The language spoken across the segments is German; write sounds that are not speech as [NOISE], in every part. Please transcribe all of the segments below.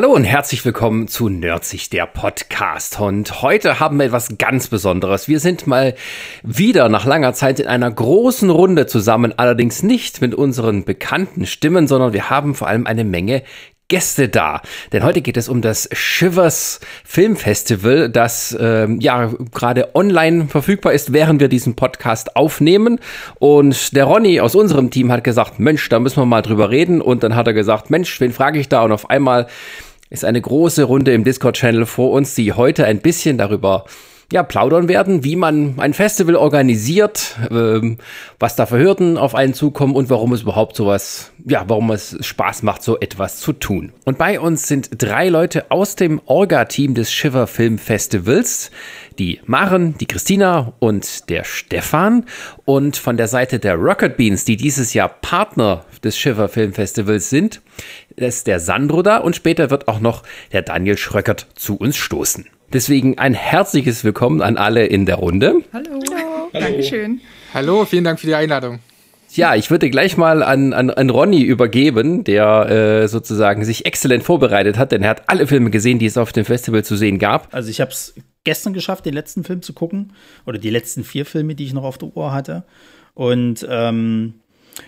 Hallo und herzlich willkommen zu Nerdsich, der Podcast. Und heute haben wir etwas ganz Besonderes. Wir sind mal wieder nach langer Zeit in einer großen Runde zusammen, allerdings nicht mit unseren bekannten Stimmen, sondern wir haben vor allem eine Menge Gäste da. Denn heute geht es um das Shivers Film Festival, das ähm, ja gerade online verfügbar ist, während wir diesen Podcast aufnehmen. Und der Ronny aus unserem Team hat gesagt, Mensch, da müssen wir mal drüber reden. Und dann hat er gesagt, Mensch, wen frage ich da? Und auf einmal ist eine große Runde im Discord-Channel vor uns, die heute ein bisschen darüber ja, plaudern werden, wie man ein Festival organisiert, ähm, was da für Hürden auf einen zukommen und warum es überhaupt sowas, ja, warum es Spaß macht, so etwas zu tun. Und bei uns sind drei Leute aus dem Orga-Team des Shiver Film Festivals. Die Maren, die Christina und der Stefan. Und von der Seite der Rocket Beans, die dieses Jahr Partner des Shiver Film Festivals sind, ist der Sandro da und später wird auch noch der Daniel Schröckert zu uns stoßen. Deswegen ein herzliches Willkommen an alle in der Runde. Hallo. Hallo. Dankeschön. Hallo, vielen Dank für die Einladung. Ja, ich würde gleich mal an, an, an Ronny übergeben, der äh, sozusagen sich exzellent vorbereitet hat, denn er hat alle Filme gesehen, die es auf dem Festival zu sehen gab. Also ich habe es gestern geschafft, den letzten Film zu gucken oder die letzten vier Filme, die ich noch auf der Uhr hatte. Und ähm,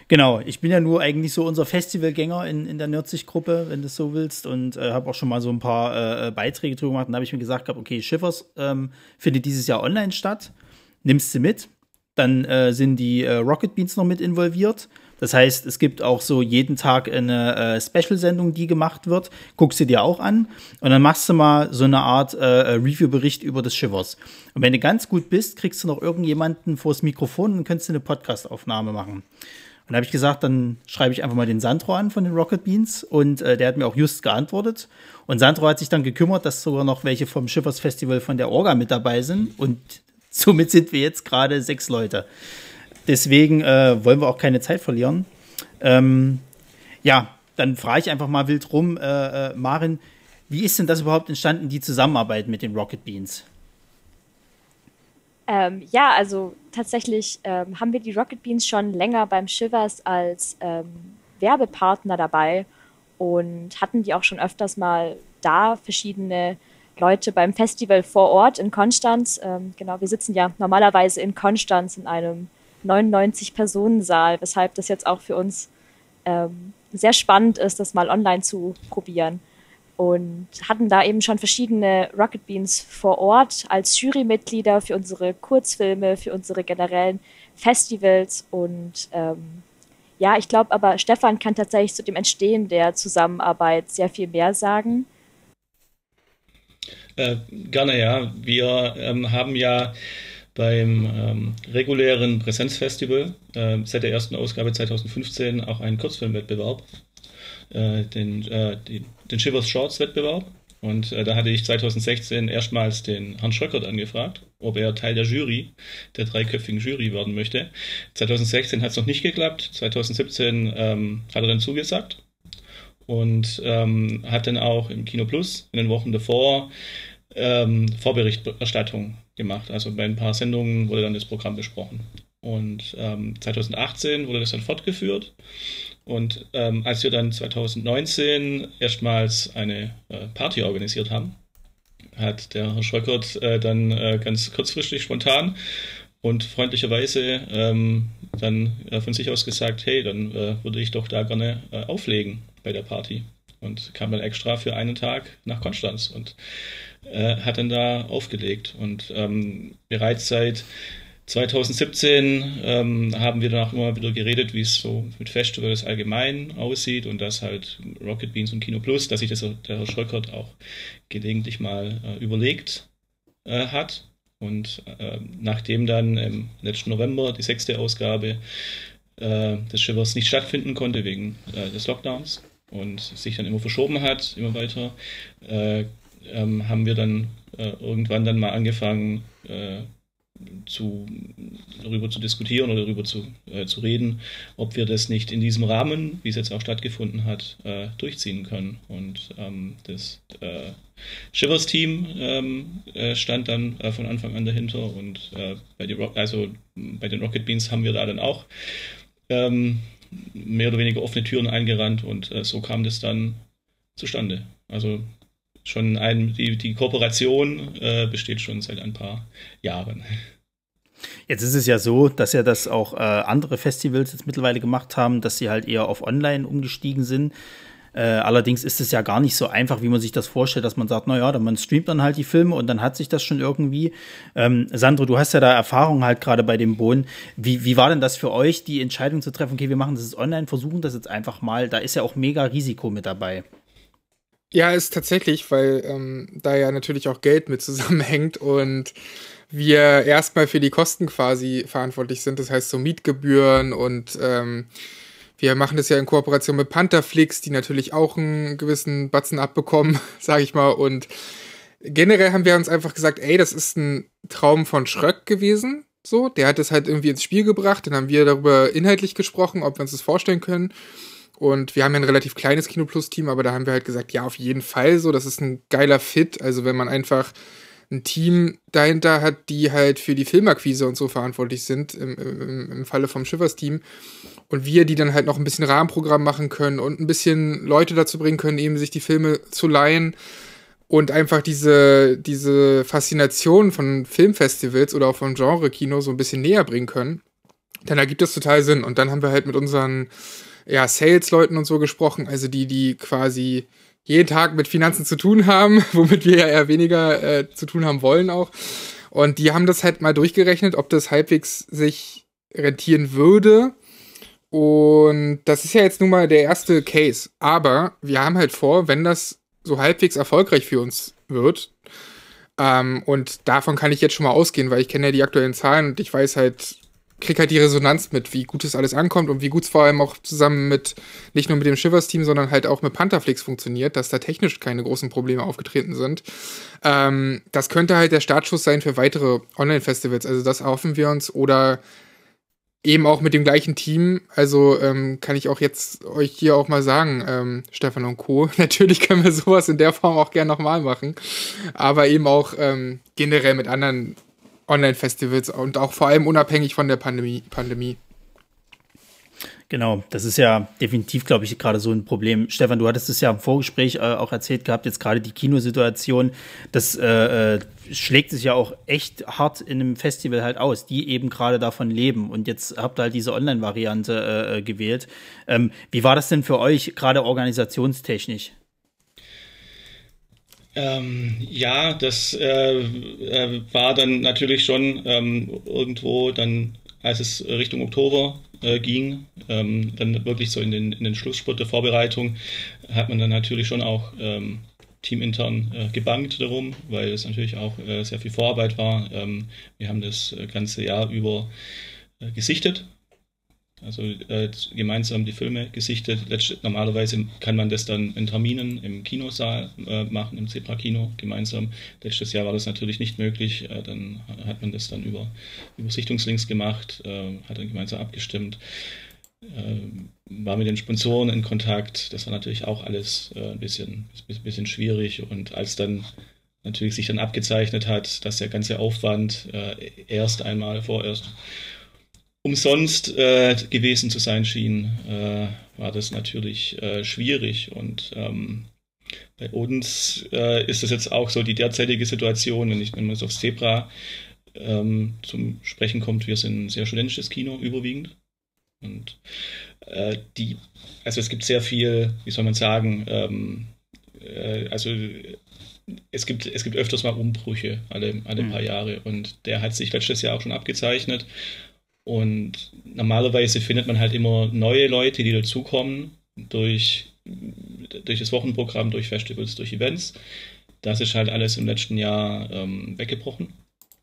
Genau, ich bin ja nur eigentlich so unser Festivalgänger in, in der Nerdzig-Gruppe, wenn du es so willst, und äh, habe auch schon mal so ein paar äh, äh Beiträge drüber gemacht. Und da habe ich mir gesagt, okay, Schiffers ähm, findet dieses Jahr online statt, nimmst sie mit. Dann äh, sind die äh, Rocket Beans noch mit involviert. Das heißt, es gibt auch so jeden Tag eine äh, Special-Sendung, die gemacht wird. Guckst sie dir auch an und dann machst du mal so eine Art Review-Bericht über das Shivers. Und wenn du ganz gut bist, kriegst du noch irgendjemanden vors Mikrofon und kannst du eine Podcast-Aufnahme machen. Und da habe ich gesagt, dann schreibe ich einfach mal den Sandro an von den Rocket Beans. Und äh, der hat mir auch just geantwortet. Und Sandro hat sich dann gekümmert, dass sogar noch welche vom Schiffers Festival von der Orga mit dabei sind. Und [LAUGHS] somit sind wir jetzt gerade sechs Leute. Deswegen äh, wollen wir auch keine Zeit verlieren. Ähm, ja, dann frage ich einfach mal wild rum, äh, äh, Marin, wie ist denn das überhaupt entstanden, die Zusammenarbeit mit den Rocket Beans? Ähm, ja, also tatsächlich ähm, haben wir die Rocket Beans schon länger beim Shivers als ähm, Werbepartner dabei und hatten die auch schon öfters mal da, verschiedene Leute beim Festival vor Ort in Konstanz. Ähm, genau, wir sitzen ja normalerweise in Konstanz in einem 99-Personen-Saal, weshalb das jetzt auch für uns ähm, sehr spannend ist, das mal online zu probieren und hatten da eben schon verschiedene Rocket Beans vor Ort als Jurymitglieder für unsere Kurzfilme, für unsere generellen Festivals und ähm, ja, ich glaube aber, Stefan kann tatsächlich zu dem Entstehen der Zusammenarbeit sehr viel mehr sagen. Äh, gerne, ja. Wir ähm, haben ja beim ähm, regulären Präsenzfestival äh, seit der ersten Ausgabe 2015 auch einen Kurzfilmwettbewerb, äh, den, äh, die, den Shivers Shorts Wettbewerb. Und äh, da hatte ich 2016 erstmals den Herrn Schröckert angefragt, ob er Teil der Jury, der dreiköpfigen Jury werden möchte. 2016 hat es noch nicht geklappt. 2017 ähm, hat er dann zugesagt und ähm, hat dann auch im Kino Plus in den Wochen davor ähm, Vorberichterstattung gemacht. Also bei ein paar Sendungen wurde dann das Programm besprochen. Und ähm, 2018 wurde das dann fortgeführt. Und ähm, als wir dann 2019 erstmals eine äh, Party organisiert haben, hat der Herr Schröckert äh, dann äh, ganz kurzfristig spontan und freundlicherweise ähm, dann äh, von sich aus gesagt, hey, dann äh, würde ich doch da gerne äh, auflegen bei der Party. Und kam dann extra für einen Tag nach Konstanz und hat dann da aufgelegt. Und ähm, bereits seit 2017 ähm, haben wir danach immer wieder geredet, wie es so mit Festivals allgemein aussieht und dass halt Rocket Beans und Kino Plus, dass sich das der Herr Schröckert auch gelegentlich mal äh, überlegt äh, hat. Und äh, nachdem dann im letzten November die sechste Ausgabe äh, des Shivers nicht stattfinden konnte wegen äh, des Lockdowns und sich dann immer verschoben hat, immer weiter, äh, ähm, haben wir dann irgendwann dann mal angefangen, zu, darüber zu diskutieren oder darüber zu, äh, zu reden, ob wir das nicht in diesem Rahmen, wie es jetzt auch stattgefunden hat, äh, durchziehen können. Und ähm, das äh, Shivers-Team ähm, äh, stand dann äh, von Anfang an dahinter und äh, bei, die also, bei den Rocket Beans haben wir da dann auch ähm, mehr oder weniger offene Türen eingerannt und so kam das dann zustande. Also schon ein, die, die Kooperation äh, besteht schon seit ein paar Jahren. Jetzt ist es ja so, dass ja das auch äh, andere Festivals jetzt mittlerweile gemacht haben, dass sie halt eher auf Online umgestiegen sind. Äh, allerdings ist es ja gar nicht so einfach, wie man sich das vorstellt, dass man sagt, naja, dann man streamt dann halt die Filme und dann hat sich das schon irgendwie. Ähm, Sandro, du hast ja da Erfahrung halt gerade bei dem Bohnen. Wie, wie war denn das für euch, die Entscheidung zu treffen, okay, wir machen das jetzt online, versuchen das jetzt einfach mal. Da ist ja auch mega Risiko mit dabei. Ja, ist tatsächlich, weil ähm, da ja natürlich auch Geld mit [LAUGHS] zusammenhängt und wir erstmal für die Kosten quasi verantwortlich sind. Das heißt so Mietgebühren und ähm, wir machen das ja in Kooperation mit Pantherflix, die natürlich auch einen gewissen Batzen abbekommen, [LAUGHS] sage ich mal. Und generell haben wir uns einfach gesagt, ey, das ist ein Traum von Schröck gewesen. So, der hat es halt irgendwie ins Spiel gebracht. Dann haben wir darüber inhaltlich gesprochen, ob wir uns das vorstellen können. Und wir haben ja ein relativ kleines Kino Plus Team, aber da haben wir halt gesagt, ja, auf jeden Fall so. Das ist ein geiler Fit. Also wenn man einfach ein Team dahinter hat, die halt für die Filmakquise und so verantwortlich sind, im, im, im Falle vom Schiffers-Team. Und wir, die dann halt noch ein bisschen Rahmenprogramm machen können und ein bisschen Leute dazu bringen können, eben sich die Filme zu leihen und einfach diese, diese Faszination von Filmfestivals oder auch von Genre-Kino so ein bisschen näher bringen können, dann ergibt das total Sinn. Und dann haben wir halt mit unseren ja, Sales-Leuten und so gesprochen, also die, die quasi jeden Tag mit Finanzen zu tun haben, [LAUGHS] womit wir ja eher weniger äh, zu tun haben wollen auch. Und die haben das halt mal durchgerechnet, ob das halbwegs sich rentieren würde. Und das ist ja jetzt nun mal der erste Case. Aber wir haben halt vor, wenn das so halbwegs erfolgreich für uns wird, ähm, und davon kann ich jetzt schon mal ausgehen, weil ich kenne ja die aktuellen Zahlen und ich weiß halt, krieg halt die Resonanz mit, wie gut es alles ankommt und wie gut es vor allem auch zusammen mit, nicht nur mit dem Shivers-Team, sondern halt auch mit Pantherflix funktioniert, dass da technisch keine großen Probleme aufgetreten sind. Ähm, das könnte halt der Startschuss sein für weitere Online-Festivals. Also das erhoffen wir uns oder eben auch mit dem gleichen Team. Also ähm, kann ich auch jetzt euch hier auch mal sagen, ähm, Stefan und Co. [LAUGHS] Natürlich können wir sowas in der Form auch gern nochmal machen. Aber eben auch ähm, generell mit anderen Online-Festivals und auch vor allem unabhängig von der Pandemie. Pandemie. Genau, das ist ja definitiv, glaube ich, gerade so ein Problem. Stefan, du hattest es ja im Vorgespräch äh, auch erzählt gehabt, jetzt gerade die Kinosituation, das äh, äh, schlägt sich ja auch echt hart in einem Festival halt aus, die eben gerade davon leben. Und jetzt habt ihr halt diese Online-Variante äh, äh gewählt. Ähm, wie war das denn für euch, gerade organisationstechnisch? Ähm, ja, das äh, äh, war dann natürlich schon ähm, irgendwo dann, als es Richtung Oktober äh, ging, ähm, dann wirklich so in den, in den Schlussspurt der Vorbereitung, hat man dann natürlich schon auch ähm, teamintern äh, gebankt darum, weil es natürlich auch äh, sehr viel Vorarbeit war. Ähm, wir haben das ganze Jahr über gesichtet also äh, gemeinsam die Filme gesichtet. Normalerweise kann man das dann in Terminen im Kinosaal äh, machen, im Zebra-Kino gemeinsam. Letztes Jahr war das natürlich nicht möglich. Äh, dann hat man das dann über, über Sichtungslinks gemacht, äh, hat dann gemeinsam abgestimmt, äh, war mit den Sponsoren in Kontakt. Das war natürlich auch alles äh, ein bisschen, bisschen schwierig. Und als dann natürlich sich dann abgezeichnet hat, dass der ganze Aufwand erst einmal vorerst umsonst äh, gewesen zu sein schien, äh, war das natürlich äh, schwierig. Und ähm, bei uns äh, ist das jetzt auch so die derzeitige Situation, wenn, ich, wenn man so auf Zebra ähm, zum Sprechen kommt, wir sind ein sehr studentisches Kino überwiegend. Und äh, die, also es gibt sehr viel, wie soll man sagen, ähm, äh, also es gibt, es gibt öfters mal Umbrüche alle, alle mhm. paar Jahre und der hat sich letztes Jahr auch schon abgezeichnet und normalerweise findet man halt immer neue Leute, die dazukommen durch, durch das Wochenprogramm, durch Festivals, durch Events. Das ist halt alles im letzten Jahr ähm, weggebrochen,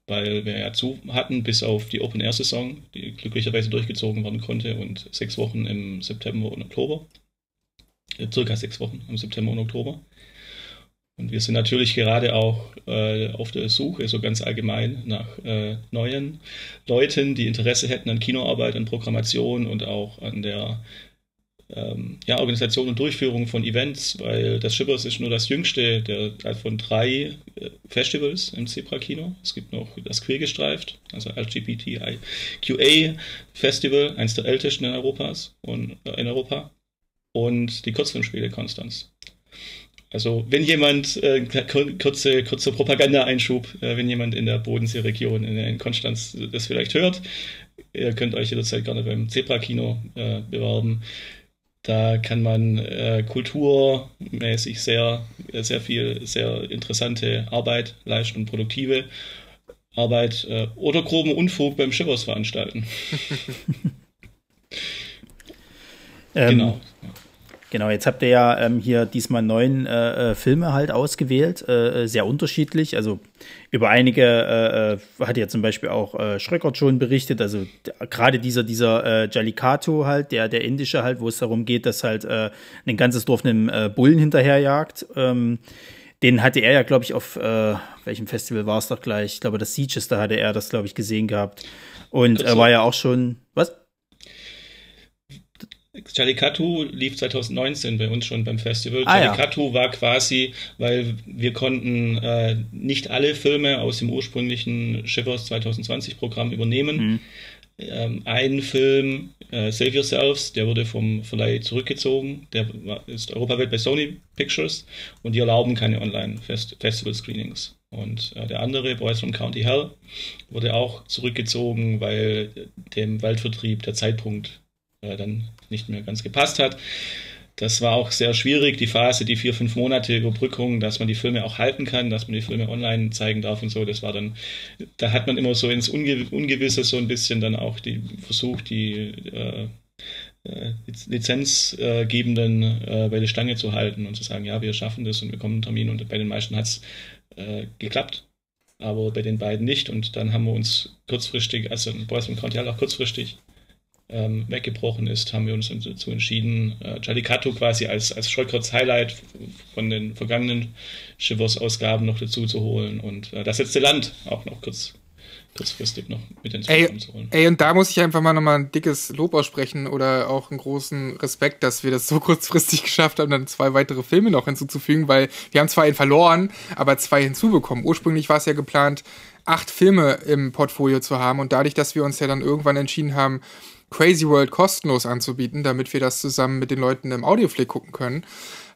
weil wir ja zu hatten, bis auf die Open-Air-Saison, die glücklicherweise durchgezogen werden konnte und sechs Wochen im September und Oktober. Äh, circa sechs Wochen im September und Oktober. Und wir sind natürlich gerade auch äh, auf der Suche, so ganz allgemein, nach äh, neuen Leuten, die Interesse hätten an Kinoarbeit, an Programmation und auch an der ähm, ja, Organisation und Durchführung von Events, weil das Schippers ist nur das jüngste der, von drei äh, Festivals im Zebra-Kino. Es gibt noch das Queergestreift, also LGBTIQA Festival, eines der ältesten in Europas und äh, in Europa. Und die Kurzfilmspiele Konstanz. Also wenn jemand, äh, kurze, kurze Propaganda-Einschub, äh, wenn jemand in der Bodenseeregion in, in Konstanz das vielleicht hört, ihr könnt euch jederzeit gerne beim Zebra-Kino äh, bewerben. Da kann man äh, kulturmäßig sehr, sehr viel, sehr interessante Arbeit leisten und produktive Arbeit äh, oder groben Unfug beim Schiffers veranstalten. ähm, [LAUGHS] genau. Jetzt habt ihr ja ähm, hier diesmal neun äh, äh, Filme halt ausgewählt, äh, äh sehr unterschiedlich. Also über einige äh, äh, hat ja zum Beispiel auch äh, Schröckert schon berichtet. Also gerade dieser dieser äh, Jalikato halt, der der indische halt, wo es darum geht, dass halt äh, ein ganzes Dorf einem äh, Bullen hinterherjagt. Ähm, den hatte er ja, glaube ich, auf äh, welchem Festival war es doch gleich? Ich glaube, das Sieges, da hatte er das, glaube ich, gesehen gehabt. Und er war ja auch schon. Was? Chalikatu lief 2019 bei uns schon beim Festival. Ah, Chalikatu ja. war quasi, weil wir konnten äh, nicht alle Filme aus dem ursprünglichen Shivers 2020 Programm übernehmen. Mhm. Ähm, ein Film, äh, Save Yourselves, der wurde vom Verleih zurückgezogen. Der ist europaweit bei Sony Pictures und die erlauben keine Online-Festival-Screenings. Und äh, der andere, Boys from County Hell, wurde auch zurückgezogen, weil dem Waldvertrieb der Zeitpunkt äh, dann nicht mehr ganz gepasst hat. Das war auch sehr schwierig, die Phase, die vier, fünf Monate Überbrückung, dass man die Filme auch halten kann, dass man die Filme online zeigen darf und so. Das war dann, da hat man immer so ins Unge Ungewisse so ein bisschen dann auch die versucht, die äh, äh Lizenzgebenden äh, bei der Stange zu halten und zu sagen, ja, wir schaffen das und wir kommen einen Termin und bei den meisten hat es äh, geklappt, aber bei den beiden nicht und dann haben wir uns kurzfristig, also in Boys und County auch kurzfristig ähm, weggebrochen ist, haben wir uns dazu entschieden, äh, Jalikato quasi als, als Scholkotz Highlight von den vergangenen Shivers-Ausgaben noch dazu zu holen und äh, das letzte Land auch noch kurz kurzfristig noch mit ins Programm zu holen. Ey, und da muss ich einfach mal nochmal ein dickes Lob aussprechen oder auch einen großen Respekt, dass wir das so [LAUGHS] kurzfristig geschafft haben, dann zwei weitere Filme noch hinzuzufügen, weil wir haben zwar einen verloren, aber zwei hinzubekommen. Ursprünglich war es ja geplant, acht Filme im Portfolio zu haben und dadurch, dass wir uns ja dann irgendwann entschieden haben, Crazy World kostenlos anzubieten, damit wir das zusammen mit den Leuten im Audioflick gucken können,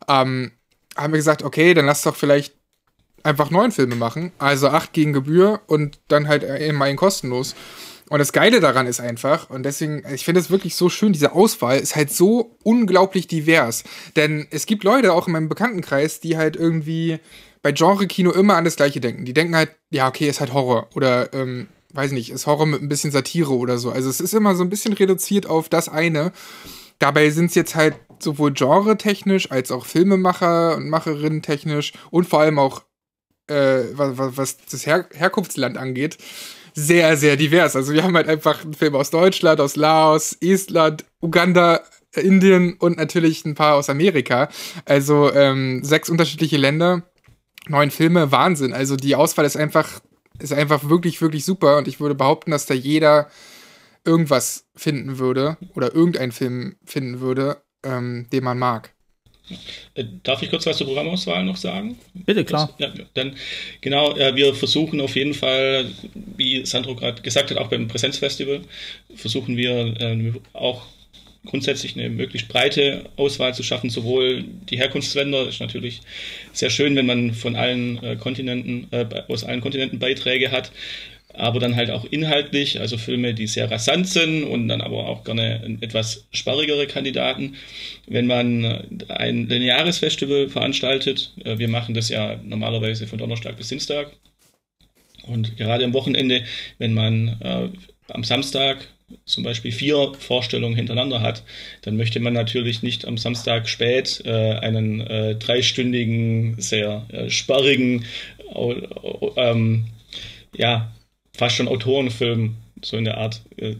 ähm, haben wir gesagt, okay, dann lass doch vielleicht einfach neun Filme machen. Also acht gegen Gebühr und dann halt immer einen kostenlos. Und das Geile daran ist einfach, und deswegen, ich finde es wirklich so schön, diese Auswahl ist halt so unglaublich divers. Denn es gibt Leute auch in meinem Bekanntenkreis, die halt irgendwie bei Genre-Kino immer an das Gleiche denken. Die denken halt, ja, okay, ist halt Horror. Oder ähm, weiß nicht, ist Horror mit ein bisschen Satire oder so. Also es ist immer so ein bisschen reduziert auf das eine. Dabei sind es jetzt halt sowohl genre-technisch als auch Filmemacher und Macherinnen technisch und vor allem auch äh, was, was das Her Herkunftsland angeht, sehr, sehr divers. Also wir haben halt einfach einen Film aus Deutschland, aus Laos, Estland, Uganda, Indien und natürlich ein paar aus Amerika. Also ähm, sechs unterschiedliche Länder, neun Filme, Wahnsinn. Also die Auswahl ist einfach ist einfach wirklich, wirklich super und ich würde behaupten, dass da jeder irgendwas finden würde oder irgendeinen Film finden würde, ähm, den man mag. Äh, darf ich kurz was zur Programmauswahl noch sagen? Bitte, klar. Ja, dann, genau, wir versuchen auf jeden Fall, wie Sandro gerade gesagt hat, auch beim Präsenzfestival, versuchen wir äh, auch grundsätzlich eine möglichst breite Auswahl zu schaffen. Sowohl die Herkunftsländer ist natürlich sehr schön, wenn man von allen äh, Kontinenten, äh, aus allen Kontinenten Beiträge hat, aber dann halt auch inhaltlich, also Filme, die sehr rasant sind und dann aber auch gerne etwas sparrigere Kandidaten. Wenn man äh, ein lineares Festival veranstaltet, äh, wir machen das ja normalerweise von Donnerstag bis Dienstag. Und gerade am Wochenende, wenn man äh, am Samstag zum Beispiel vier Vorstellungen hintereinander hat, dann möchte man natürlich nicht am Samstag spät äh, einen äh, dreistündigen, sehr äh, sparrigen, ähm, ja, fast schon Autorenfilm, so in der Art äh,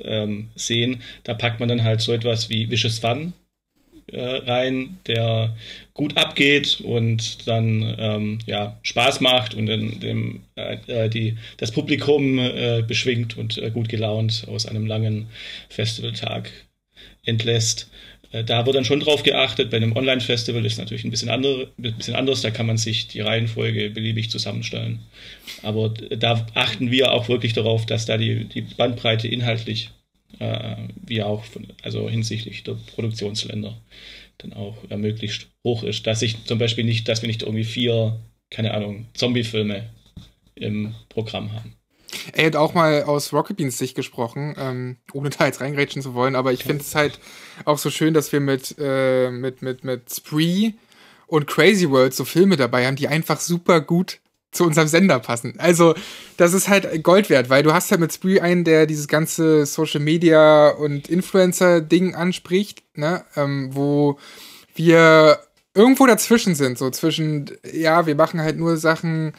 ähm, sehen. Da packt man dann halt so etwas wie Vicious Fun rein, der gut abgeht und dann ähm, ja, Spaß macht und dann dem, äh, äh, die, das Publikum äh, beschwingt und äh, gut gelaunt aus einem langen Festivaltag entlässt. Äh, da wird dann schon drauf geachtet. Bei einem Online-Festival ist natürlich ein bisschen, andere, ein bisschen anders. Da kann man sich die Reihenfolge beliebig zusammenstellen. Aber da achten wir auch wirklich darauf, dass da die, die Bandbreite inhaltlich äh, wie auch von, also hinsichtlich der Produktionsländer dann auch äh, möglichst hoch ist. Dass ich zum Beispiel nicht, dass wir nicht irgendwie vier, keine Ahnung, Zombie-Filme im Programm haben. Er hat auch mal aus Rocket Beans Sicht gesprochen, ähm, ohne da jetzt reingrätschen zu wollen, aber ich finde es halt auch so schön, dass wir mit, äh, mit, mit, mit Spree und Crazy World so Filme dabei haben, die einfach super gut zu unserem Sender passen. Also, das ist halt Gold wert, weil du hast halt mit Spree einen, der dieses ganze Social Media und Influencer-Ding anspricht, ne, ähm, wo wir irgendwo dazwischen sind, so zwischen, ja, wir machen halt nur Sachen,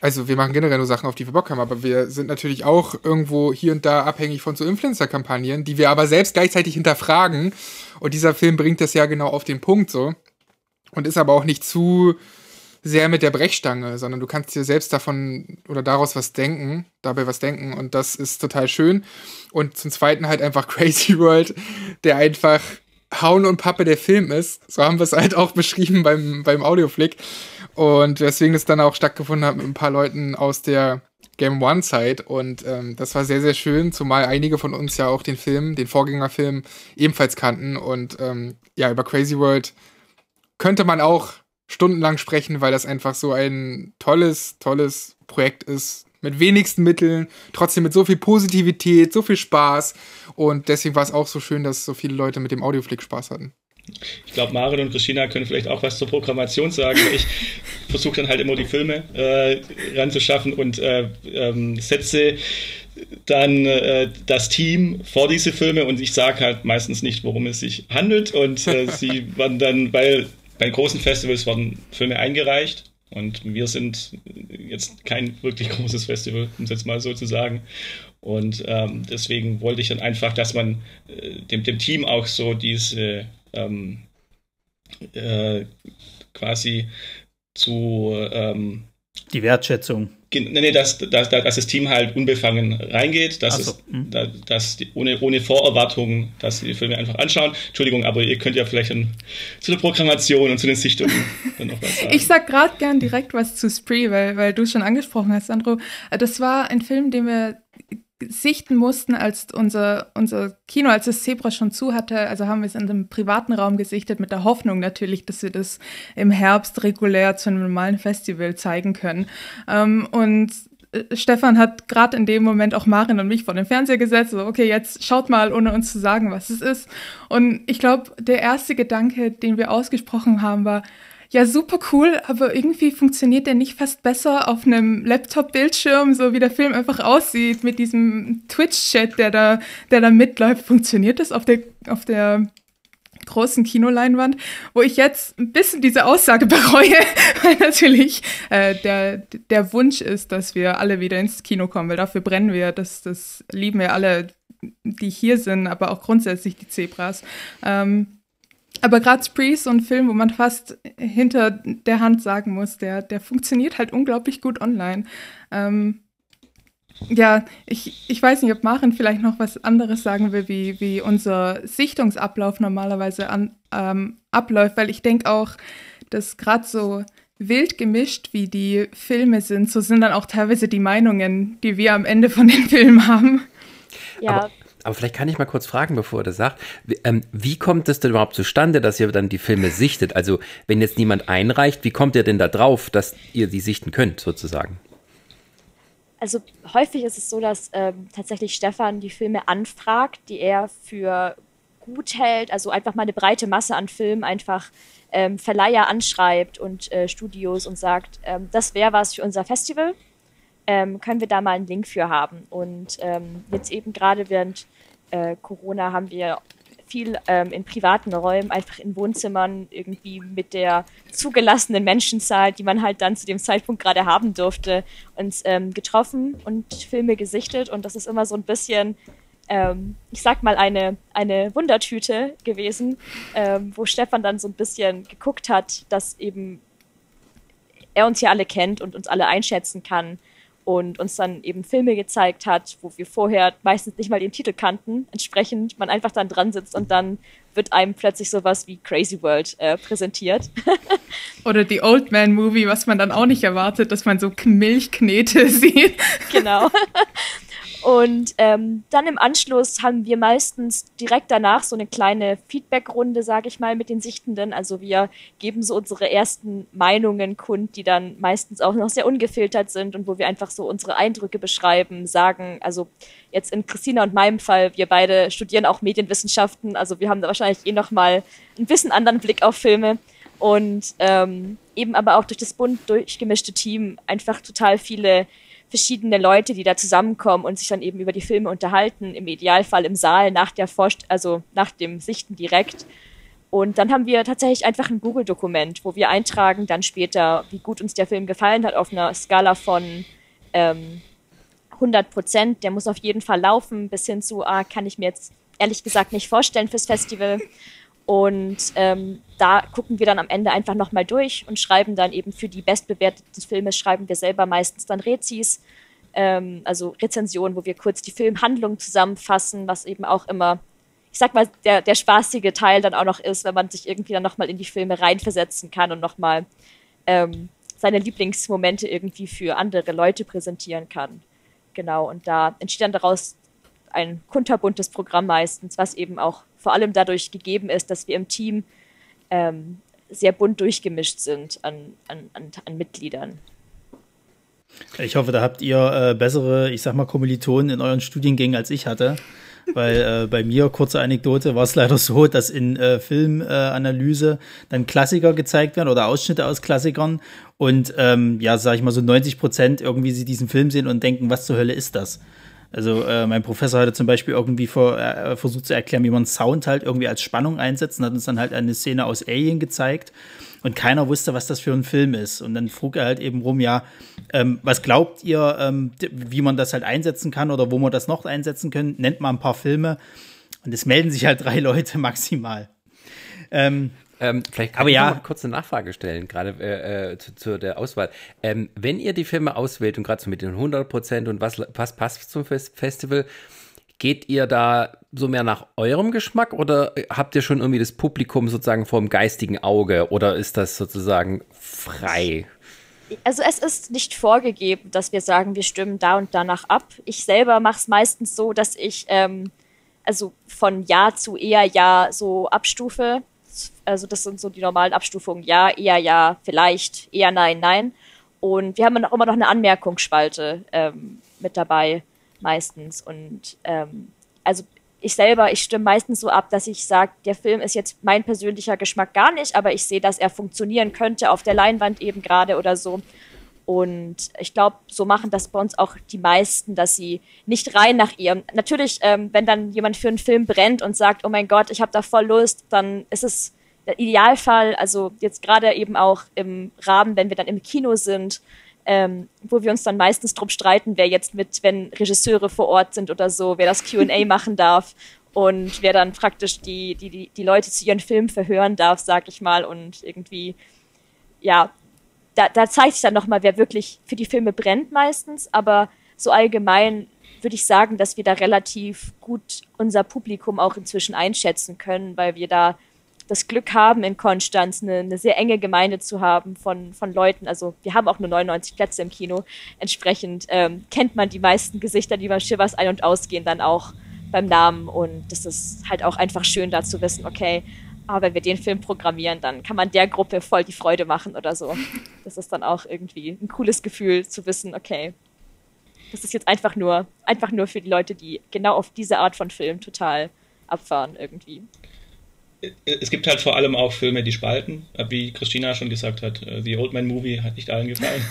also wir machen generell nur Sachen, auf die wir Bock haben, aber wir sind natürlich auch irgendwo hier und da abhängig von so Influencer-Kampagnen, die wir aber selbst gleichzeitig hinterfragen. Und dieser Film bringt das ja genau auf den Punkt so. Und ist aber auch nicht zu sehr mit der Brechstange, sondern du kannst dir selbst davon oder daraus was denken, dabei was denken und das ist total schön. Und zum Zweiten halt einfach [LAUGHS] Crazy World, der einfach Hauen und Pappe der Film ist. So haben wir es halt auch beschrieben beim, beim Audioflick. Und weswegen es dann auch stattgefunden hat mit ein paar Leuten aus der Game One-Zeit. Und ähm, das war sehr, sehr schön, zumal einige von uns ja auch den Film, den Vorgängerfilm, ebenfalls kannten. Und ähm, ja, über Crazy World könnte man auch stundenlang sprechen, weil das einfach so ein tolles, tolles Projekt ist. Mit wenigsten Mitteln, trotzdem mit so viel Positivität, so viel Spaß. Und deswegen war es auch so schön, dass so viele Leute mit dem Audioflick Spaß hatten. Ich glaube, Maren und Christina können vielleicht auch was zur Programmation sagen. Ich versuche dann halt immer die Filme äh, ranzuschaffen und äh, ähm, setze dann äh, das Team vor diese Filme und ich sage halt meistens nicht, worum es sich handelt und äh, sie [LAUGHS] werden dann, weil bei großen Festivals werden Filme eingereicht und wir sind jetzt kein wirklich [LAUGHS] großes Festival, um es jetzt mal so zu sagen. Und ähm, deswegen wollte ich dann einfach, dass man äh, dem, dem Team auch so diese ähm, äh, quasi zu ähm, die Wertschätzung. Nee, nee, dass, dass, dass das Team halt unbefangen reingeht, dass, so. es, hm. dass die, ohne, ohne Vorerwartungen, dass sie die Filme einfach anschauen. Entschuldigung, aber ihr könnt ja vielleicht dann zu der Programmation und zu den Sichtungen [LAUGHS] dann noch was sagen. Ich sag gerade gern direkt was zu Spree, weil, weil du es schon angesprochen hast, Sandro. Das war ein Film, den wir sichten mussten, als unser, unser Kino, als das Zebra schon zu hatte. Also haben wir es in einem privaten Raum gesichtet, mit der Hoffnung natürlich, dass wir das im Herbst regulär zu einem normalen Festival zeigen können. Ähm, und äh, Stefan hat gerade in dem Moment auch Marin und mich vor den Fernseher gesetzt. So, okay, jetzt schaut mal, ohne uns zu sagen, was es ist. Und ich glaube, der erste Gedanke, den wir ausgesprochen haben, war, ja, super cool, aber irgendwie funktioniert der nicht fast besser auf einem Laptop-Bildschirm, so wie der Film einfach aussieht, mit diesem Twitch-Chat, der da, der da mitläuft. Funktioniert das auf der, auf der großen Kinoleinwand, wo ich jetzt ein bisschen diese Aussage [LAUGHS] bereue, weil natürlich äh, der, der Wunsch ist, dass wir alle wieder ins Kino kommen, weil dafür brennen wir, das, das lieben wir alle, die hier sind, aber auch grundsätzlich die Zebras. Ähm, aber gerade Spree ist so ein Film, wo man fast hinter der Hand sagen muss, der, der funktioniert halt unglaublich gut online. Ähm, ja, ich, ich weiß nicht, ob Maren vielleicht noch was anderes sagen will, wie, wie unser Sichtungsablauf normalerweise an, ähm, abläuft, weil ich denke auch, dass gerade so wild gemischt, wie die Filme sind, so sind dann auch teilweise die Meinungen, die wir am Ende von den [LAUGHS] Filmen haben. Ja. Aber aber vielleicht kann ich mal kurz fragen, bevor er das sagt. Wie, ähm, wie kommt es denn überhaupt zustande, dass ihr dann die Filme sichtet? Also, wenn jetzt niemand einreicht, wie kommt ihr denn da drauf, dass ihr die sichten könnt, sozusagen? Also, häufig ist es so, dass ähm, tatsächlich Stefan die Filme anfragt, die er für gut hält. Also, einfach mal eine breite Masse an Filmen einfach ähm, Verleiher anschreibt und äh, Studios und sagt, ähm, das wäre was für unser Festival. Ähm, können wir da mal einen Link für haben. Und ähm, jetzt eben gerade während äh, Corona haben wir viel ähm, in privaten Räumen, einfach in Wohnzimmern irgendwie mit der zugelassenen Menschenzahl, die man halt dann zu dem Zeitpunkt gerade haben durfte, uns ähm, getroffen und Filme gesichtet. Und das ist immer so ein bisschen, ähm, ich sag mal, eine, eine Wundertüte gewesen, ähm, wo Stefan dann so ein bisschen geguckt hat, dass eben er uns hier alle kennt und uns alle einschätzen kann und uns dann eben Filme gezeigt hat, wo wir vorher meistens nicht mal den Titel kannten. Entsprechend man einfach dann dran sitzt und dann wird einem plötzlich sowas wie Crazy World äh, präsentiert. [LAUGHS] Oder die Old Man Movie, was man dann auch nicht erwartet, dass man so Milchknete [LAUGHS] sieht. Genau. Und ähm, dann im Anschluss haben wir meistens direkt danach so eine kleine Feedback-Runde, sage ich mal, mit den Sichtenden. Also wir geben so unsere ersten Meinungen kund, die dann meistens auch noch sehr ungefiltert sind und wo wir einfach so unsere Eindrücke beschreiben, sagen, also jetzt in Christina und meinem Fall, wir beide studieren auch Medienwissenschaften, also wir haben da wahrscheinlich eh noch mal ein bisschen anderen Blick auf Filme und ähm, eben aber auch durch das bunt durchgemischte Team einfach total viele verschiedene Leute, die da zusammenkommen und sich dann eben über die Filme unterhalten, im Idealfall im Saal nach der Forst also nach dem Sichten direkt. Und dann haben wir tatsächlich einfach ein Google-Dokument, wo wir eintragen dann später, wie gut uns der Film gefallen hat, auf einer Skala von ähm, 100 Prozent. Der muss auf jeden Fall laufen, bis hin zu, ah, kann ich mir jetzt ehrlich gesagt nicht vorstellen fürs Festival. Und ähm, da gucken wir dann am Ende einfach nochmal durch und schreiben dann eben für die bestbewerteten Filme, schreiben wir selber meistens dann Rezis, ähm, also Rezensionen, wo wir kurz die Filmhandlung zusammenfassen, was eben auch immer, ich sag mal, der, der spaßige Teil dann auch noch ist, wenn man sich irgendwie dann nochmal in die Filme reinversetzen kann und nochmal ähm, seine Lieblingsmomente irgendwie für andere Leute präsentieren kann. Genau, und da entsteht dann daraus ein kunterbuntes Programm meistens, was eben auch vor allem dadurch gegeben ist, dass wir im Team ähm, sehr bunt durchgemischt sind an, an, an, an Mitgliedern. Ich hoffe, da habt ihr äh, bessere, ich sag mal, Kommilitonen in euren Studiengängen als ich hatte. Weil äh, bei mir, kurze Anekdote, war es leider so, dass in äh, Filmanalyse äh, dann Klassiker gezeigt werden oder Ausschnitte aus Klassikern und ähm, ja, sag ich mal so 90 Prozent irgendwie sie diesen Film sehen und denken, was zur Hölle ist das? Also äh, mein Professor hatte zum Beispiel irgendwie vor, äh, versucht zu erklären, wie man Sound halt irgendwie als Spannung einsetzt und hat uns dann halt eine Szene aus Alien gezeigt und keiner wusste, was das für ein Film ist. Und dann frug er halt eben rum, ja, ähm, was glaubt ihr, ähm, wie man das halt einsetzen kann oder wo man das noch einsetzen können? Nennt mal ein paar Filme. Und es melden sich halt drei [LAUGHS] Leute maximal. Ähm, ähm, vielleicht kann aber ich ja. noch kurz eine Nachfrage stellen, gerade äh, äh, zu, zu, der Auswahl. Ähm, wenn ihr die Filme auswählt und gerade so mit den 100 Prozent und was, was passt zum Festival, geht ihr da so mehr nach eurem Geschmack oder habt ihr schon irgendwie das Publikum sozusagen vor dem geistigen Auge oder ist das sozusagen frei? Also es ist nicht vorgegeben, dass wir sagen, wir stimmen da und danach ab. Ich selber mache es meistens so, dass ich ähm, also von Ja zu eher Ja so abstufe. Also das sind so die normalen Abstufungen. Ja, eher ja, vielleicht, eher nein, nein. Und wir haben dann auch immer noch eine Anmerkungsspalte ähm, mit dabei, meistens. Und ähm, also ich selber, ich stimme meistens so ab, dass ich sage, der Film ist jetzt mein persönlicher Geschmack gar nicht, aber ich sehe, dass er funktionieren könnte auf der Leinwand eben gerade oder so. Und ich glaube, so machen das bei uns auch die meisten, dass sie nicht rein nach ihrem. Natürlich, ähm, wenn dann jemand für einen Film brennt und sagt, oh mein Gott, ich habe da voll Lust, dann ist es der Idealfall, also jetzt gerade eben auch im Rahmen, wenn wir dann im Kino sind, ähm, wo wir uns dann meistens drum streiten, wer jetzt mit, wenn Regisseure vor Ort sind oder so, wer das QA [LAUGHS] machen darf und wer dann praktisch die, die, die, Leute zu ihren Filmen verhören darf, sag ich mal, und irgendwie, ja, da, da zeigt sich dann nochmal, wer wirklich für die Filme brennt meistens, aber so allgemein würde ich sagen, dass wir da relativ gut unser Publikum auch inzwischen einschätzen können, weil wir da das Glück haben, in Konstanz eine, eine sehr enge Gemeinde zu haben von, von Leuten. Also wir haben auch nur 99 Plätze im Kino. Entsprechend ähm, kennt man die meisten Gesichter, die beim Shivers ein- und ausgehen, dann auch beim Namen. Und das ist halt auch einfach schön da zu wissen, okay, aber wenn wir den Film programmieren, dann kann man der Gruppe voll die Freude machen oder so. [LAUGHS] Das ist dann auch irgendwie ein cooles Gefühl zu wissen, okay, das ist jetzt einfach nur, einfach nur für die Leute, die genau auf diese Art von Film total abfahren irgendwie es gibt halt vor allem auch Filme, die spalten, wie Christina schon gesagt hat. Äh, The Old Man Movie hat nicht allen gefallen.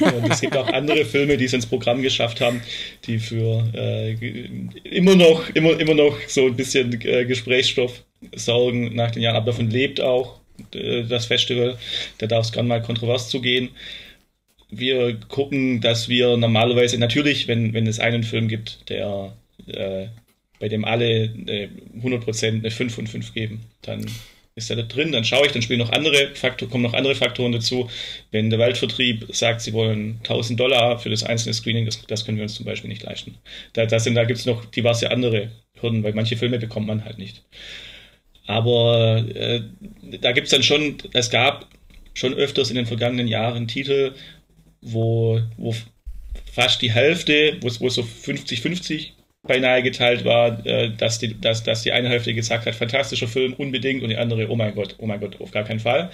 [LAUGHS] Und es gibt auch andere Filme, die es ins Programm geschafft haben, die für äh, immer noch, immer, immer noch so ein bisschen äh, Gesprächsstoff sorgen nach den Jahren. Aber davon lebt auch äh, das Festival. Da darf es gerne mal kontrovers zugehen. Wir gucken, dass wir normalerweise natürlich, wenn, wenn es einen Film gibt, der äh, bei dem alle äh, 100% eine 5 von 5 geben. Dann ist er da drin, dann schaue ich, dann spielen noch andere Faktoren, kommen noch andere Faktoren dazu. Wenn der Waldvertrieb sagt, sie wollen 1000 Dollar für das einzelne Screening, das, das können wir uns zum Beispiel nicht leisten. Da, da, da gibt es noch diverse andere Hürden, weil manche Filme bekommt man halt nicht. Aber äh, da gibt es dann schon, es gab schon öfters in den vergangenen Jahren Titel, wo, wo fast die Hälfte, wo es so 50-50 beinahe geteilt war, äh, dass, die, dass, dass die eine Hälfte gesagt hat, fantastischer Film, unbedingt, und die andere, oh mein Gott, oh mein Gott, auf gar keinen Fall.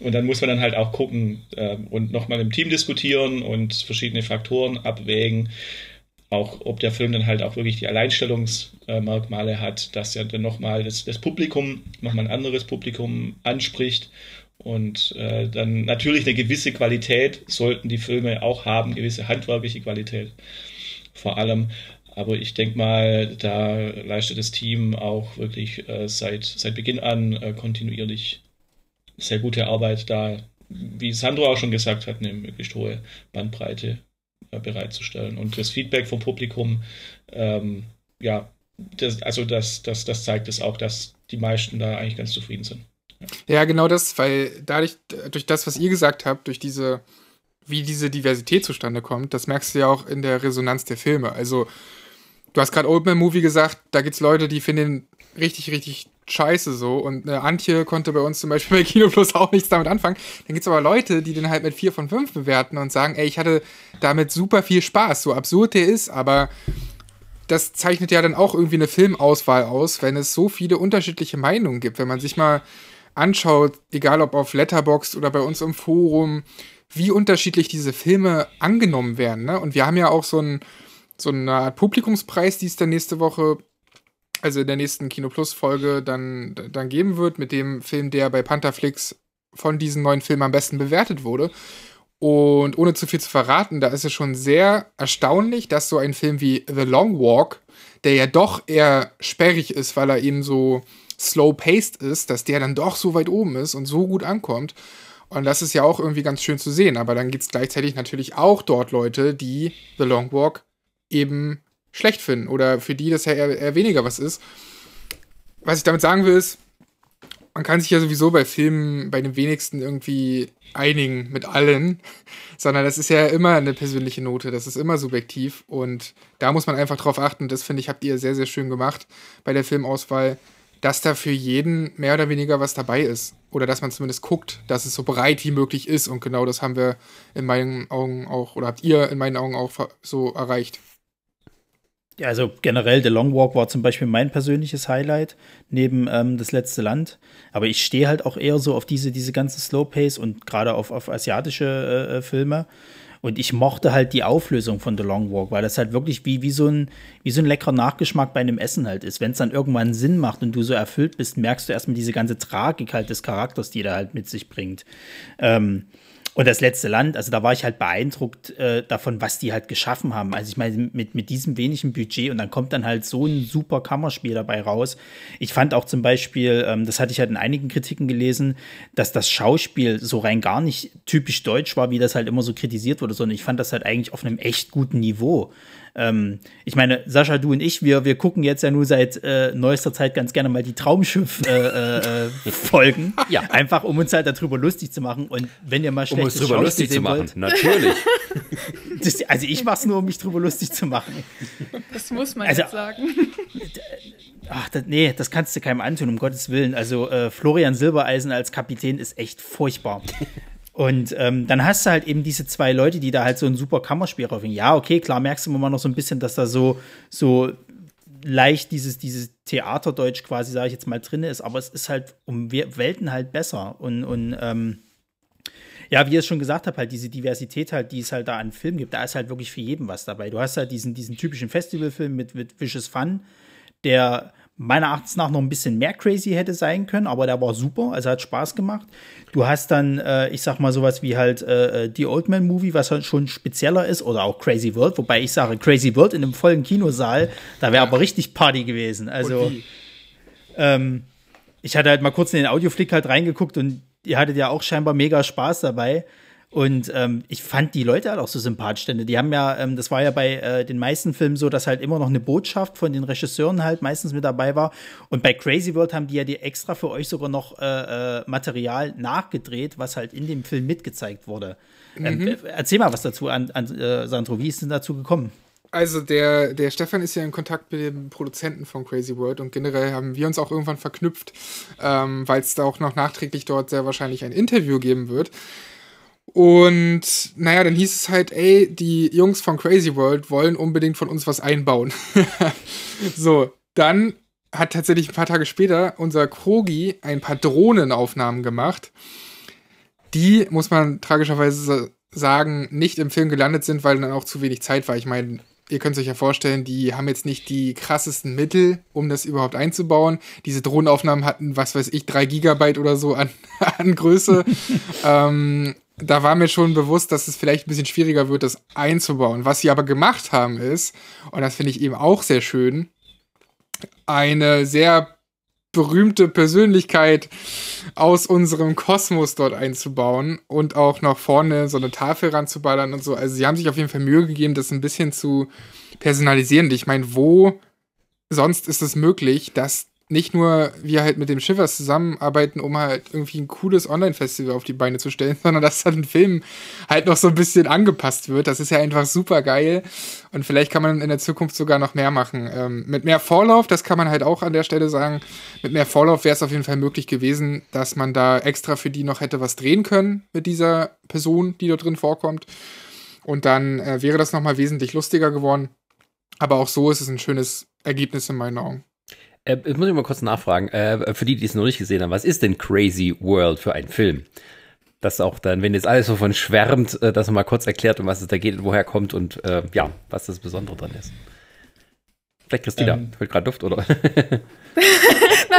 Und dann muss man dann halt auch gucken äh, und nochmal im Team diskutieren und verschiedene Faktoren abwägen, auch ob der Film dann halt auch wirklich die Alleinstellungsmerkmale hat, dass er dann nochmal das, das Publikum, nochmal ein anderes Publikum anspricht und äh, dann natürlich eine gewisse Qualität sollten die Filme auch haben, gewisse handwerkliche Qualität vor allem. Aber ich denke mal, da leistet das Team auch wirklich äh, seit, seit Beginn an äh, kontinuierlich sehr gute Arbeit, da, wie Sandro auch schon gesagt hat, eine möglichst hohe Bandbreite äh, bereitzustellen. Und das Feedback vom Publikum, ähm, ja, das, also das, das, das zeigt es auch, dass die meisten da eigentlich ganz zufrieden sind. Ja. ja, genau das, weil dadurch, durch das, was ihr gesagt habt, durch diese, wie diese Diversität zustande kommt, das merkst du ja auch in der Resonanz der Filme. Also du hast gerade Oldman Movie gesagt, da gibt es Leute, die finden richtig, richtig scheiße so. Und äh, Antje konnte bei uns zum Beispiel bei Kino Plus auch nichts damit anfangen. Dann gibt es aber Leute, die den halt mit 4 von 5 bewerten und sagen, ey, ich hatte damit super viel Spaß, so absurd der ist, aber das zeichnet ja dann auch irgendwie eine Filmauswahl aus, wenn es so viele unterschiedliche Meinungen gibt. Wenn man sich mal anschaut, egal ob auf Letterboxd oder bei uns im Forum, wie unterschiedlich diese Filme angenommen werden. Ne? Und wir haben ja auch so ein so eine Art Publikumspreis, die es dann nächste Woche, also in der nächsten Kino Plus Folge dann, dann geben wird, mit dem Film, der bei Pantherflix von diesen neuen Filmen am besten bewertet wurde. Und ohne zu viel zu verraten, da ist es schon sehr erstaunlich, dass so ein Film wie The Long Walk, der ja doch eher sperrig ist, weil er eben so slow-paced ist, dass der dann doch so weit oben ist und so gut ankommt. Und das ist ja auch irgendwie ganz schön zu sehen. Aber dann gibt es gleichzeitig natürlich auch dort Leute, die The Long Walk eben schlecht finden oder für die das ja eher, eher weniger was ist. Was ich damit sagen will, ist, man kann sich ja sowieso bei Filmen bei den wenigsten irgendwie einigen mit allen, [LAUGHS] sondern das ist ja immer eine persönliche Note, das ist immer subjektiv und da muss man einfach drauf achten. Das finde ich, habt ihr sehr, sehr schön gemacht bei der Filmauswahl, dass da für jeden mehr oder weniger was dabei ist. Oder dass man zumindest guckt, dass es so breit wie möglich ist und genau das haben wir in meinen Augen auch, oder habt ihr in meinen Augen auch so erreicht. Ja, also generell The Long Walk war zum Beispiel mein persönliches Highlight neben ähm, Das letzte Land. Aber ich stehe halt auch eher so auf diese, diese ganze Slow Pace und gerade auf, auf asiatische äh, äh, Filme. Und ich mochte halt die Auflösung von The Long Walk, weil das halt wirklich wie, wie, so, ein, wie so ein leckerer Nachgeschmack bei einem Essen halt ist. Wenn es dann irgendwann Sinn macht und du so erfüllt bist, merkst du erstmal diese ganze Tragik halt des Charakters, die der halt mit sich bringt. Ähm, und das letzte Land, also da war ich halt beeindruckt äh, davon, was die halt geschaffen haben. Also ich meine, mit, mit diesem wenigen Budget und dann kommt dann halt so ein super Kammerspiel dabei raus. Ich fand auch zum Beispiel, ähm, das hatte ich halt in einigen Kritiken gelesen, dass das Schauspiel so rein gar nicht typisch deutsch war, wie das halt immer so kritisiert wurde, sondern ich fand das halt eigentlich auf einem echt guten Niveau. Ähm, ich meine, Sascha, du und ich, wir, wir gucken jetzt ja nur seit äh, neuester Zeit ganz gerne mal die Traumschiff-Folgen. Äh, äh, [LAUGHS] ja. Einfach, um uns halt darüber lustig zu machen. Und wenn ihr mal schlecht Um uns darüber lustig zu machen, wollt, natürlich. [LAUGHS] das, also ich mach's nur, um mich darüber lustig zu machen. Das muss man also, jetzt sagen. [LAUGHS] Ach, das, nee, das kannst du keinem antun, um Gottes Willen. Also äh, Florian Silbereisen als Kapitän ist echt furchtbar. Und ähm, dann hast du halt eben diese zwei Leute, die da halt so ein super Kammerspiel raufhängen. Ja, okay, klar merkst du immer noch so ein bisschen, dass da so, so leicht dieses, dieses Theaterdeutsch quasi, sage ich jetzt mal, drin ist, aber es ist halt um Welten halt besser. Und, und ähm, ja, wie ihr es schon gesagt habt, halt diese Diversität halt, die es halt da an Filmen gibt, da ist halt wirklich für jeden was dabei. Du hast halt diesen, diesen typischen Festivalfilm mit, mit Vicious Fun, der meiner Erachtens nach noch ein bisschen mehr crazy hätte sein können, aber der war super, also hat Spaß gemacht. Du hast dann, äh, ich sag mal, sowas wie halt äh, äh, die Old Man Movie, was halt schon spezieller ist, oder auch Crazy World, wobei ich sage, Crazy World in einem vollen Kinosaal, da wäre aber richtig Party gewesen. Also, ähm, ich hatte halt mal kurz in den Audioflick halt reingeguckt und ihr hattet ja auch scheinbar mega Spaß dabei. Und ähm, ich fand die Leute halt auch so sympathisch, denn die haben ja, ähm, das war ja bei äh, den meisten Filmen so, dass halt immer noch eine Botschaft von den Regisseuren halt meistens mit dabei war. Und bei Crazy World haben die ja die extra für euch sogar noch äh, äh, Material nachgedreht, was halt in dem Film mitgezeigt wurde. Ähm, mhm. erzähl mal was dazu an, an äh, Sandro, wie ist denn dazu gekommen? Also der, der Stefan ist ja in Kontakt mit dem Produzenten von Crazy World und generell haben wir uns auch irgendwann verknüpft, ähm, weil es da auch noch nachträglich dort sehr wahrscheinlich ein Interview geben wird. Und naja, dann hieß es halt, ey, die Jungs von Crazy World wollen unbedingt von uns was einbauen. [LAUGHS] so, dann hat tatsächlich ein paar Tage später unser Krogi ein paar Drohnenaufnahmen gemacht. Die, muss man tragischerweise sagen, nicht im Film gelandet sind, weil dann auch zu wenig Zeit war. Ich meine, ihr könnt es euch ja vorstellen, die haben jetzt nicht die krassesten Mittel, um das überhaupt einzubauen. Diese Drohnenaufnahmen hatten, was weiß ich, drei Gigabyte oder so an, [LAUGHS] an Größe. [LAUGHS] ähm, da war mir schon bewusst, dass es vielleicht ein bisschen schwieriger wird, das einzubauen. Was sie aber gemacht haben ist, und das finde ich eben auch sehr schön, eine sehr berühmte Persönlichkeit aus unserem Kosmos dort einzubauen und auch noch vorne so eine Tafel ranzuballern und so. Also sie haben sich auf jeden Fall Mühe gegeben, das ein bisschen zu personalisieren. Ich meine, wo sonst ist es möglich, dass nicht nur wir halt mit dem Schiffers zusammenarbeiten, um halt irgendwie ein cooles Online-Festival auf die Beine zu stellen, [LAUGHS] sondern dass dann ein Film halt noch so ein bisschen angepasst wird. Das ist ja einfach super geil. Und vielleicht kann man in der Zukunft sogar noch mehr machen. Ähm, mit mehr Vorlauf, das kann man halt auch an der Stelle sagen, mit mehr Vorlauf wäre es auf jeden Fall möglich gewesen, dass man da extra für die noch hätte was drehen können mit dieser Person, die dort drin vorkommt. Und dann äh, wäre das nochmal wesentlich lustiger geworden. Aber auch so ist es ein schönes Ergebnis in meinen Augen. Äh, jetzt muss ich mal kurz nachfragen, äh, für die, die es noch nicht gesehen haben, was ist denn Crazy World für ein Film? Das auch dann, wenn jetzt alles so von schwärmt, äh, dass man mal kurz erklärt, um was es da geht, woher kommt und äh, ja, was das Besondere dran ist. Vielleicht Christina, ähm. hört gerade Luft, oder? [LAUGHS] nein,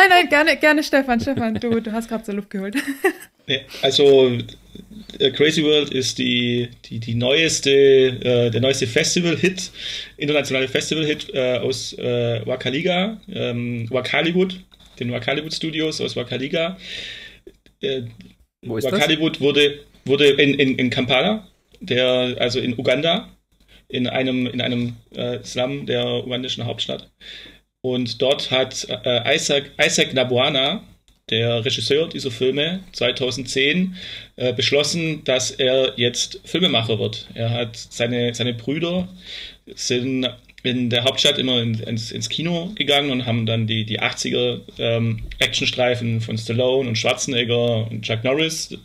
nein, gerne, gerne Stefan. Stefan, du, du hast gerade so Luft geholt. Also äh, Crazy World ist die, die, die neueste, äh, der neueste Festival-Hit, internationale Festival-Hit äh, aus äh, Wakaliga, ähm, Wakaliwood, den Wakaliwood Studios aus Wakaliga. Äh, Wo ist Wakaliwood das? wurde, wurde in, in, in Kampala, der, also in Uganda, in einem, in einem äh, Slum der ugandischen Hauptstadt. Und dort hat äh, Isaac, Isaac Nabuana, der Regisseur dieser Filme 2010 äh, beschlossen, dass er jetzt Filmemacher wird. Er hat seine, seine Brüder sind in der Hauptstadt immer in, ins, ins, Kino gegangen und haben dann die, die 80er ähm, Actionstreifen von Stallone und Schwarzenegger und Chuck Norris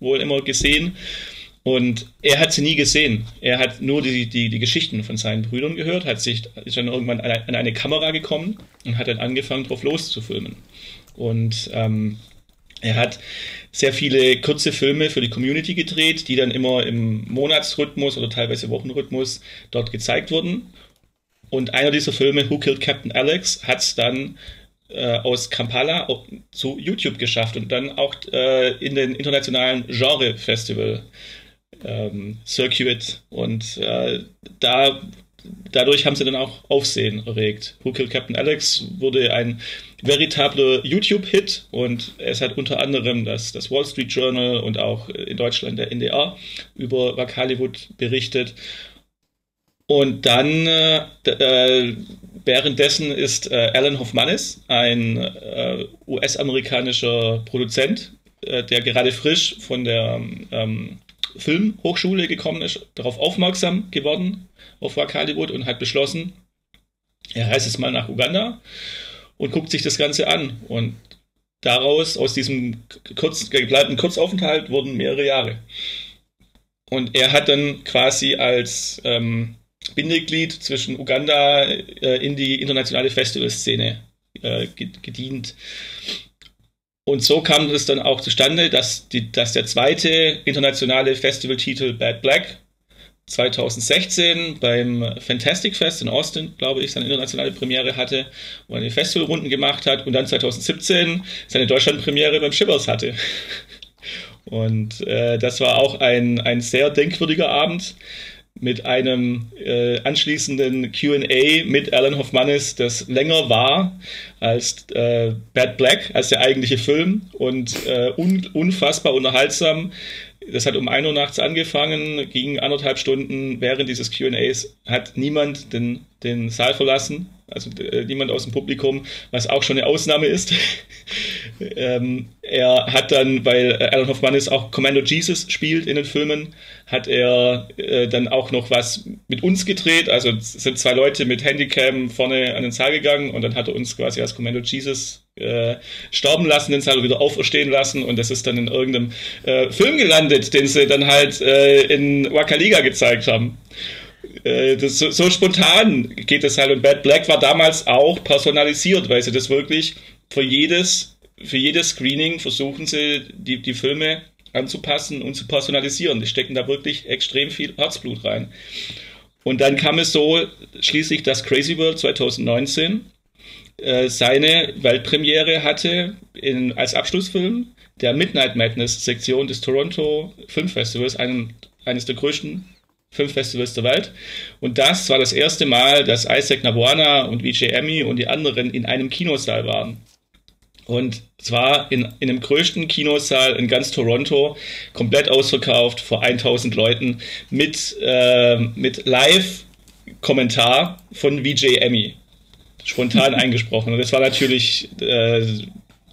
wohl immer gesehen. Und er hat sie nie gesehen. Er hat nur die, die, die Geschichten von seinen Brüdern gehört, hat sich, ist dann irgendwann an eine, Kamera gekommen und hat dann angefangen, drauf loszufilmen. Und ähm, er hat sehr viele kurze Filme für die Community gedreht, die dann immer im Monatsrhythmus oder teilweise Wochenrhythmus dort gezeigt wurden. Und einer dieser Filme, Who Killed Captain Alex, hat es dann äh, aus Kampala zu YouTube geschafft und dann auch äh, in den internationalen Genre-Festival ähm, Circuit. Und äh, da dadurch haben sie dann auch Aufsehen erregt. Who Killed Captain Alex wurde ein veritabler YouTube-Hit und es hat unter anderem das, das Wall Street Journal und auch in Deutschland der NDR über Wack Hollywood berichtet. Und dann äh, äh, währenddessen ist äh, Alan Hoffmanis, ein äh, US-amerikanischer Produzent, äh, der gerade frisch von der ähm, Filmhochschule gekommen ist, darauf aufmerksam geworden auf Wack Hollywood und hat beschlossen, er reist jetzt mal nach Uganda und guckt sich das Ganze an. Und daraus, aus diesem kurz, geplanten Kurzaufenthalt, wurden mehrere Jahre. Und er hat dann quasi als ähm, Bindeglied zwischen Uganda äh, in die internationale Festivalszene äh, gedient. Und so kam es dann auch zustande, dass, die, dass der zweite internationale Festivaltitel Bad Black 2016 beim Fantastic Fest in Austin, glaube ich, seine internationale Premiere hatte und eine Festivalrunden gemacht hat und dann 2017 seine Deutschlandpremiere beim Shivers hatte. [LAUGHS] Und äh, das war auch ein, ein sehr denkwürdiger Abend mit einem äh, anschließenden QA mit Alan Hoffmannis, das länger war als äh, Bad Black, als der eigentliche Film und äh, un unfassbar unterhaltsam das hat um 1 Uhr nachts angefangen, ging anderthalb Stunden. Während dieses QAs hat niemand den, den Saal verlassen, also äh, niemand aus dem Publikum, was auch schon eine Ausnahme ist. [LAUGHS] ähm, er hat dann, weil Alan Hoffmannis auch Commando Jesus spielt in den Filmen, hat er äh, dann auch noch was mit uns gedreht. Also sind zwei Leute mit Handycam vorne an den Saal gegangen und dann hat er uns quasi als Commando Jesus äh, sterben lassen, den Saal wieder auferstehen lassen und das ist dann in irgendeinem äh, Film gelandet, den sie dann halt äh, in Wakaliga gezeigt haben. Äh, das, so, so spontan geht das halt und Bad Black war damals auch personalisiert, weil sie das wirklich für jedes für jedes Screening versuchen sie, die, die Filme anzupassen und zu personalisieren. Die stecken da wirklich extrem viel Herzblut rein. Und dann kam es so schließlich, dass Crazy World 2019 äh, seine Weltpremiere hatte in, als Abschlussfilm der Midnight Madness Sektion des Toronto Filmfestivals, einem, eines der größten Filmfestivals der Welt. Und das war das erste Mal, dass Isaac Nabuana und Vijay Emmy und die anderen in einem Kinosaal waren. Und zwar in, in dem größten Kinosaal in ganz Toronto, komplett ausverkauft vor 1000 Leuten mit, äh, mit Live-Kommentar von VJ Emmy. Spontan eingesprochen. Und das war natürlich äh,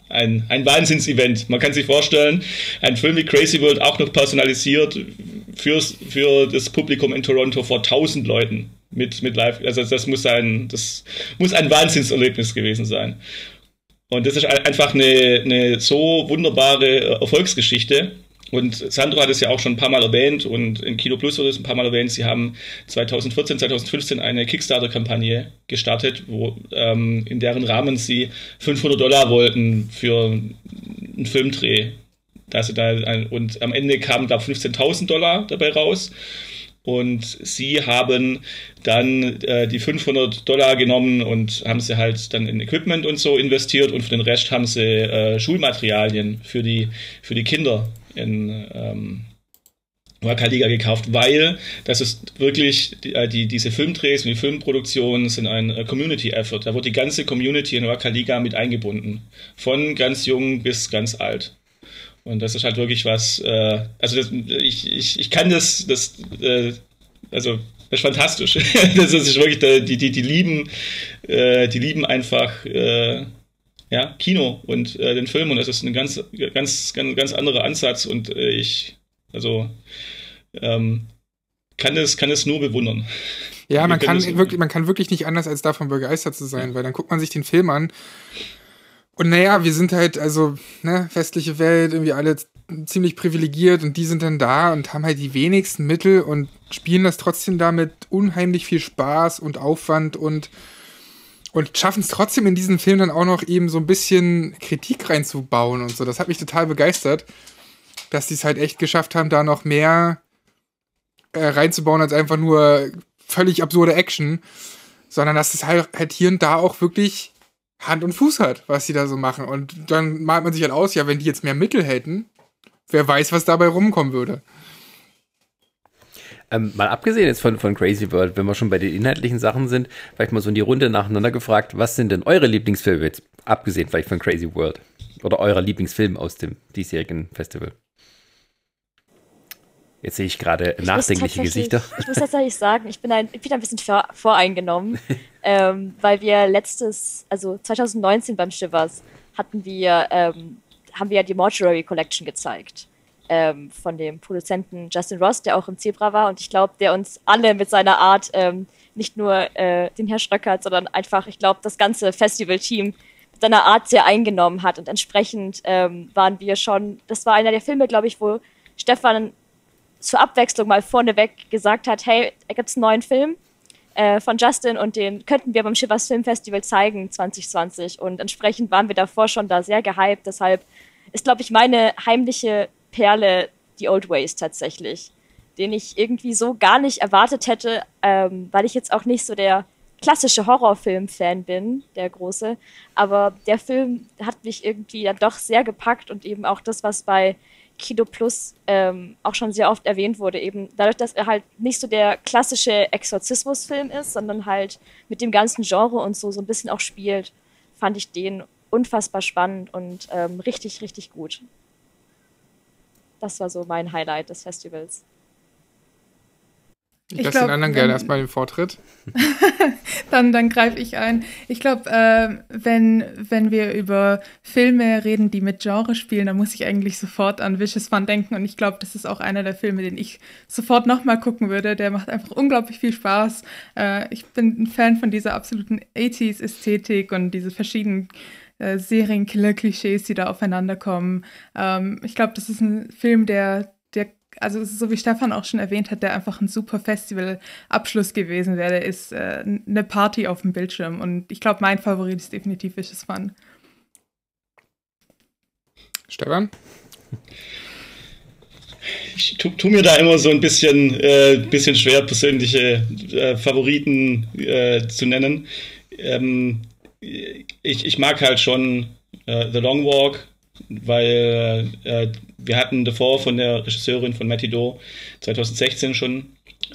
ein, ein Wahnsinnsevent. Man kann sich vorstellen, ein Film wie Crazy World auch noch personalisiert fürs, für das Publikum in Toronto vor 1000 Leuten mit, mit Live. Also das muss ein, das muss ein Wahnsinnserlebnis gewesen sein. Und das ist einfach eine, eine so wunderbare Erfolgsgeschichte. Und Sandro hat es ja auch schon ein paar Mal erwähnt und in Kino Plus wurde es ein paar Mal erwähnt. Sie haben 2014, 2015 eine Kickstarter-Kampagne gestartet, wo, ähm, in deren Rahmen sie 500 Dollar wollten für einen Filmdreh. Dass sie da ein, und am Ende kamen da 15.000 Dollar dabei raus. Und sie haben dann äh, die 500 Dollar genommen und haben sie halt dann in Equipment und so investiert und für den Rest haben sie äh, Schulmaterialien für die, für die Kinder in ähm, Wakaliga gekauft, weil das ist wirklich, die, äh, die, diese Filmdrehs und die Filmproduktionen sind ein äh, Community-Effort. Da wird die ganze Community in Wakaliga mit eingebunden. Von ganz jung bis ganz alt. Und das ist halt wirklich was, äh, also das, ich, ich, ich kann das, das äh, also das ist fantastisch. [LAUGHS] das ist wirklich, die, die, die lieben, äh, die lieben einfach äh, ja, Kino und äh, den Film und das ist ein ganz, ganz, ganz, ganz anderer Ansatz und äh, ich, also ähm, kann es, kann es nur bewundern. Ja, man kann, wirklich, man kann wirklich nicht anders als davon begeistert zu sein, weil dann guckt man sich den Film an und naja, wir sind halt, also, ne, westliche Welt, irgendwie alle ziemlich privilegiert und die sind dann da und haben halt die wenigsten Mittel und spielen das trotzdem damit unheimlich viel Spaß und Aufwand und, und schaffen es trotzdem in diesen Film dann auch noch eben so ein bisschen Kritik reinzubauen und so. Das hat mich total begeistert, dass die es halt echt geschafft haben, da noch mehr äh, reinzubauen als einfach nur völlig absurde Action, sondern dass es halt, halt hier und da auch wirklich Hand und Fuß hat, was sie da so machen. Und dann malt man sich halt aus, ja, wenn die jetzt mehr Mittel hätten, wer weiß, was dabei rumkommen würde. Ähm, mal abgesehen jetzt von, von Crazy World, wenn wir schon bei den inhaltlichen Sachen sind, vielleicht mal so in die Runde nacheinander gefragt, was sind denn eure Lieblingsfilme jetzt, abgesehen vielleicht von Crazy World? Oder eurer Lieblingsfilm aus dem diesjährigen Festival? Jetzt sehe ich gerade nachdenkliche Gesichter. Ich muss tatsächlich sagen, ich bin ein, ich bin ein bisschen voreingenommen, [LAUGHS] ähm, weil wir letztes, also 2019 beim Shivers hatten wir, ähm, haben wir ja die Mortuary Collection gezeigt ähm, von dem Produzenten Justin Ross, der auch im Zebra war und ich glaube, der uns alle mit seiner Art ähm, nicht nur äh, den Herr Schröckert, sondern einfach, ich glaube, das ganze Festival-Team mit seiner Art sehr eingenommen hat und entsprechend ähm, waren wir schon, das war einer der Filme, glaube ich, wo Stefan zur Abwechslung mal vorneweg gesagt hat, hey, da gibt es einen neuen Film äh, von Justin und den könnten wir beim Shivers Film Festival zeigen 2020 und entsprechend waren wir davor schon da sehr gehypt, deshalb ist, glaube ich, meine heimliche Perle die Old Ways tatsächlich, den ich irgendwie so gar nicht erwartet hätte, ähm, weil ich jetzt auch nicht so der klassische Horrorfilm-Fan bin, der große, aber der Film hat mich irgendwie dann doch sehr gepackt und eben auch das, was bei Kino Plus ähm, auch schon sehr oft erwähnt wurde, eben dadurch, dass er halt nicht so der klassische Exorzismusfilm ist, sondern halt mit dem ganzen Genre und so so ein bisschen auch spielt, fand ich den unfassbar spannend und ähm, richtig, richtig gut. Das war so mein Highlight des Festivals. Ich, lasse den anderen gerne erstmal den Vortritt. [LAUGHS] dann dann greife ich ein. Ich glaube, äh, wenn, wenn wir über Filme reden, die mit Genre spielen, dann muss ich eigentlich sofort an Vicious Fun denken. Und ich glaube, das ist auch einer der Filme, den ich sofort nochmal gucken würde. Der macht einfach unglaublich viel Spaß. Äh, ich bin ein Fan von dieser absoluten 80s-Ästhetik und diese verschiedenen äh, Serienkiller-Klischees, die da aufeinander kommen. Ähm, ich glaube, das ist ein Film, der also so wie Stefan auch schon erwähnt hat, der einfach ein super Festival-Abschluss gewesen wäre. Der ist äh, eine Party auf dem Bildschirm und ich glaube, mein Favorit ist definitiv Vicious Fun. Stefan? Ich tu, tu, mir da immer so ein bisschen, äh, bisschen schwer, persönliche äh, Favoriten äh, zu nennen. Ähm, ich, ich mag halt schon äh, The Long Walk, weil äh, wir hatten davor von der Regisseurin von Matido 2016 schon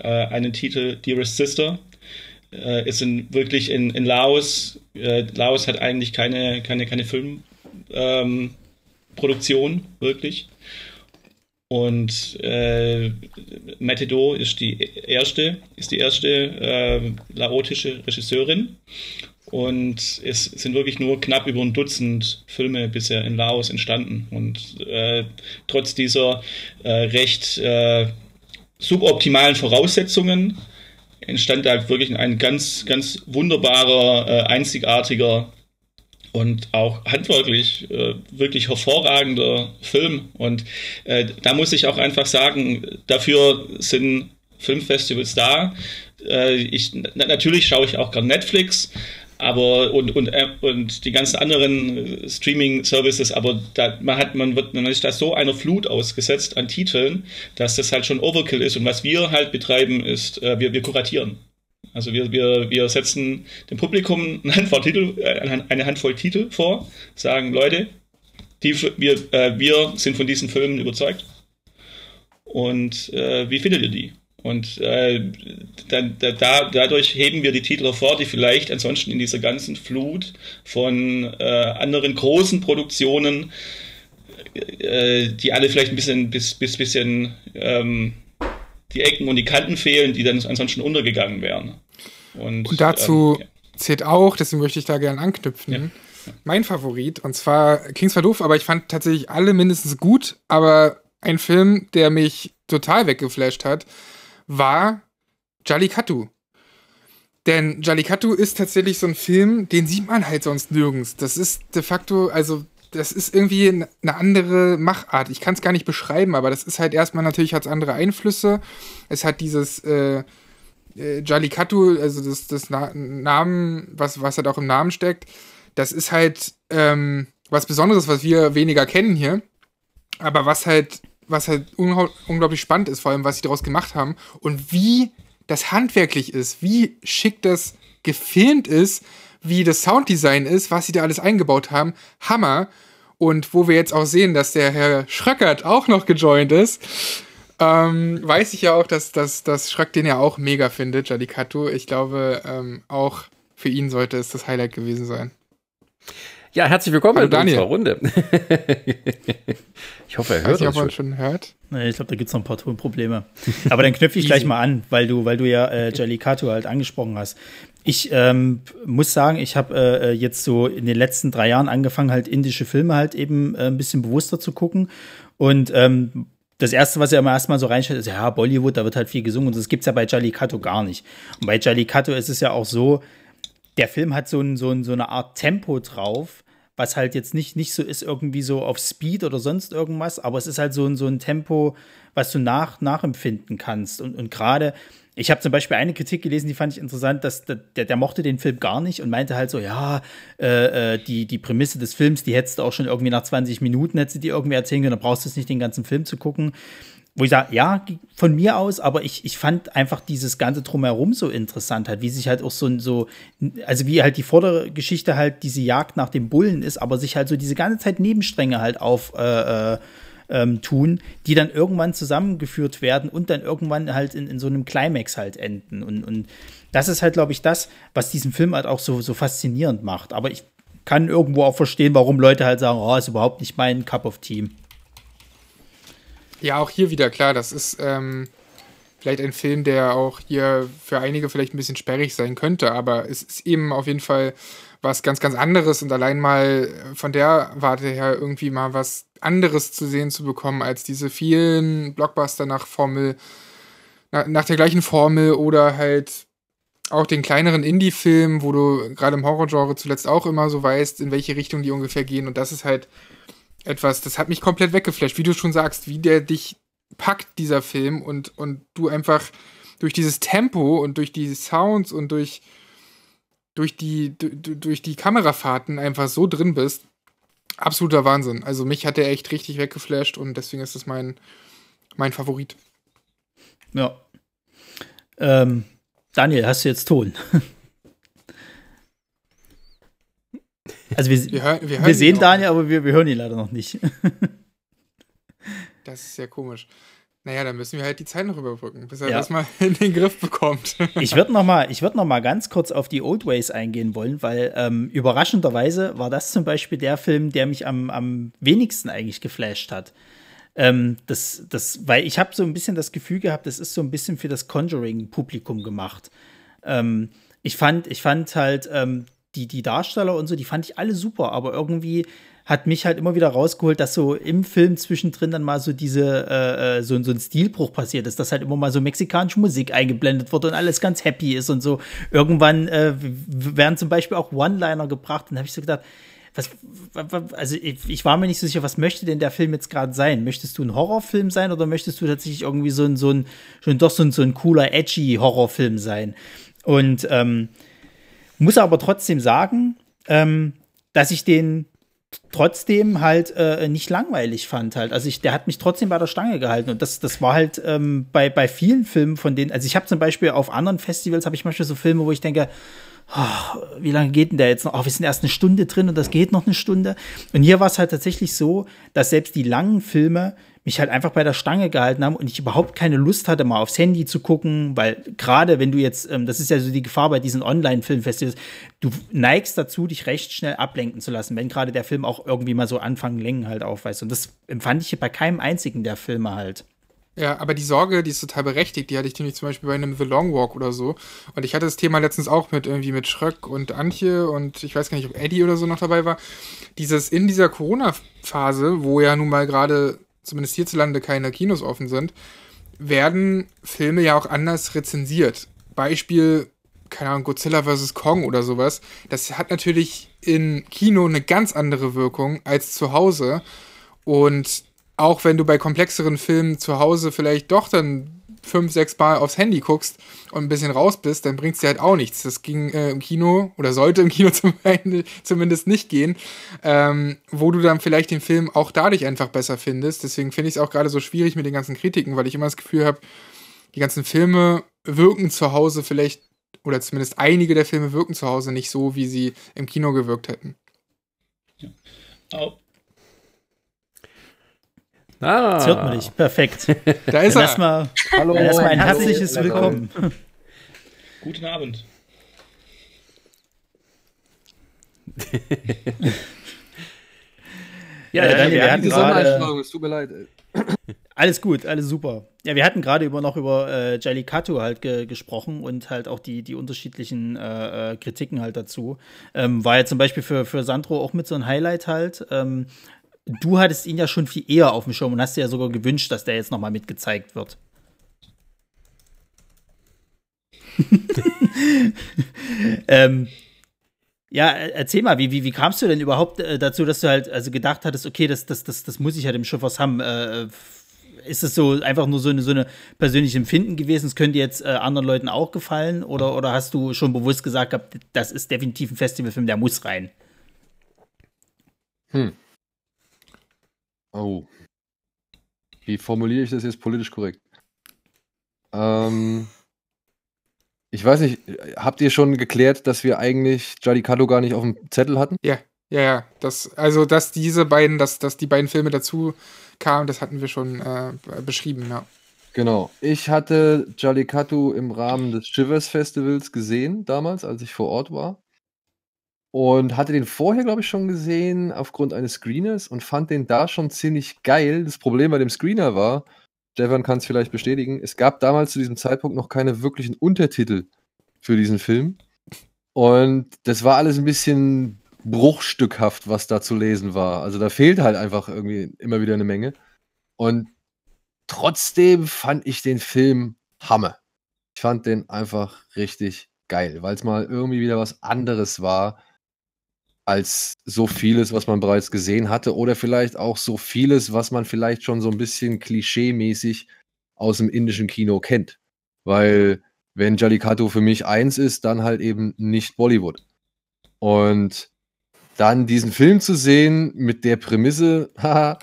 äh, einen Titel Dearest Sister. Äh, ist in, wirklich in, in Laos. Äh, Laos hat eigentlich keine, keine, keine Filmproduktion, ähm, wirklich. Und äh, Matido ist die erste, ist die erste äh, laotische Regisseurin und es sind wirklich nur knapp über ein Dutzend Filme bisher in Laos entstanden. Und äh, trotz dieser äh, recht äh, suboptimalen Voraussetzungen entstand da wirklich ein ganz, ganz wunderbarer, äh, einzigartiger und auch handwerklich äh, wirklich hervorragender Film. Und äh, da muss ich auch einfach sagen, dafür sind Filmfestivals da. ich, natürlich schaue ich auch gern Netflix, aber und, und, äh, und die ganzen anderen Streaming-Services, aber da, man hat, man wird, man ist da so einer Flut ausgesetzt an Titeln, dass das halt schon Overkill ist. Und was wir halt betreiben, ist, äh, wir, wir kuratieren. Also wir, wir, wir setzen dem Publikum eine Handvoll Titel, äh, eine Handvoll Titel vor, sagen, Leute, die, wir, äh, wir sind von diesen Filmen überzeugt. Und äh, wie findet ihr die? Und äh, dann, da, dadurch heben wir die Titel hervor, die vielleicht ansonsten in dieser ganzen Flut von äh, anderen großen Produktionen, äh, die alle vielleicht ein bisschen, bis, bis bisschen ähm, die Ecken und die Kanten fehlen, die dann ansonsten untergegangen wären. Und, und dazu ähm, ja. zählt auch, deswegen möchte ich da gerne anknüpfen. Ja. Mein Favorit, und zwar Kings war doof, aber ich fand tatsächlich alle mindestens gut, aber ein Film, der mich total weggeflasht hat, war Jallikattu. Denn Jallikattu ist tatsächlich so ein Film, den sieht man halt sonst nirgends. Das ist de facto, also das ist irgendwie eine andere Machart. Ich kann es gar nicht beschreiben, aber das ist halt erstmal natürlich hat andere Einflüsse. Es hat dieses äh, äh, Jallikattu, also das, das Na Namen, was, was halt auch im Namen steckt, das ist halt ähm, was Besonderes, was wir weniger kennen hier. Aber was halt was halt unglaublich spannend ist, vor allem, was sie daraus gemacht haben und wie das handwerklich ist, wie schick das gefilmt ist, wie das Sounddesign ist, was sie da alles eingebaut haben. Hammer. Und wo wir jetzt auch sehen, dass der Herr Schröckert auch noch gejoint ist, ähm, weiß ich ja auch, dass, dass, dass Schröck den ja auch mega findet, Jadikato. Ich glaube, ähm, auch für ihn sollte es das Highlight gewesen sein. Ja, herzlich willkommen Hallo, in Daniel. unserer Runde. [LAUGHS] ich hoffe, er hört Weiß nicht, ob man schon hört. Nee, ich glaube, da gibt es noch ein paar Tonprobleme. Aber dann knüpfe ich [LAUGHS] gleich mal an, weil du, weil du ja äh, Jellicato halt angesprochen hast. Ich ähm, muss sagen, ich habe äh, jetzt so in den letzten drei Jahren angefangen, halt indische Filme halt eben äh, ein bisschen bewusster zu gucken. Und ähm, das erste, was ja immer erstmal so reinstellt, ist ja Bollywood, da wird halt viel gesungen und das gibt's ja bei Jallikatto gar nicht. Und bei Jallikatto ist es ja auch so, der Film hat so, ein, so, ein, so eine Art Tempo drauf, was halt jetzt nicht, nicht so ist, irgendwie so auf Speed oder sonst irgendwas, aber es ist halt so ein, so ein Tempo, was du nach, nachempfinden kannst. Und, und gerade, ich habe zum Beispiel eine Kritik gelesen, die fand ich interessant, dass der, der, mochte den Film gar nicht und meinte halt so, ja, äh, äh die, die Prämisse des Films, die hättest du auch schon irgendwie nach 20 Minuten, hättest du dir irgendwie erzählen können, dann brauchst du es nicht den ganzen Film zu gucken wo ich sage, ja, von mir aus, aber ich, ich fand einfach dieses ganze Drumherum so interessant halt, wie sich halt auch so, so, also wie halt die vordere Geschichte halt diese Jagd nach dem Bullen ist, aber sich halt so diese ganze Zeit Nebenstränge halt auf äh, äh, ähm, tun, die dann irgendwann zusammengeführt werden und dann irgendwann halt in, in so einem Climax halt enden. Und, und das ist halt, glaube ich, das, was diesen Film halt auch so, so faszinierend macht. Aber ich kann irgendwo auch verstehen, warum Leute halt sagen, oh, ist überhaupt nicht mein Cup of Tea. Ja, auch hier wieder klar, das ist, ähm, vielleicht ein Film, der auch hier für einige vielleicht ein bisschen sperrig sein könnte, aber es ist eben auf jeden Fall was ganz, ganz anderes und allein mal von der Warte her irgendwie mal was anderes zu sehen zu bekommen als diese vielen Blockbuster nach Formel, nach, nach der gleichen Formel oder halt auch den kleineren Indie-Film, wo du gerade im Horrorgenre zuletzt auch immer so weißt, in welche Richtung die ungefähr gehen. Und das ist halt etwas, das hat mich komplett weggeflasht, wie du schon sagst, wie der dich packt, dieser Film, und, und du einfach durch dieses Tempo und durch die Sounds und durch, durch, die, durch die Kamerafahrten einfach so drin bist. Absoluter Wahnsinn. Also mich hat der echt richtig weggeflasht und deswegen ist das mein, mein Favorit. Ja. Ähm, Daniel, hast du jetzt Ton? [LAUGHS] Also wir, wir, hören, wir, wir sehen Daniel, aber wir, wir hören ihn leider noch nicht. [LAUGHS] das ist sehr komisch. Naja, dann müssen wir halt die Zeit noch überbrücken, bis er ja. das mal [LAUGHS] in den Griff bekommt. ich würde noch, mal, würd noch mal ganz kurz auf die Old Ways eingehen wollen, weil ähm, überraschenderweise war das zum Beispiel der Film, der mich am, am wenigsten eigentlich geflasht hat. Ähm, das, das, weil ich habe so ein bisschen das Gefühl gehabt, das ist so ein bisschen für das Conjuring-Publikum gemacht. Ähm, ich fand, ich fand halt ähm, die, die Darsteller und so, die fand ich alle super, aber irgendwie hat mich halt immer wieder rausgeholt, dass so im Film zwischendrin dann mal so diese, äh, äh so, so ein Stilbruch passiert ist, dass halt immer mal so mexikanische Musik eingeblendet wird und alles ganz happy ist und so. Irgendwann äh, werden zum Beispiel auch One-Liner gebracht und habe ich so gedacht, was, also ich, war mir nicht so sicher, was möchte denn der Film jetzt gerade sein? Möchtest du ein Horrorfilm sein oder möchtest du tatsächlich irgendwie so ein, so ein, schon doch so ein, so ein cooler, edgy Horrorfilm sein? Und ähm, muss aber trotzdem sagen, ähm, dass ich den trotzdem halt äh, nicht langweilig fand halt. Also ich, der hat mich trotzdem bei der Stange gehalten und das, das war halt ähm, bei, bei vielen Filmen von denen, also ich habe zum Beispiel auf anderen Festivals habe ich manchmal so Filme, wo ich denke, oh, wie lange geht denn der jetzt noch? Oh, wir sind erst eine Stunde drin und das geht noch eine Stunde. Und hier war es halt tatsächlich so, dass selbst die langen Filme mich halt einfach bei der Stange gehalten haben und ich überhaupt keine Lust hatte, mal aufs Handy zu gucken, weil gerade wenn du jetzt, ähm, das ist ja so die Gefahr bei diesen Online-Filmfestivals, du neigst dazu, dich recht schnell ablenken zu lassen, wenn gerade der Film auch irgendwie mal so anfangen Längen halt aufweist. Und das empfand ich bei keinem einzigen der Filme halt. Ja, aber die Sorge, die ist total berechtigt. Die hatte ich nämlich zum Beispiel bei einem The Long Walk oder so. Und ich hatte das Thema letztens auch mit irgendwie mit Schröck und Antje und ich weiß gar nicht, ob Eddie oder so noch dabei war. Dieses in dieser Corona-Phase, wo ja nun mal gerade zumindest hierzulande keine Kinos offen sind, werden Filme ja auch anders rezensiert. Beispiel, keine Ahnung, Godzilla vs. Kong oder sowas. Das hat natürlich in Kino eine ganz andere Wirkung als zu Hause. Und auch wenn du bei komplexeren Filmen zu Hause vielleicht doch dann fünf, sechs Mal aufs Handy guckst und ein bisschen raus bist, dann bringt es dir halt auch nichts. Das ging äh, im Kino oder sollte im Kino [LAUGHS] zum zumindest nicht gehen, ähm, wo du dann vielleicht den Film auch dadurch einfach besser findest. Deswegen finde ich es auch gerade so schwierig mit den ganzen Kritiken, weil ich immer das Gefühl habe, die ganzen Filme wirken zu Hause vielleicht, oder zumindest einige der Filme wirken zu Hause nicht so, wie sie im Kino gewirkt hätten. Ja. Oh. Ah. Jetzt hört man dich. Perfekt. [LAUGHS] Da ist er. Erstmal, Hallo. Erstmal ein herzliches Willkommen. Guten Abend. ja, ja, Daniel, wir hatten gerade. Es tut mir leid. Alles gut, alles super. Ja, wir hatten gerade über noch über äh, Jallikattu halt ge gesprochen und halt auch die, die unterschiedlichen äh, äh, Kritiken halt dazu. Ähm, war ja zum Beispiel für, für Sandro auch mit so einem Highlight halt. Ähm, du hattest ihn ja schon viel eher auf dem Schirm und hast dir ja sogar gewünscht, dass der jetzt noch mal mitgezeigt wird. [LAUGHS] ähm, ja, erzähl mal, wie, wie, wie kamst du denn überhaupt äh, dazu, dass du halt also gedacht hattest, okay, das, das, das, das muss ich halt im Schiffers haben. Äh, ist es so einfach nur so eine, so eine persönliche Empfinden gewesen? Es könnte jetzt äh, anderen Leuten auch gefallen? Oder, oder hast du schon bewusst gesagt das ist definitiv ein Festivalfilm, der muss rein? Hm. Oh. Wie formuliere ich das jetzt politisch korrekt? Ähm, ich weiß nicht, habt ihr schon geklärt, dass wir eigentlich Jadikado gar nicht auf dem Zettel hatten? Ja, ja, ja. Das, also, dass diese beiden, dass, dass die beiden Filme dazu kamen, das hatten wir schon äh, beschrieben, ja. Genau. Ich hatte Jallikattu im Rahmen des Shivers Festivals gesehen, damals, als ich vor Ort war. Und hatte den vorher, glaube ich, schon gesehen aufgrund eines Screeners und fand den da schon ziemlich geil. Das Problem bei dem Screener war, Stefan kann es vielleicht bestätigen. Es gab damals zu diesem Zeitpunkt noch keine wirklichen Untertitel für diesen Film. Und das war alles ein bisschen bruchstückhaft, was da zu lesen war. Also da fehlt halt einfach irgendwie immer wieder eine Menge. Und trotzdem fand ich den Film Hammer. Ich fand den einfach richtig geil, weil es mal irgendwie wieder was anderes war als so vieles, was man bereits gesehen hatte oder vielleicht auch so vieles, was man vielleicht schon so ein bisschen klischee-mäßig aus dem indischen Kino kennt. Weil wenn Jallikattu für mich eins ist, dann halt eben nicht Bollywood. Und dann diesen Film zu sehen mit der Prämisse, [LAUGHS]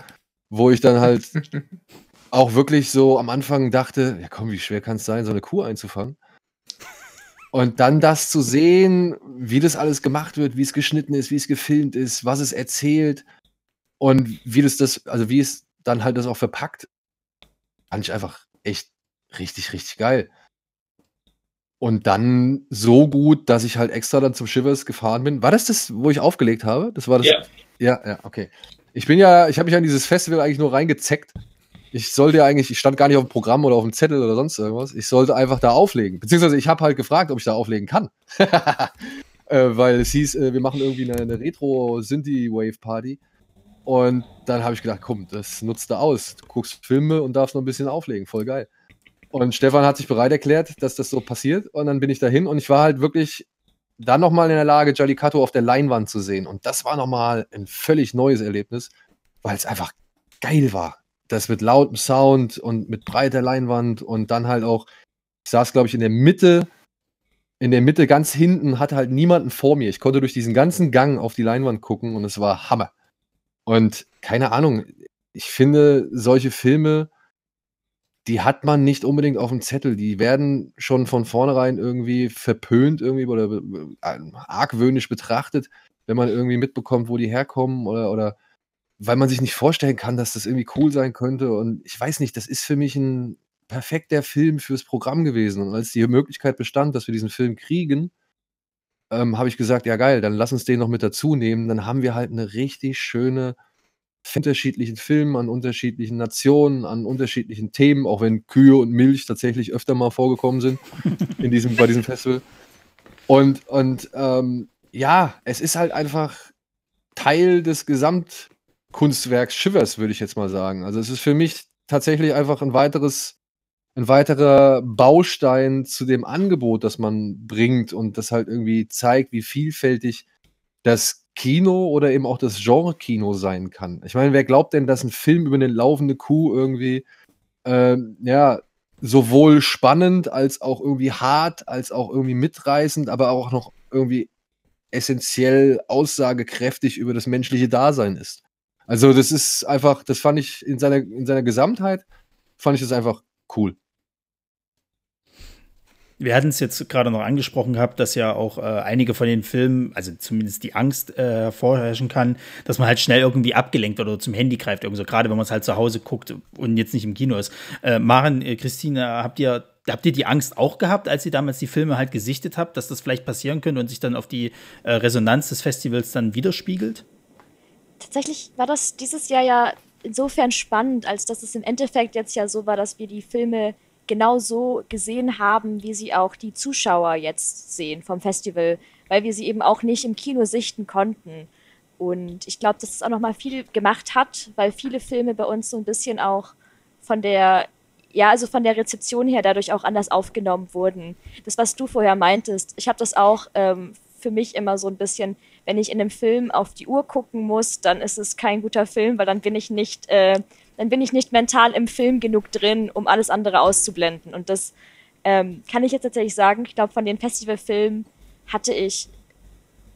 wo ich dann halt [LAUGHS] auch wirklich so am Anfang dachte, ja komm, wie schwer kann es sein, so eine Kuh einzufangen? Und dann das zu sehen, wie das alles gemacht wird, wie es geschnitten ist, wie es gefilmt ist, was es erzählt und wie das das, also wie es dann halt das auch verpackt, fand ich einfach echt richtig, richtig geil. Und dann so gut, dass ich halt extra dann zum Shivers gefahren bin. War das das, wo ich aufgelegt habe? Das war das. Ja. Ja, ja, okay. Ich bin ja, ich habe mich an dieses Festival eigentlich nur reingezeckt, ich sollte ja eigentlich, ich stand gar nicht auf dem Programm oder auf dem Zettel oder sonst irgendwas. Ich sollte einfach da auflegen. Beziehungsweise ich habe halt gefragt, ob ich da auflegen kann. [LAUGHS] äh, weil es hieß, äh, wir machen irgendwie eine, eine Retro-Sinti-Wave-Party. Und dann habe ich gedacht, komm, das nutzt du aus. Du guckst Filme und darfst noch ein bisschen auflegen. Voll geil. Und Stefan hat sich bereit erklärt, dass das so passiert. Und dann bin ich dahin und ich war halt wirklich dann nochmal in der Lage, Jallikattu auf der Leinwand zu sehen. Und das war nochmal ein völlig neues Erlebnis, weil es einfach geil war das mit lautem Sound und mit breiter Leinwand und dann halt auch, ich saß, glaube ich, in der Mitte, in der Mitte ganz hinten, hatte halt niemanden vor mir. Ich konnte durch diesen ganzen Gang auf die Leinwand gucken und es war Hammer. Und keine Ahnung, ich finde, solche Filme, die hat man nicht unbedingt auf dem Zettel. Die werden schon von vornherein irgendwie verpönt irgendwie oder äh, argwöhnisch betrachtet, wenn man irgendwie mitbekommt, wo die herkommen oder, oder weil man sich nicht vorstellen kann, dass das irgendwie cool sein könnte. Und ich weiß nicht, das ist für mich ein perfekter Film fürs Programm gewesen. Und als die Möglichkeit bestand, dass wir diesen Film kriegen, ähm, habe ich gesagt, ja geil, dann lass uns den noch mit dazu nehmen. Dann haben wir halt eine richtig schöne unterschiedlichen Film an unterschiedlichen Nationen, an unterschiedlichen Themen, auch wenn Kühe und Milch tatsächlich öfter mal vorgekommen sind [LAUGHS] in diesem, bei diesem Festival. Und, und ähm, ja, es ist halt einfach Teil des Gesamt, Kunstwerks Shivers, würde ich jetzt mal sagen. Also es ist für mich tatsächlich einfach ein weiteres, ein weiterer Baustein zu dem Angebot, das man bringt und das halt irgendwie zeigt, wie vielfältig das Kino oder eben auch das Genre-Kino sein kann. Ich meine, wer glaubt denn, dass ein Film über eine laufende Kuh irgendwie, äh, ja, sowohl spannend als auch irgendwie hart, als auch irgendwie mitreißend, aber auch noch irgendwie essentiell aussagekräftig über das menschliche Dasein ist. Also das ist einfach, das fand ich in seiner, in seiner Gesamtheit, fand ich das einfach cool. Wir hatten es jetzt gerade noch angesprochen gehabt, dass ja auch äh, einige von den Filmen, also zumindest die Angst äh, hervorherrschen kann, dass man halt schnell irgendwie abgelenkt oder zum Handy greift, irgendwo, gerade wenn man es halt zu Hause guckt und jetzt nicht im Kino ist. Äh, Maren, äh, Christine, habt ihr, habt ihr die Angst auch gehabt, als ihr damals die Filme halt gesichtet habt, dass das vielleicht passieren könnte und sich dann auf die äh, Resonanz des Festivals dann widerspiegelt? Tatsächlich war das dieses Jahr ja insofern spannend, als dass es im Endeffekt jetzt ja so war, dass wir die Filme genau so gesehen haben, wie sie auch die Zuschauer jetzt sehen vom Festival, weil wir sie eben auch nicht im Kino sichten konnten. Und ich glaube, dass es auch nochmal viel gemacht hat, weil viele Filme bei uns so ein bisschen auch von der, ja, also von der Rezeption her dadurch auch anders aufgenommen wurden. Das, was du vorher meintest, ich habe das auch ähm, für mich immer so ein bisschen, wenn ich in einem Film auf die Uhr gucken muss, dann ist es kein guter Film, weil dann bin ich nicht, äh, dann bin ich nicht mental im Film genug drin, um alles andere auszublenden. Und das ähm, kann ich jetzt tatsächlich sagen. Ich glaube, von den Festivalfilmen hatte ich,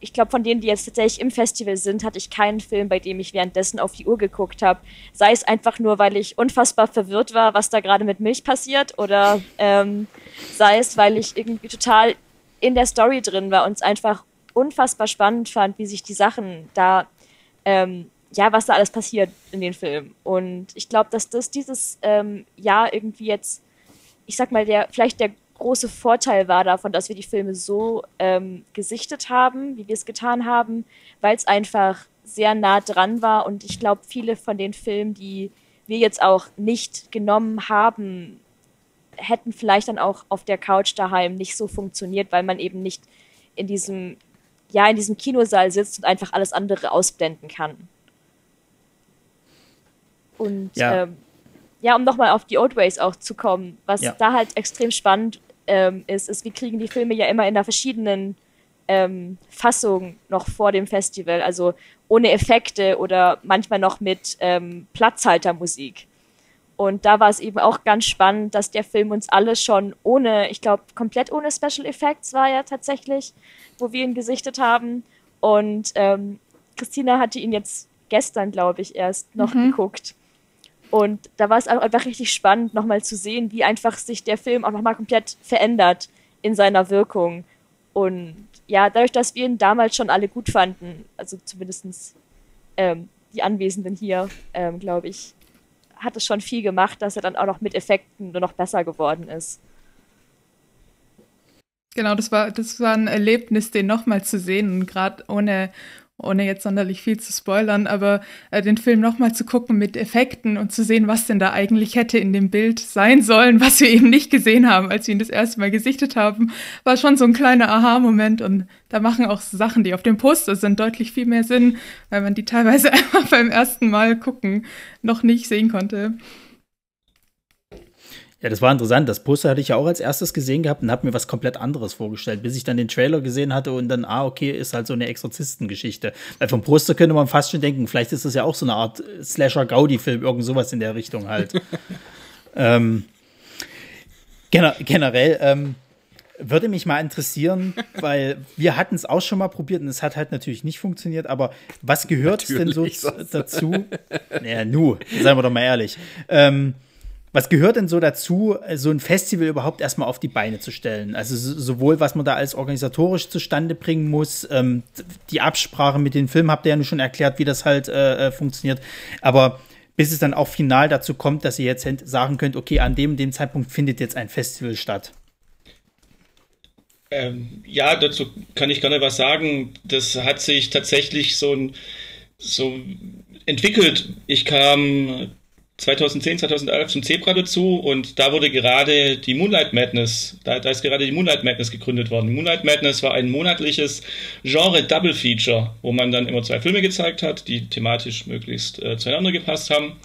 ich glaube, von denen, die jetzt tatsächlich im Festival sind, hatte ich keinen Film, bei dem ich währenddessen auf die Uhr geguckt habe. Sei es einfach nur, weil ich unfassbar verwirrt war, was da gerade mit Milch passiert, oder ähm, sei es, weil ich irgendwie total in der Story drin war und es einfach unfassbar spannend fand, wie sich die Sachen da, ähm, ja, was da alles passiert in den Filmen. Und ich glaube, dass das dieses ähm, Jahr irgendwie jetzt, ich sag mal, der, vielleicht der große Vorteil war davon, dass wir die Filme so ähm, gesichtet haben, wie wir es getan haben, weil es einfach sehr nah dran war und ich glaube, viele von den Filmen, die wir jetzt auch nicht genommen haben, hätten vielleicht dann auch auf der Couch daheim nicht so funktioniert, weil man eben nicht in diesem, ja, in diesem Kinosaal sitzt und einfach alles andere ausblenden kann. Und ja, ähm, ja um nochmal auf die Old Ways auch zu kommen, was ja. da halt extrem spannend ähm, ist, ist, wir kriegen die Filme ja immer in einer verschiedenen ähm, Fassung noch vor dem Festival, also ohne Effekte oder manchmal noch mit ähm, Platzhaltermusik. Und da war es eben auch ganz spannend, dass der Film uns alle schon ohne, ich glaube, komplett ohne Special Effects war ja tatsächlich, wo wir ihn gesichtet haben. Und ähm, Christina hatte ihn jetzt gestern, glaube ich, erst noch mhm. geguckt. Und da war es einfach richtig spannend, nochmal zu sehen, wie einfach sich der Film auch nochmal komplett verändert in seiner Wirkung. Und ja, dadurch, dass wir ihn damals schon alle gut fanden, also zumindest ähm, die Anwesenden hier, ähm, glaube ich, hat es schon viel gemacht, dass er dann auch noch mit Effekten nur noch besser geworden ist. Genau, das war, das war ein Erlebnis, den nochmal zu sehen, gerade ohne, ohne jetzt sonderlich viel zu spoilern, aber äh, den Film nochmal zu gucken mit Effekten und zu sehen, was denn da eigentlich hätte in dem Bild sein sollen, was wir eben nicht gesehen haben, als wir ihn das erste Mal gesichtet haben, war schon so ein kleiner Aha-Moment und da machen auch Sachen, die auf dem Poster sind, deutlich viel mehr Sinn, weil man die teilweise [LAUGHS] einfach beim ersten Mal gucken noch nicht sehen konnte. Ja, das war interessant. Das Poster hatte ich ja auch als erstes gesehen gehabt und habe mir was komplett anderes vorgestellt, bis ich dann den Trailer gesehen hatte und dann, ah, okay, ist halt so eine Exorzistengeschichte. Weil vom Poster könnte man fast schon denken, vielleicht ist das ja auch so eine Art Slasher-Gaudi-Film, irgend sowas in der Richtung halt. [LAUGHS] ähm, gener generell ähm, würde mich mal interessieren, [LAUGHS] weil wir hatten es auch schon mal probiert und es hat halt natürlich nicht funktioniert, aber was gehört denn so dazu? Naja, nu, seien wir doch mal ehrlich. Ähm, was gehört denn so dazu, so ein Festival überhaupt erstmal auf die Beine zu stellen? Also sowohl, was man da als organisatorisch zustande bringen muss, ähm, die Absprache mit den Filmen habt ihr ja schon erklärt, wie das halt äh, äh, funktioniert, aber bis es dann auch final dazu kommt, dass ihr jetzt sagen könnt, okay, an dem, dem Zeitpunkt findet jetzt ein Festival statt. Ähm, ja, dazu kann ich gerne was sagen. Das hat sich tatsächlich so, so entwickelt. Ich kam 2010, 2011 zum Zebra dazu und da wurde gerade die Moonlight Madness, da, da ist gerade die Moonlight Madness gegründet worden. Moonlight Madness war ein monatliches Genre Double Feature, wo man dann immer zwei Filme gezeigt hat, die thematisch möglichst äh, zueinander gepasst haben.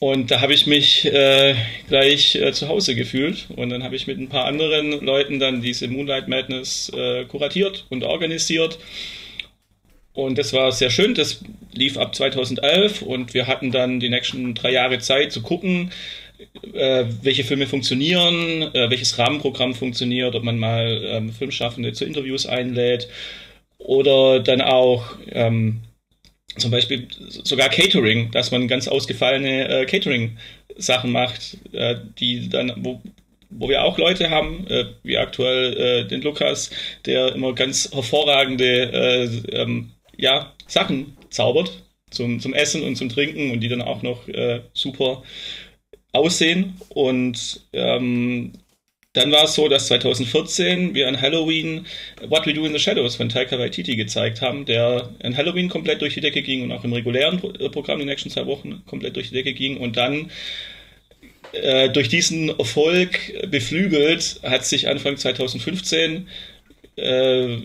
Und da habe ich mich äh, gleich äh, zu Hause gefühlt und dann habe ich mit ein paar anderen Leuten dann diese Moonlight Madness äh, kuratiert und organisiert. Und das war sehr schön. Das lief ab 2011 und wir hatten dann die nächsten drei Jahre Zeit zu gucken, äh, welche Filme funktionieren, äh, welches Rahmenprogramm funktioniert, ob man mal ähm, Filmschaffende zu Interviews einlädt oder dann auch ähm, zum Beispiel sogar Catering, dass man ganz ausgefallene äh, Catering-Sachen macht, äh, die dann, wo, wo wir auch Leute haben, äh, wie aktuell äh, den Lukas, der immer ganz hervorragende äh, ähm, ja, Sachen zaubert zum, zum Essen und zum Trinken und die dann auch noch äh, super aussehen. Und ähm, dann war es so, dass 2014 wir an Halloween What We Do in the Shadows von Taika Waititi gezeigt haben, der an Halloween komplett durch die Decke ging und auch im regulären äh, Programm die nächsten zwei Wochen komplett durch die Decke ging. Und dann äh, durch diesen Erfolg beflügelt hat sich Anfang 2015 äh,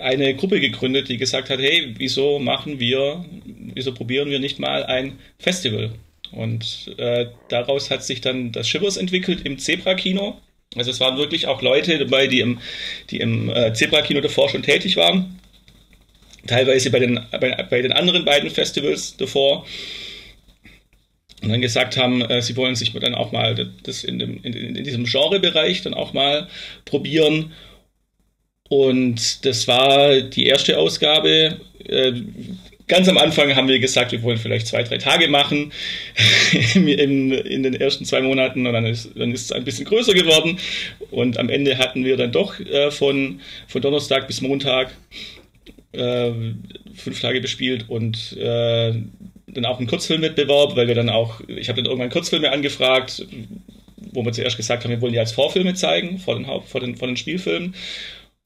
eine Gruppe gegründet, die gesagt hat, hey, wieso machen wir, wieso probieren wir nicht mal ein Festival? Und äh, daraus hat sich dann das Shivers entwickelt im Zebra-Kino. Also es waren wirklich auch Leute dabei, die im, die im äh, Zebra-Kino davor schon tätig waren. Teilweise bei den, bei, bei den anderen beiden Festivals davor. Und dann gesagt haben, äh, sie wollen sich dann auch mal das in, dem, in, in diesem Genrebereich dann auch mal probieren und das war die erste Ausgabe. Äh, ganz am Anfang haben wir gesagt, wir wollen vielleicht zwei, drei Tage machen [LAUGHS] in, in den ersten zwei Monaten und dann ist, dann ist es ein bisschen größer geworden. Und am Ende hatten wir dann doch äh, von, von Donnerstag bis Montag äh, fünf Tage bespielt und äh, dann auch einen Kurzfilmwettbewerb, weil wir dann auch, ich habe dann irgendwann Kurzfilme angefragt, wo wir zuerst gesagt haben, wir wollen die als Vorfilme zeigen, vor den, vor den, vor den Spielfilmen.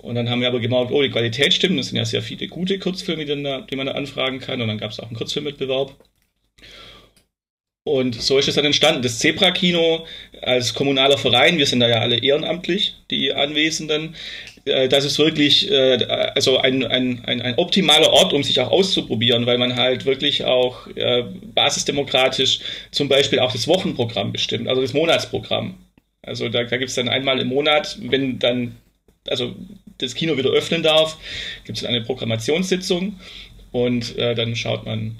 Und dann haben wir aber gemerkt, oh, die Qualität stimmt. Das sind ja sehr viele gute Kurzfilme, die, da, die man da anfragen kann. Und dann gab es auch einen Kurzfilmwettbewerb. Und so ist es dann entstanden. Das Zebra-Kino als kommunaler Verein, wir sind da ja alle ehrenamtlich, die Anwesenden, äh, das ist wirklich äh, also ein, ein, ein, ein optimaler Ort, um sich auch auszuprobieren, weil man halt wirklich auch äh, basisdemokratisch zum Beispiel auch das Wochenprogramm bestimmt, also das Monatsprogramm. Also da, da gibt es dann einmal im Monat, wenn dann also das Kino wieder öffnen darf, gibt es eine Programmationssitzung und äh, dann schaut man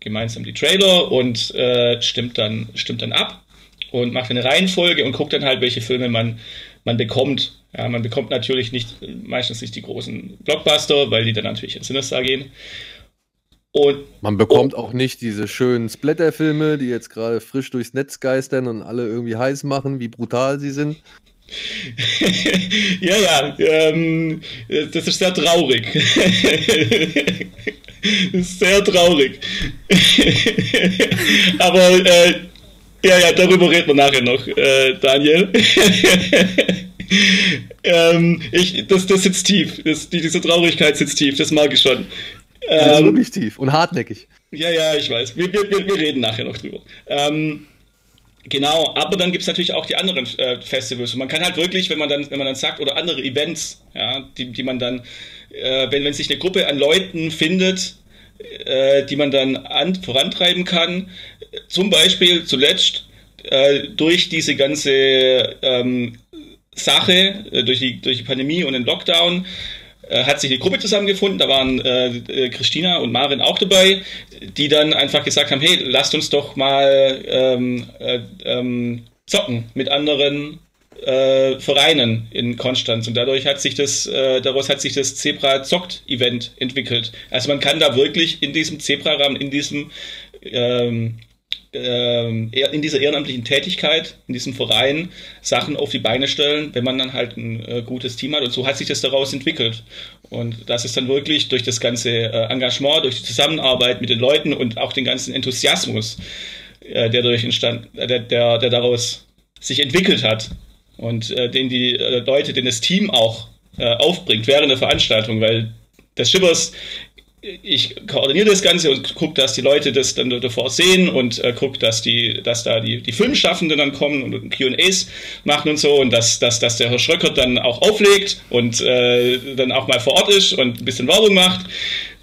gemeinsam die Trailer und äh, stimmt, dann, stimmt dann ab und macht eine Reihenfolge und guckt dann halt, welche Filme man, man bekommt. Ja, man bekommt natürlich nicht, meistens nicht die großen Blockbuster, weil die dann natürlich ins Sinister gehen. Und, man bekommt oh, auch nicht diese schönen Splatter-Filme, die jetzt gerade frisch durchs Netz geistern und alle irgendwie heiß machen, wie brutal sie sind. [LAUGHS] ja, ja, ähm, das ist sehr traurig. [LAUGHS] das ist sehr traurig. [LAUGHS] Aber äh, ja, ja, darüber reden wir nachher noch, äh, Daniel. ähm, ich, das, das sitzt tief. Das, die, diese Traurigkeit sitzt tief, das mag ich schon. Ähm, wirklich tief und hartnäckig. Ja, ja, ich weiß. Wir, wir, wir reden nachher noch drüber. Ähm, Genau, aber dann gibt es natürlich auch die anderen äh, Festivals. Und man kann halt wirklich, wenn man dann, wenn man dann sagt, oder andere Events, ja, die, die man dann, äh, wenn, wenn sich eine Gruppe an Leuten findet, äh, die man dann an, vorantreiben kann, zum Beispiel zuletzt äh, durch diese ganze ähm, Sache, äh, durch, die, durch die Pandemie und den Lockdown, hat sich eine Gruppe zusammengefunden, da waren äh, äh, Christina und Marin auch dabei, die dann einfach gesagt haben, hey, lasst uns doch mal ähm, äh, ähm, zocken mit anderen äh, Vereinen in Konstanz und dadurch hat sich das, äh, daraus hat sich das Zebra Zockt Event entwickelt. Also man kann da wirklich in diesem Zebra-Rahmen, in diesem ähm, in dieser ehrenamtlichen Tätigkeit, in diesem Verein, Sachen auf die Beine stellen, wenn man dann halt ein äh, gutes Team hat. Und so hat sich das daraus entwickelt. Und das ist dann wirklich durch das ganze äh, Engagement, durch die Zusammenarbeit mit den Leuten und auch den ganzen Enthusiasmus, äh, der durch entstand, der, der, der daraus sich entwickelt hat und den die Leute, den das Team auch aufbringt während der Veranstaltung, weil das Schippers ich koordiniere das Ganze und gucke, dass die Leute das dann davor sehen und äh, gucke, dass die, dass da die, die Filmschaffenden dann kommen und QAs machen und so und dass, dass, dass der Herr Schröckert dann auch auflegt und äh, dann auch mal vor Ort ist und ein bisschen Werbung macht.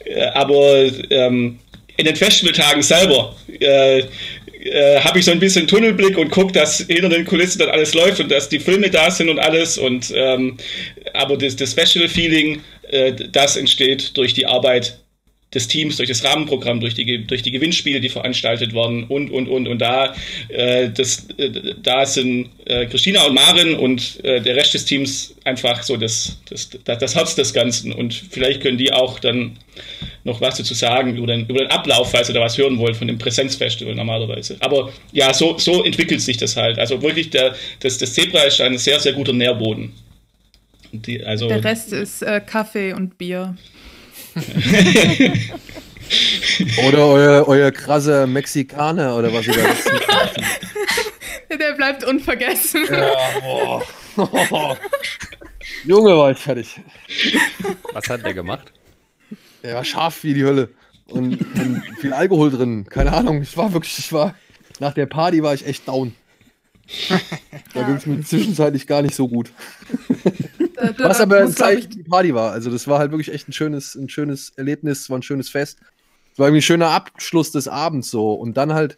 Äh, aber ähm, in den Festivaltagen selber äh, äh, habe ich so ein bisschen Tunnelblick und gucke, dass hinter den Kulissen dann alles läuft und dass die Filme da sind und alles. Und ähm, aber das, das Special-Feeling, äh, das entsteht durch die Arbeit des Teams, durch das Rahmenprogramm, durch die, durch die Gewinnspiele, die veranstaltet werden und, und, und. Und da, äh, das, äh, da sind äh, Christina und Marin und äh, der Rest des Teams einfach so das, das, das Herz des Ganzen. Und vielleicht können die auch dann noch was dazu sagen über den, über den Ablauf, falls ihr da was hören wollt von dem Präsenzfestival normalerweise. Aber ja, so, so entwickelt sich das halt. Also wirklich, der, das, das Zebra ist ein sehr, sehr guter Nährboden. Die, also der Rest ist äh, Kaffee und Bier. [LAUGHS] oder euer, euer krasser Mexikaner oder was ihr da [LAUGHS] Der bleibt unvergessen. Ja, boah. [LAUGHS] Junge, war ich fertig. Was hat der gemacht? Der war scharf wie die Hölle. Und, und viel Alkohol drin. Keine Ahnung. Ich war wirklich, ich war. Nach der Party war ich echt down. [LAUGHS] Da ging es mir zwischenzeitlich gar nicht so gut. Was aber ein Zeichen die Party war. Also das war halt wirklich echt ein schönes, ein schönes Erlebnis, war ein schönes Fest. Es war irgendwie ein schöner Abschluss des Abends so. Und dann halt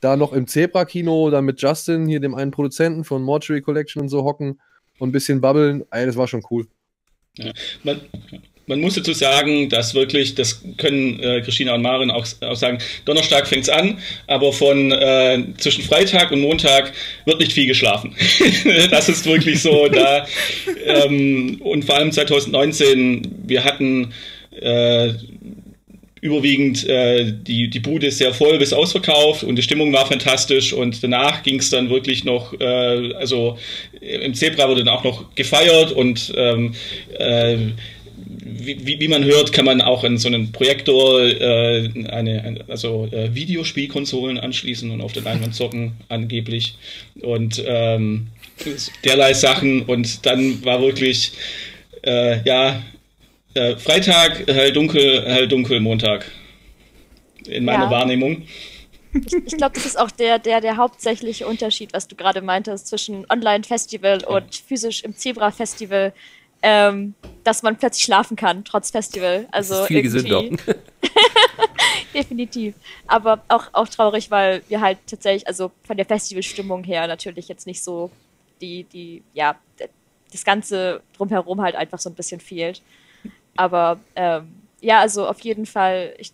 da noch im Zebra-Kino, da mit Justin, hier dem einen Produzenten von Mortuary Collection und so hocken und ein bisschen babbeln. Ey, das war schon cool. Ja, man, man muss dazu sagen, dass wirklich, das können äh, Christina und Marin auch, auch sagen, Donnerstag fängt's an, aber von äh, zwischen Freitag und Montag wird nicht viel geschlafen. [LAUGHS] das ist wirklich so. da [LAUGHS] ähm, Und vor allem 2019, wir hatten äh, überwiegend äh, die, die Bude sehr voll bis ausverkauft und die Stimmung war fantastisch und danach ging es dann wirklich noch, äh, also im Zebra wurde dann auch noch gefeiert und ähm, äh, wie, wie, man hört, kann man auch in so einen Projektor äh, eine, also äh, Videospielkonsolen anschließen und auf der Leinwand [LAUGHS] zocken, angeblich. Und ähm, derlei Sachen. Und dann war wirklich, äh, ja, äh, Freitag, hell dunkel, hell dunkel, Montag. In meiner ja. Wahrnehmung. Ich, ich glaube, das ist auch der, der, der hauptsächliche Unterschied, was du gerade meintest, zwischen Online-Festival und physisch im Zebra-Festival, ähm, dass man plötzlich schlafen kann, trotz Festival. Also das ist viel gesünder. [LAUGHS] [LAUGHS] Definitiv. Aber auch, auch traurig, weil wir halt tatsächlich, also von der Festivalstimmung her natürlich jetzt nicht so die, die, ja, das Ganze drumherum halt einfach so ein bisschen fehlt. Aber ähm, ja, also auf jeden Fall, ich,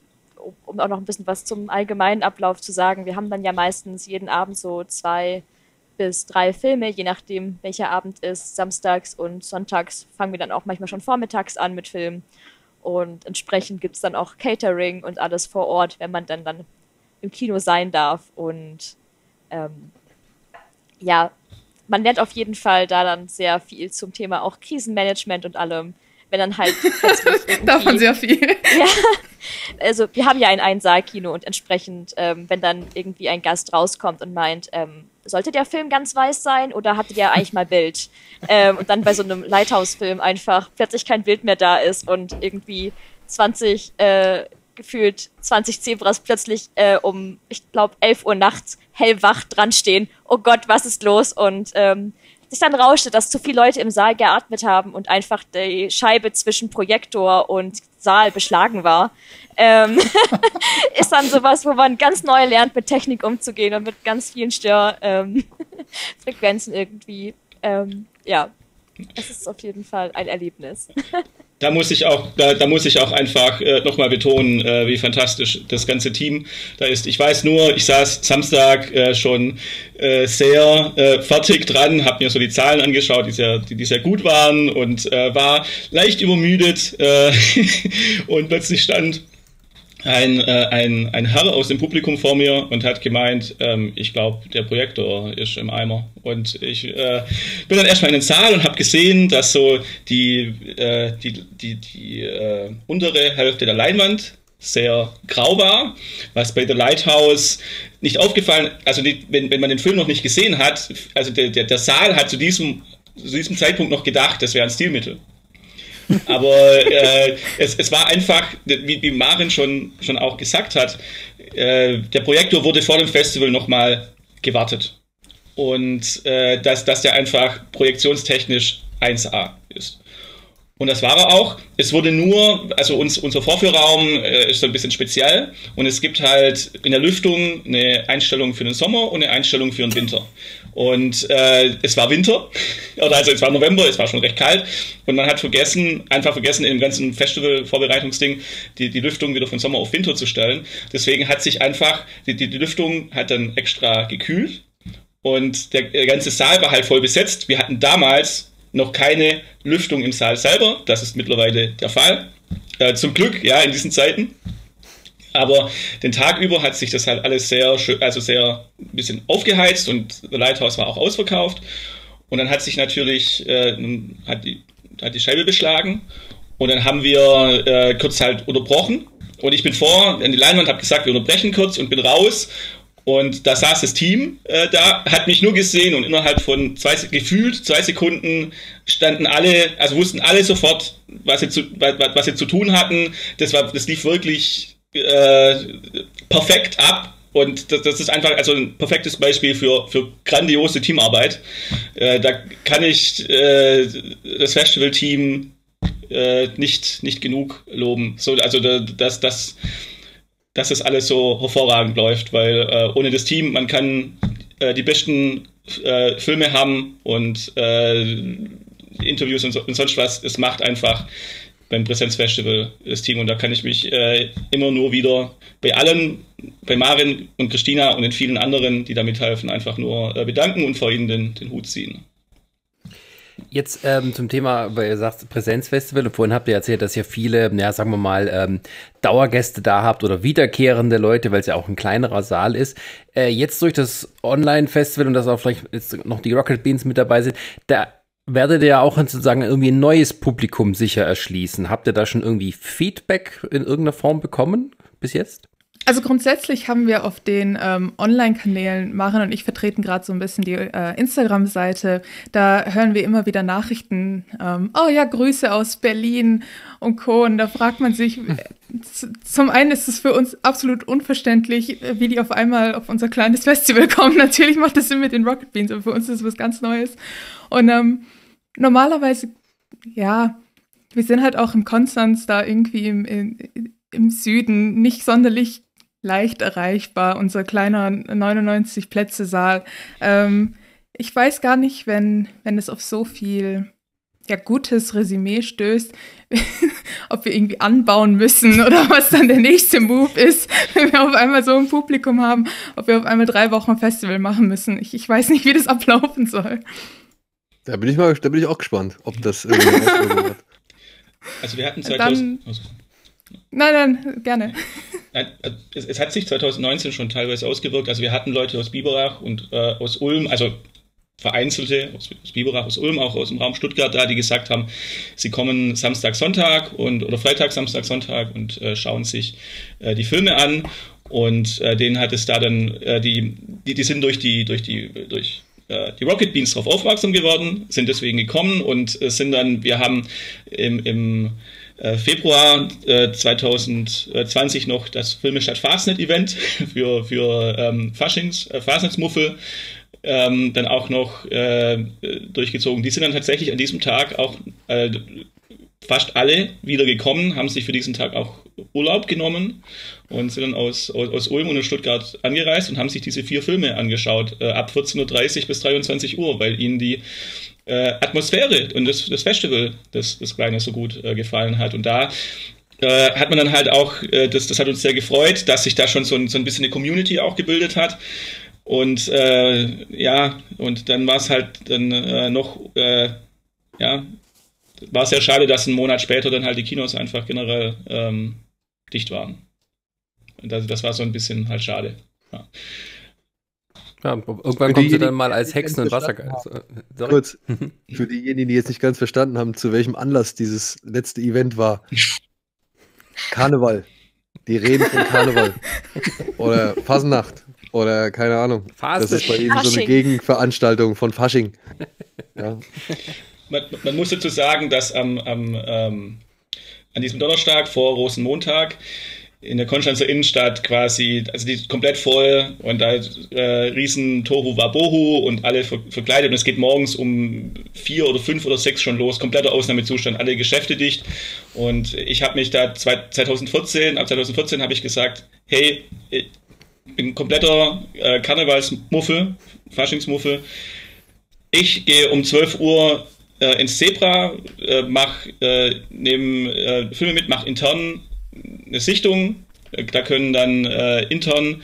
um auch noch ein bisschen was zum allgemeinen Ablauf zu sagen, wir haben dann ja meistens jeden Abend so zwei bis drei Filme, je nachdem welcher Abend ist. Samstags und sonntags fangen wir dann auch manchmal schon vormittags an mit Filmen. Und entsprechend gibt es dann auch Catering und alles vor Ort, wenn man dann, dann im Kino sein darf. Und ähm, ja, man lernt auf jeden Fall da dann sehr viel zum Thema auch Krisenmanagement und allem. Wenn dann halt [LAUGHS] davon sehr viel. [LAUGHS] Ja, also wir haben ja ein Einsaalkino und entsprechend, ähm, wenn dann irgendwie ein Gast rauskommt und meint, ähm, sollte der Film ganz weiß sein oder hatte der eigentlich mal Bild? ähm, und dann bei so einem Lighthouse-Film einfach plötzlich kein Bild mehr da ist und irgendwie 20, äh, gefühlt 20 Zebras plötzlich äh, um, ich glaube, 11 Uhr nachts hellwach dran stehen. Oh Gott, was ist los? Und ähm, sich dann rauschte, dass zu viele Leute im Saal geatmet haben und einfach die Scheibe zwischen Projektor und Saal beschlagen war, ähm, [LAUGHS] ist dann sowas, wo man ganz neu lernt, mit Technik umzugehen und mit ganz vielen Störfrequenzen ähm, [LAUGHS] irgendwie. Ähm, ja, es ist auf jeden Fall ein Erlebnis. [LAUGHS] da muss ich auch, da, da muss ich auch einfach äh, nochmal betonen, äh, wie fantastisch das ganze Team da ist. Ich weiß nur, ich saß Samstag äh, schon äh, sehr äh, fertig dran, habe mir so die Zahlen angeschaut, die sehr, die, die sehr gut waren und äh, war leicht übermüdet äh, [LAUGHS] und plötzlich stand ein, äh, ein, ein Herr aus dem Publikum vor mir und hat gemeint, ähm, ich glaube, der Projektor ist im Eimer. Und ich äh, bin dann erstmal in den Saal und habe gesehen, dass so die, äh, die, die, die äh, untere Hälfte der Leinwand sehr grau war, was bei The Lighthouse nicht aufgefallen, also nicht, wenn, wenn man den Film noch nicht gesehen hat, also der, der, der Saal hat zu diesem, zu diesem Zeitpunkt noch gedacht, das wäre ein Stilmittel. Aber äh, es, es war einfach, wie, wie Marin schon, schon auch gesagt hat, äh, der Projektor wurde vor dem Festival nochmal gewartet. Und äh, dass, dass der einfach projektionstechnisch 1A ist. Und das war er auch. Es wurde nur, also uns, unser Vorführraum äh, ist so ein bisschen speziell und es gibt halt in der Lüftung eine Einstellung für den Sommer und eine Einstellung für den Winter. Und äh, es war Winter, oder also es war November, es war schon recht kalt und man hat vergessen, einfach vergessen, im ganzen Festival-Vorbereitungsding die, die Lüftung wieder von Sommer auf Winter zu stellen. Deswegen hat sich einfach, die, die, die Lüftung hat dann extra gekühlt und der, der ganze Saal war halt voll besetzt. Wir hatten damals noch keine Lüftung im Saal selber, das ist mittlerweile der Fall. Äh, zum Glück, ja, in diesen Zeiten. Aber den Tag über hat sich das halt alles sehr, also sehr ein bisschen aufgeheizt und The Lighthouse war auch ausverkauft. Und dann hat sich natürlich, äh, hat, die, hat die Scheibe beschlagen und dann haben wir äh, kurz halt unterbrochen. Und ich bin vor an die Leinwand, habe gesagt, wir unterbrechen kurz und bin raus. Und da saß das Team äh, da, hat mich nur gesehen und innerhalb von zwei, gefühlt zwei Sekunden standen alle, also wussten alle sofort, was sie zu, was, was sie zu tun hatten. Das war, das lief wirklich äh, perfekt ab. Und das, das, ist einfach also ein perfektes Beispiel für, für grandiose Teamarbeit. Äh, da kann ich äh, das Festival-Team äh, nicht, nicht genug loben. So, also dass das, dass das alles so hervorragend läuft, weil äh, ohne das Team, man kann die besten Filme haben und Interviews und, so, und sonst was. Es macht einfach beim Präsenzfestival das Team. Und da kann ich mich äh, immer nur wieder bei allen, bei Marin und Christina und den vielen anderen, die da mithelfen, einfach nur äh, bedanken und vor ihnen den, den Hut ziehen. Jetzt ähm, zum Thema, weil ihr sagt Präsenzfestival und vorhin habt ihr erzählt, dass ihr viele, ja, sagen wir mal, ähm, Dauergäste da habt oder wiederkehrende Leute, weil es ja auch ein kleinerer Saal ist. Äh, jetzt durch das Online-Festival und dass auch vielleicht jetzt noch die Rocket Beans mit dabei sind, da werdet ihr ja auch sozusagen irgendwie ein neues Publikum sicher erschließen. Habt ihr da schon irgendwie Feedback in irgendeiner Form bekommen bis jetzt? Also grundsätzlich haben wir auf den ähm, Online-Kanälen, Maren und ich vertreten gerade so ein bisschen die äh, Instagram-Seite, da hören wir immer wieder Nachrichten, ähm, oh ja, Grüße aus Berlin und Co. Und da fragt man sich, [LAUGHS] äh, zum einen ist es für uns absolut unverständlich, wie die auf einmal auf unser kleines Festival [LAUGHS] kommen. Natürlich macht das Sinn mit den Rocket Beans, aber für uns ist es was ganz Neues. Und ähm, normalerweise, ja, wir sind halt auch in Konstanz da irgendwie im, im, im Süden nicht sonderlich leicht erreichbar, unser kleiner 99 Plätze Saal. Ähm, ich weiß gar nicht, wenn, wenn es auf so viel ja, gutes Resümee stößt, [LAUGHS] ob wir irgendwie anbauen müssen oder [LAUGHS] was dann der nächste Move ist, [LAUGHS] wenn wir auf einmal so ein Publikum haben, ob wir auf einmal drei Wochen Festival machen müssen. Ich, ich weiß nicht, wie das ablaufen soll. Da bin ich mal, da bin ich auch gespannt, ob das irgendwie hat. Also wir hatten 2000. Dann, nein, nein, gerne. Nein, es, es, hat sich 2019 schon teilweise ausgewirkt. Also wir hatten Leute aus Biberach und äh, aus Ulm, also vereinzelte aus, aus Biberach, aus Ulm, auch aus dem Raum Stuttgart da, die gesagt haben, sie kommen Samstag, Sonntag und oder Freitag, Samstag, Sonntag und äh, schauen sich äh, die Filme an. Und äh, denen hat es da dann, äh, die, die, die sind durch die, durch die, durch äh, die Rocket Beans darauf aufmerksam geworden, sind deswegen gekommen und äh, sind dann, wir haben im, im äh, Februar äh, 2020 noch das Filmestadt Fastnet Event [LAUGHS] für, für ähm, Faschings, äh, Fastnetsmuffel ähm, dann auch noch äh, durchgezogen. Die sind dann tatsächlich an diesem Tag auch äh, fast alle wieder gekommen, haben sich für diesen Tag auch Urlaub genommen und sind dann aus, aus, aus Ulm und Stuttgart angereist und haben sich diese vier Filme angeschaut, äh, ab 14.30 Uhr bis 23 Uhr, weil ihnen die äh, Atmosphäre und das, das Festival, das, das Kleine so gut äh, gefallen hat. Und da äh, hat man dann halt auch, äh, das, das hat uns sehr gefreut, dass sich da schon so ein, so ein bisschen eine Community auch gebildet hat. Und äh, ja, und dann war es halt dann noch, ja, war es sehr schade, dass ein Monat später dann halt die Kinos einfach generell ähm, dicht waren. Und das, das war so ein bisschen halt schade. Ja. Ja, irgendwann kommt sie dann mal als Hexen und Wassergeist. Äh, Kurz, [LAUGHS] für diejenigen, die jetzt nicht ganz verstanden haben, zu welchem Anlass dieses letzte Event war. Karneval. Die reden von Karneval. [LAUGHS] Oder Fasnacht. Oder keine Ahnung. Fast das ist bei ihnen so eine Gegenveranstaltung von Fasching. Ja. Man, man, muss dazu sagen, dass am, am ähm, an diesem Donnerstag vor Rosenmontag in der Konstanzer Innenstadt quasi, also die ist komplett voll und da äh, riesen Tohu Wabohu und alle ver verkleidet und es geht morgens um vier oder fünf oder sechs schon los, kompletter Ausnahmezustand, alle Geschäfte dicht. Und ich habe mich da 2014, ab 2014 habe ich gesagt, hey, ich bin kompletter äh, Karnevalsmuffel, Faschingsmuffel, ich gehe um 12 Uhr äh, ins Zebra, äh, mach, äh, neben äh, Filme mit, mach intern eine Sichtung. Da können dann äh, intern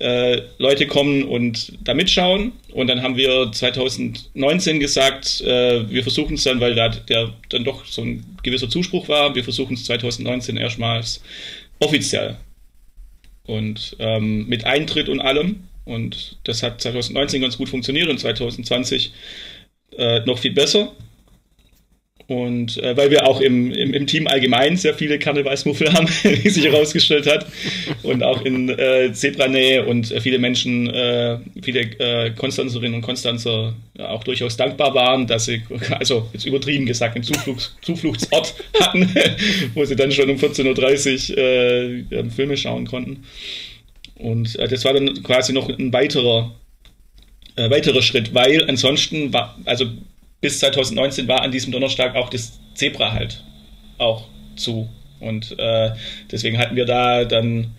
äh, Leute kommen und da mitschauen. Und dann haben wir 2019 gesagt, äh, wir versuchen es dann, weil da der dann doch so ein gewisser Zuspruch war, wir versuchen es 2019 erstmals offiziell. Und ähm, mit Eintritt und allem. Und das hat 2019 ganz gut funktioniert und 2020 äh, noch viel besser. Und äh, weil wir auch im, im, im, Team allgemein sehr viele Karnevalsmuffel haben, [LAUGHS] wie sich herausgestellt hat. Und auch in äh, Zebranähe und äh, viele Menschen, äh, viele äh, Konstanzerinnen und Konstanzer auch durchaus dankbar waren, dass sie, [LAUGHS] also jetzt übertrieben gesagt, einen Zufluchts, Zufluchtsort [LAUGHS] hatten, wo sie dann schon um 14.30 Uhr äh, Filme schauen konnten. Und das war dann quasi noch ein weiterer, weiterer Schritt, weil ansonsten war, also bis 2019 war an diesem Donnerstag auch das Zebra halt auch zu. Und äh, deswegen hatten wir da dann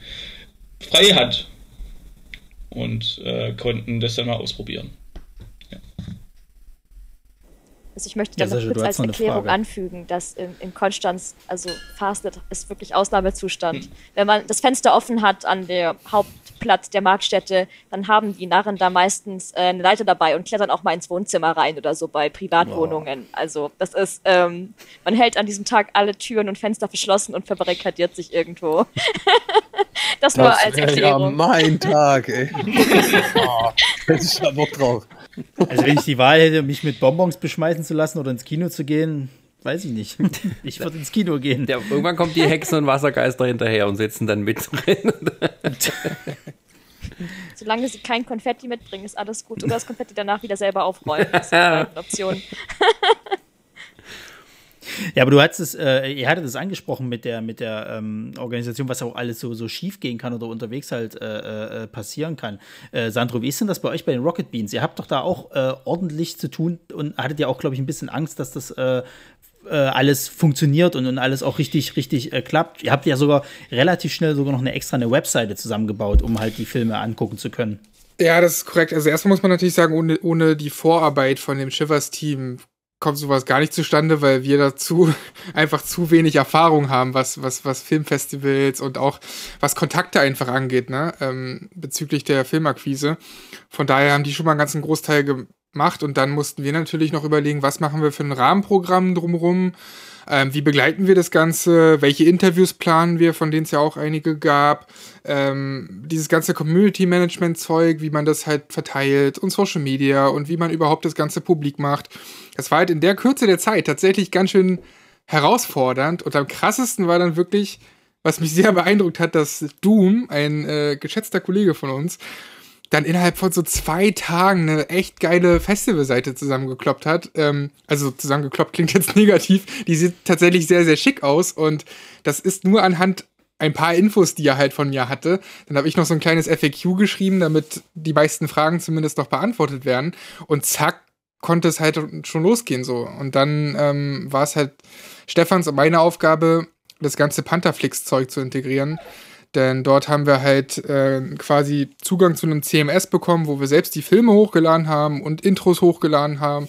freie Hand und äh, konnten das dann mal ausprobieren. Also ich möchte da ja, noch kurz als Erklärung anfügen, dass in, in, Konstanz, also Fastnet ist wirklich Ausnahmezustand. Hm. Wenn man das Fenster offen hat an der Haupt Platz der Marktstätte, dann haben die Narren da meistens äh, eine Leiter dabei und klettern auch mal ins Wohnzimmer rein oder so bei Privatwohnungen. Wow. Also das ist, ähm, man hält an diesem Tag alle Türen und Fenster verschlossen und verbarrikadiert sich irgendwo. das, [LAUGHS] das nur als Erklärung. Ja, mein Tag, ey. [LAUGHS] [LAUGHS] oh, hätte ich da Bock drauf. Also wenn ich die Wahl hätte, mich mit Bonbons beschmeißen zu lassen oder ins Kino zu gehen, weiß ich nicht. [LAUGHS] Ich würde ins Kino gehen. Ja, irgendwann kommt die Hexen und Wassergeister hinterher und sitzen dann mit drin. [LAUGHS] Solange sie kein Konfetti mitbringen, ist alles gut. Oder das Konfetti danach wieder selber aufrollen. Das die beiden Optionen. Ja, aber du hattest es, äh, ihr hattet es angesprochen mit der, mit der ähm, Organisation, was auch alles so, so schief gehen kann oder unterwegs halt äh, äh, passieren kann. Äh, Sandro, wie ist denn das bei euch bei den Rocket Beans? Ihr habt doch da auch äh, ordentlich zu tun und hattet ja auch, glaube ich, ein bisschen Angst, dass das äh, äh, alles funktioniert und, und alles auch richtig, richtig äh, klappt. Ihr habt ja sogar relativ schnell sogar noch eine extra eine Webseite zusammengebaut, um halt die Filme angucken zu können. Ja, das ist korrekt. Also erstmal muss man natürlich sagen, ohne, ohne die Vorarbeit von dem Shivers-Team kommt sowas gar nicht zustande, weil wir dazu [LAUGHS] einfach zu wenig Erfahrung haben, was, was, was Filmfestivals und auch was Kontakte einfach angeht, ne, ähm, bezüglich der Filmakquise. Von daher haben die schon mal einen ganzen Großteil gemacht und dann mussten wir natürlich noch überlegen, was machen wir für ein Rahmenprogramm drumherum, ähm, wie begleiten wir das Ganze, welche Interviews planen wir, von denen es ja auch einige gab, ähm, dieses ganze Community-Management-Zeug, wie man das halt verteilt und Social Media und wie man überhaupt das Ganze publik macht. Das war halt in der Kürze der Zeit tatsächlich ganz schön herausfordernd und am krassesten war dann wirklich, was mich sehr beeindruckt hat, dass Doom, ein äh, geschätzter Kollege von uns, dann innerhalb von so zwei Tagen eine echt geile Festivalseite zusammengekloppt hat. Ähm, also zusammengekloppt klingt jetzt [LAUGHS] negativ. Die sieht tatsächlich sehr, sehr schick aus und das ist nur anhand ein paar Infos, die er halt von mir hatte. Dann habe ich noch so ein kleines FAQ geschrieben, damit die meisten Fragen zumindest noch beantwortet werden. Und zack, konnte es halt schon losgehen so. Und dann ähm, war es halt Stefans und meine Aufgabe, das ganze Pantherflix-Zeug zu integrieren. Denn dort haben wir halt äh, quasi Zugang zu einem CMS bekommen, wo wir selbst die Filme hochgeladen haben und Intros hochgeladen haben.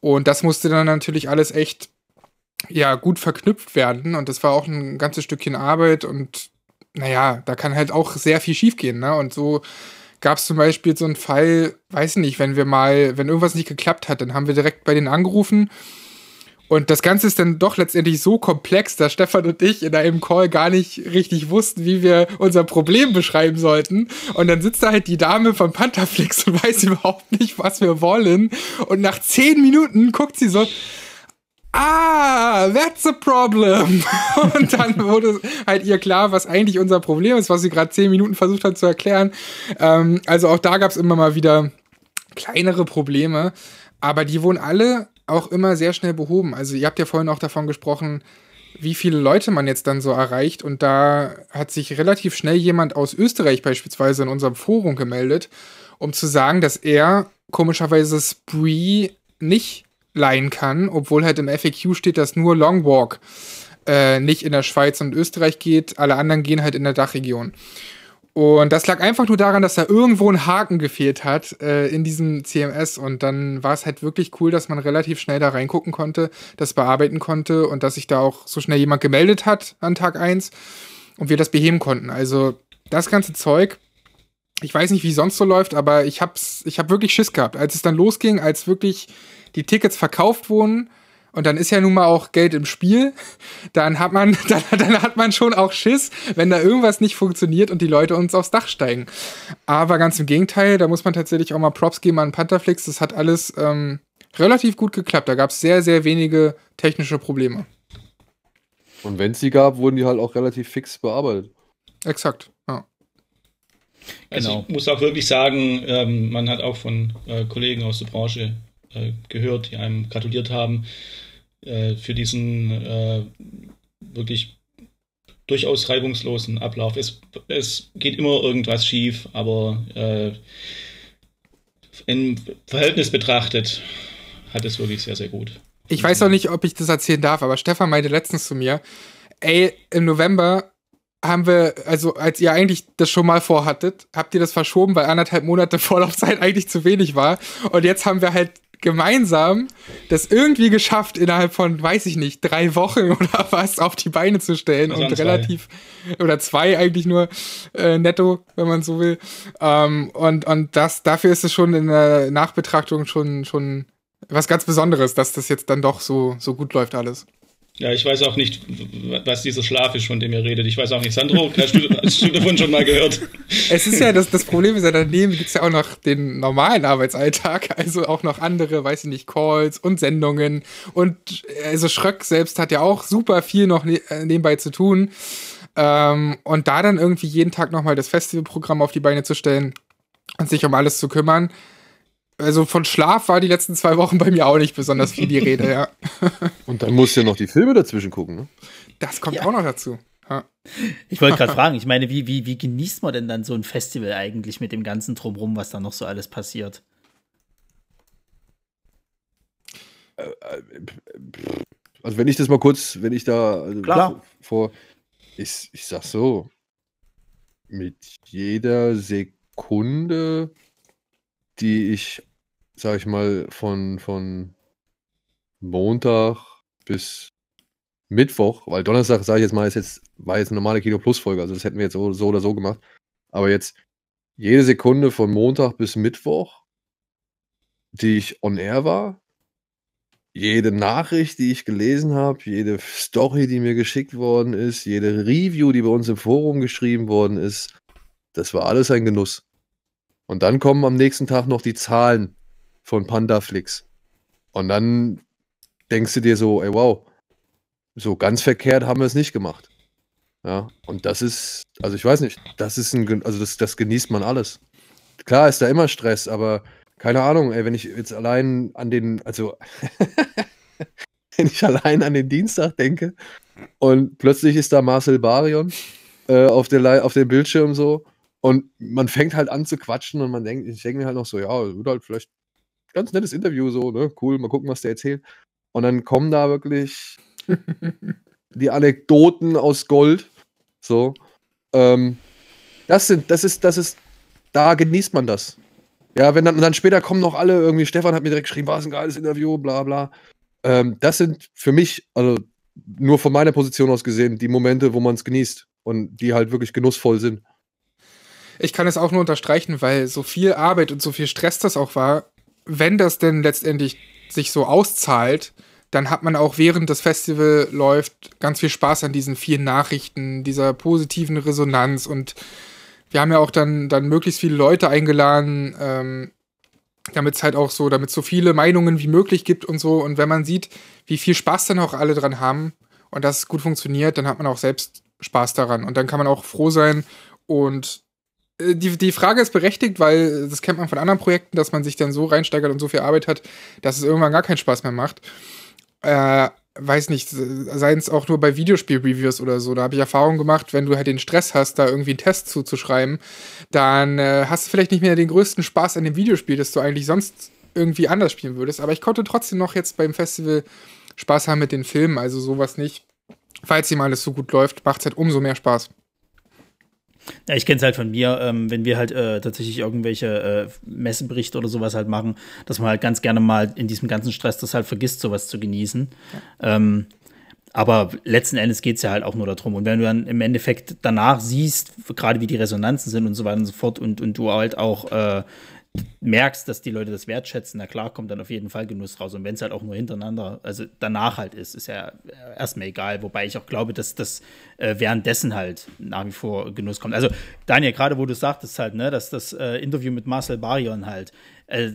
Und das musste dann natürlich alles echt ja gut verknüpft werden. Und das war auch ein ganzes Stückchen Arbeit. Und naja, da kann halt auch sehr viel schiefgehen. Ne? Und so gab es zum Beispiel so einen Fall, weiß nicht, wenn wir mal, wenn irgendwas nicht geklappt hat, dann haben wir direkt bei denen angerufen und das Ganze ist dann doch letztendlich so komplex, dass Stefan und ich in einem Call gar nicht richtig wussten, wie wir unser Problem beschreiben sollten. Und dann sitzt da halt die Dame von Pantherflix und weiß [LAUGHS] überhaupt nicht, was wir wollen. Und nach zehn Minuten guckt sie so, ah, that's a problem. [LAUGHS] Und dann wurde halt ihr klar, was eigentlich unser Problem ist, was sie gerade zehn Minuten versucht hat zu erklären. Ähm, also auch da gab es immer mal wieder kleinere Probleme. Aber die wurden alle auch immer sehr schnell behoben. Also ihr habt ja vorhin auch davon gesprochen, wie viele Leute man jetzt dann so erreicht. Und da hat sich relativ schnell jemand aus Österreich beispielsweise in unserem Forum gemeldet, um zu sagen, dass er komischerweise Spree nicht leihen kann, obwohl halt im FAQ steht, dass nur Long Walk äh, nicht in der Schweiz und Österreich geht. Alle anderen gehen halt in der Dachregion. Und das lag einfach nur daran, dass da irgendwo ein Haken gefehlt hat äh, in diesem CMS. Und dann war es halt wirklich cool, dass man relativ schnell da reingucken konnte, das bearbeiten konnte und dass sich da auch so schnell jemand gemeldet hat an Tag 1 und wir das beheben konnten. Also das ganze Zeug, ich weiß nicht, wie sonst so läuft, aber ich hab's, ich hab wirklich Schiss gehabt, als es dann losging, als wirklich die Tickets verkauft wurden und dann ist ja nun mal auch Geld im Spiel, dann hat man, [LAUGHS] dann, dann, hat man schon auch Schiss, wenn da irgendwas nicht funktioniert und die Leute uns aufs Dach steigen. Aber ganz im Gegenteil, da muss man tatsächlich auch mal Props geben an Pantherflix. Das hat alles ähm, relativ gut geklappt. Da gab es sehr, sehr wenige technische Probleme. Und wenn es sie gab, wurden die halt auch relativ fix bearbeitet. Exakt, ja. Also genau. ich muss auch wirklich sagen, ähm, man hat auch von äh, Kollegen aus der Branche äh, gehört, die einem gratuliert haben äh, für diesen äh, wirklich durchaus reibungslosen Ablauf. Es, es geht immer irgendwas schief, aber äh, im Verhältnis betrachtet hat es wirklich sehr, sehr gut. Ich weiß auch nicht, ob ich das erzählen darf, aber Stefan meinte letztens zu mir, ey, im November haben wir, also als ihr eigentlich das schon mal vorhattet, habt ihr das verschoben, weil anderthalb Monate [LAUGHS] Vorlaufzeit eigentlich zu wenig war. Und jetzt haben wir halt gemeinsam das irgendwie geschafft, innerhalb von, weiß ich nicht, drei Wochen [LAUGHS] oder was auf die Beine zu stellen also und relativ, oder zwei eigentlich nur äh, netto, wenn man so will. Ähm, und und das, dafür ist es schon in der Nachbetrachtung schon, schon was ganz Besonderes, dass das jetzt dann doch so, so gut läuft alles. Ja, ich weiß auch nicht, was dieser Schlaf ist, von dem ihr redet. Ich weiß auch nicht. Sandro, hast du, hast du davon schon mal gehört? Es ist ja, das, das Problem ist ja, daneben gibt es ja auch noch den normalen Arbeitsalltag, also auch noch andere, weiß ich nicht, Calls und Sendungen. Und also Schröck selbst hat ja auch super viel noch ne äh, nebenbei zu tun. Ähm, und da dann irgendwie jeden Tag nochmal das Festivalprogramm auf die Beine zu stellen und sich um alles zu kümmern, also von Schlaf war die letzten zwei Wochen bei mir auch nicht besonders viel die Rede, ja. [LAUGHS] Und dann musst du ja noch die Filme dazwischen gucken, ne? Das kommt ja. auch noch dazu. Ja. Ich wollte gerade fragen, ich meine, wie, wie, wie genießt man denn dann so ein Festival eigentlich mit dem ganzen Drumrum, was da noch so alles passiert? Also wenn ich das mal kurz, wenn ich da also Klar. vor, ich, ich sag so, mit jeder Sekunde die ich, sag ich mal, von, von Montag bis Mittwoch, weil Donnerstag, sage ich jetzt mal, ist jetzt, war jetzt eine normale Kino Plus Folge, also das hätten wir jetzt so, so oder so gemacht. Aber jetzt jede Sekunde von Montag bis Mittwoch, die ich on air war, jede Nachricht, die ich gelesen habe, jede Story, die mir geschickt worden ist, jede Review, die bei uns im Forum geschrieben worden ist, das war alles ein Genuss. Und dann kommen am nächsten Tag noch die Zahlen von Pandaflix. Und dann denkst du dir so, ey, wow, so ganz verkehrt haben wir es nicht gemacht. Ja, und das ist, also ich weiß nicht, das ist ein, also das, das genießt man alles. Klar ist da immer Stress, aber keine Ahnung, ey, wenn ich jetzt allein an den, also [LAUGHS] wenn ich allein an den Dienstag denke und plötzlich ist da Marcel Barion äh, auf, der, auf dem Bildschirm so und man fängt halt an zu quatschen und man denkt, ich denke mir halt noch so, ja, wird halt vielleicht ein ganz nettes Interview, so, ne? Cool, mal gucken, was der erzählt. Und dann kommen da wirklich [LAUGHS] die Anekdoten aus Gold. So. Ähm, das sind, das ist, das ist, da genießt man das. Ja, wenn dann, dann später kommen noch alle irgendwie, Stefan hat mir direkt geschrieben, war es ein geiles Interview, bla bla. Ähm, das sind für mich, also nur von meiner Position aus gesehen, die Momente, wo man es genießt und die halt wirklich genussvoll sind. Ich kann es auch nur unterstreichen, weil so viel Arbeit und so viel Stress das auch war, wenn das denn letztendlich sich so auszahlt, dann hat man auch während das Festival läuft ganz viel Spaß an diesen vielen Nachrichten, dieser positiven Resonanz und wir haben ja auch dann, dann möglichst viele Leute eingeladen, ähm, damit es halt auch so, damit so viele Meinungen wie möglich gibt und so. Und wenn man sieht, wie viel Spaß dann auch alle dran haben und dass es gut funktioniert, dann hat man auch selbst Spaß daran. Und dann kann man auch froh sein und die, die Frage ist berechtigt, weil das kennt man von anderen Projekten, dass man sich dann so reinsteigert und so viel Arbeit hat, dass es irgendwann gar keinen Spaß mehr macht. Äh, weiß nicht, seien es auch nur bei Videospiel-Reviews oder so. Da habe ich Erfahrung gemacht, wenn du halt den Stress hast, da irgendwie einen Test zuzuschreiben, dann äh, hast du vielleicht nicht mehr den größten Spaß an dem Videospiel, das du eigentlich sonst irgendwie anders spielen würdest. Aber ich konnte trotzdem noch jetzt beim Festival Spaß haben mit den Filmen, also sowas nicht. Falls ihm alles so gut läuft, macht es halt umso mehr Spaß. Ja, ich kenne es halt von mir, ähm, wenn wir halt äh, tatsächlich irgendwelche äh, Messeberichte oder sowas halt machen, dass man halt ganz gerne mal in diesem ganzen Stress das halt vergisst, sowas zu genießen. Ja. Ähm, aber letzten Endes geht es ja halt auch nur darum. Und wenn du dann im Endeffekt danach siehst, gerade wie die Resonanzen sind und so weiter und so fort, und, und du halt auch äh, merkst, dass die Leute das wertschätzen, na klar, kommt dann auf jeden Fall Genuss raus. Und wenn es halt auch nur hintereinander, also danach halt ist, ist ja erstmal egal. Wobei ich auch glaube, dass das äh, währenddessen halt nach wie vor Genuss kommt. Also, Daniel, gerade wo du sagtest halt, ne, dass das äh, Interview mit Marcel Barion halt, äh,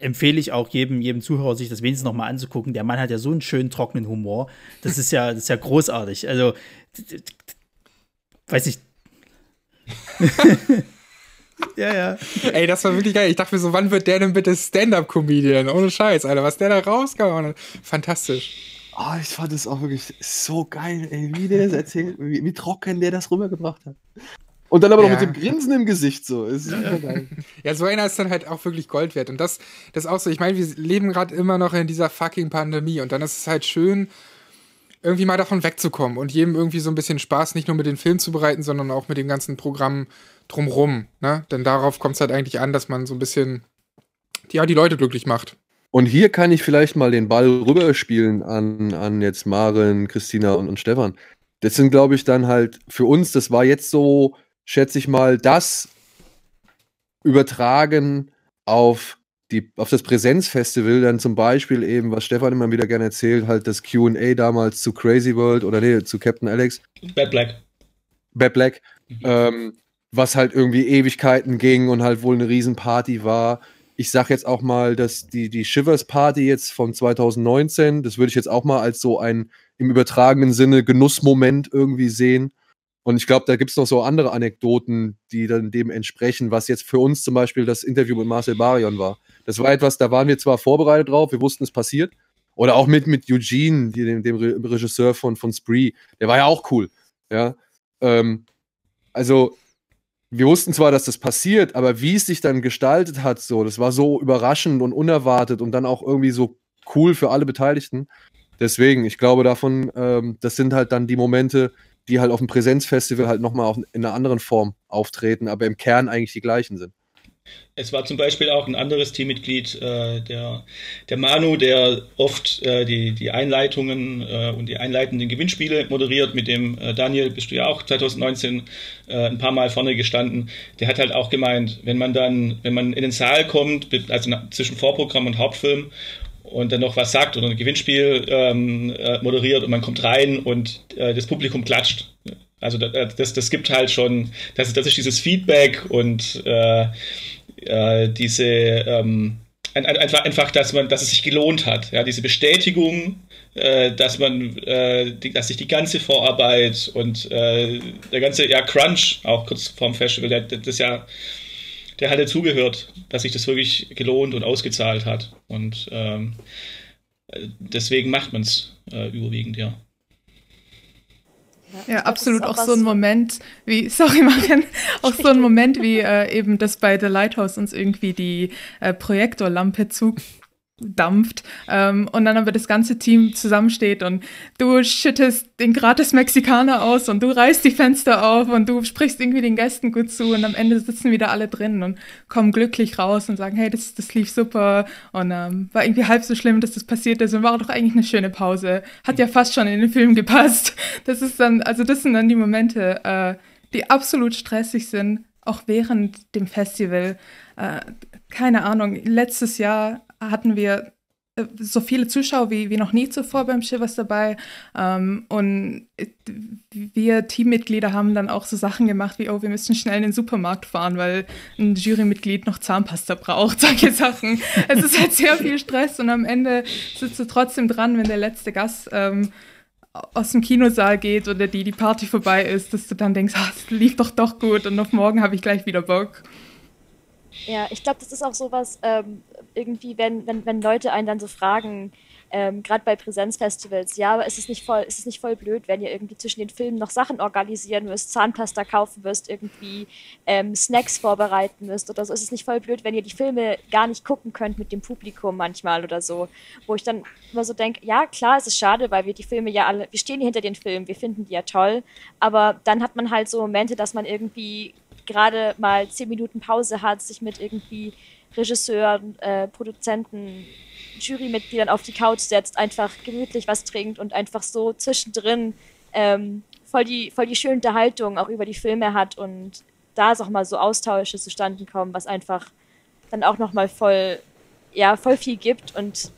empfehle ich auch jedem, jedem Zuhörer, sich das wenigstens nochmal anzugucken. Der Mann hat ja so einen schönen, trockenen Humor. Das ist ja, das ist ja großartig. Also, weiß ich. [LAUGHS] Ja, ja. Ey, das war wirklich geil. Ich dachte mir so, wann wird der denn bitte Stand-Up-Comedian? Ohne Scheiß, Alter. Was der da rausgehauen hat. Fantastisch. Oh, ich fand das auch wirklich so geil, ey, wie der das erzählt, wie, wie trocken der das rübergebracht hat. Und dann aber ja. noch mit dem Grinsen im Gesicht so. Ist super geil. Ja, so einer ist dann halt auch wirklich Gold wert. Und das, das ist auch so, ich meine, wir leben gerade immer noch in dieser fucking Pandemie und dann ist es halt schön, irgendwie mal davon wegzukommen und jedem irgendwie so ein bisschen Spaß nicht nur mit den Film zu bereiten, sondern auch mit dem ganzen Programm drumrum. Ne? Denn darauf kommt es halt eigentlich an, dass man so ein bisschen ja, die Leute glücklich macht. Und hier kann ich vielleicht mal den Ball rüberspielen an, an jetzt Maren, Christina und, und Stefan. Das sind, glaube ich, dann halt für uns, das war jetzt so, schätze ich mal, das Übertragen auf die, auf das Präsenzfestival dann zum Beispiel eben, was Stefan immer wieder gerne erzählt, halt das QA damals zu Crazy World oder nee, zu Captain Alex. Bad Black. Bad Black, mhm. ähm, was halt irgendwie Ewigkeiten ging und halt wohl eine Riesenparty war. Ich sag jetzt auch mal, dass die, die Shivers Party jetzt von 2019, das würde ich jetzt auch mal als so ein im übertragenen Sinne Genussmoment irgendwie sehen. Und ich glaube, da gibt es noch so andere Anekdoten, die dann dem entsprechen, was jetzt für uns zum Beispiel das Interview mit Marcel Barion war. Das war etwas, da waren wir zwar vorbereitet drauf, wir wussten, es passiert. Oder auch mit, mit Eugene, dem, dem Regisseur von, von Spree. Der war ja auch cool. Ja. Ähm, also, wir wussten zwar, dass das passiert, aber wie es sich dann gestaltet hat, so, das war so überraschend und unerwartet und dann auch irgendwie so cool für alle Beteiligten. Deswegen, ich glaube davon, ähm, das sind halt dann die Momente, die halt auf dem Präsenzfestival halt nochmal in einer anderen Form auftreten, aber im Kern eigentlich die gleichen sind. Es war zum Beispiel auch ein anderes Teammitglied, äh, der, der Manu, der oft äh, die, die Einleitungen äh, und die einleitenden Gewinnspiele moderiert. Mit dem äh, Daniel bist du ja auch 2019 äh, ein paar Mal vorne gestanden. Der hat halt auch gemeint, wenn man dann, wenn man in den Saal kommt, also zwischen Vorprogramm und Hauptfilm und dann noch was sagt oder ein Gewinnspiel ähm, äh, moderiert und man kommt rein und das Publikum klatscht. Also das, das gibt halt schon, das, das ist dieses Feedback und äh, äh, diese ähm, einfach, einfach, dass man, dass es sich gelohnt hat. Ja, diese Bestätigung, äh, dass man, äh, die, dass sich die ganze Vorarbeit und äh, der ganze ja, Crunch auch kurz vorm Festival, der, das ja der hat dazugehört, dass sich das wirklich gelohnt und ausgezahlt hat. Und ähm, deswegen macht man es äh, überwiegend, ja. Ja, absolut. auch, auch so ein Moment wie, [LAUGHS] sorry Marian, [LAUGHS] auch so ein Moment wie äh, eben das bei The Lighthouse uns irgendwie die äh, Projektorlampe zu dampft ähm, und dann aber das ganze Team zusammensteht und du schüttest den gratis Mexikaner aus und du reißt die Fenster auf und du sprichst irgendwie den Gästen gut zu und am Ende sitzen wieder alle drin und kommen glücklich raus und sagen, hey, das, das lief super und ähm, war irgendwie halb so schlimm, dass das passiert ist und war doch eigentlich eine schöne Pause. Hat ja fast schon in den Film gepasst. Das ist dann, also das sind dann die Momente, äh, die absolut stressig sind, auch während dem Festival. Äh, keine Ahnung, letztes Jahr hatten wir äh, so viele Zuschauer wie, wie noch nie zuvor beim Shivers dabei. Ähm, und wir Teammitglieder haben dann auch so Sachen gemacht wie, oh, wir müssen schnell in den Supermarkt fahren, weil ein Jurymitglied noch Zahnpasta braucht, [LAUGHS] solche Sachen. es ist halt sehr viel Stress und am Ende sitzt du trotzdem dran, wenn der letzte Gast ähm, aus dem Kinosaal geht oder die, die Party vorbei ist, dass du dann denkst, ah, lief doch doch gut und auf morgen habe ich gleich wieder Bock. Ja, ich glaube, das ist auch sowas, ähm, irgendwie, wenn, wenn, wenn Leute einen dann so fragen, ähm, gerade bei Präsenzfestivals, ja, aber ist es nicht voll, ist es nicht voll blöd, wenn ihr irgendwie zwischen den Filmen noch Sachen organisieren müsst, Zahnpasta kaufen müsst, irgendwie ähm, Snacks vorbereiten müsst oder so. Ist es nicht voll blöd, wenn ihr die Filme gar nicht gucken könnt mit dem Publikum manchmal oder so. Wo ich dann immer so denke, ja, klar, es ist schade, weil wir die Filme ja alle, wir stehen hinter den Filmen, wir finden die ja toll, aber dann hat man halt so Momente, dass man irgendwie gerade mal zehn Minuten Pause hat, sich mit irgendwie Regisseuren, äh, Produzenten, Jurymitgliedern auf die Couch setzt, einfach gemütlich was trinkt und einfach so zwischendrin ähm, voll, die, voll die schöne Unterhaltung auch über die Filme hat und da auch mal so Austausche zustande kommen, was einfach dann auch nochmal voll, ja, voll viel gibt und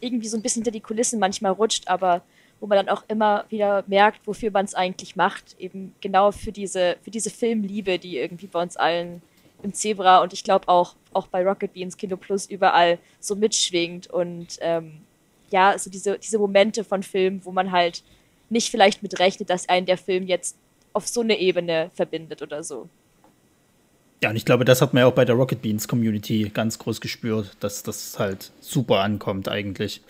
irgendwie so ein bisschen hinter die Kulissen manchmal rutscht, aber wo man dann auch immer wieder merkt, wofür man es eigentlich macht. Eben genau für diese, für diese Filmliebe, die irgendwie bei uns allen im Zebra und ich glaube auch, auch bei Rocket Beans Kino Plus überall so mitschwingt und ähm, ja, so diese, diese Momente von Filmen, wo man halt nicht vielleicht mit rechnet, dass einen der Film jetzt auf so eine Ebene verbindet oder so. Ja, und ich glaube, das hat man ja auch bei der Rocket Beans Community ganz groß gespürt, dass das halt super ankommt eigentlich.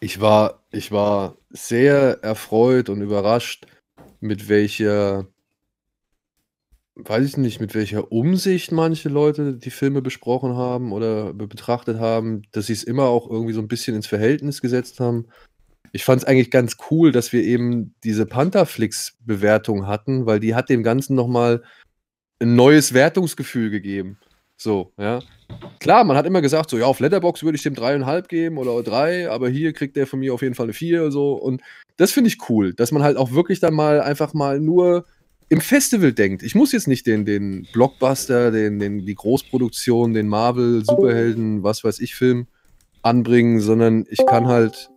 Ich war, ich war sehr erfreut und überrascht, mit welcher, weiß ich nicht, mit welcher Umsicht manche Leute die Filme besprochen haben oder betrachtet haben, dass sie es immer auch irgendwie so ein bisschen ins Verhältnis gesetzt haben. Ich fand es eigentlich ganz cool, dass wir eben diese Pantherflix-Bewertung hatten, weil die hat dem Ganzen nochmal ein neues Wertungsgefühl gegeben. So, ja. Klar, man hat immer gesagt, so, ja, auf Letterbox würde ich dem dreieinhalb geben oder drei, aber hier kriegt der von mir auf jeden Fall eine vier, so. Und das finde ich cool, dass man halt auch wirklich dann mal einfach mal nur im Festival denkt. Ich muss jetzt nicht den, den Blockbuster, den, den, die Großproduktion, den Marvel, Superhelden, was weiß ich, Film anbringen, sondern ich kann halt,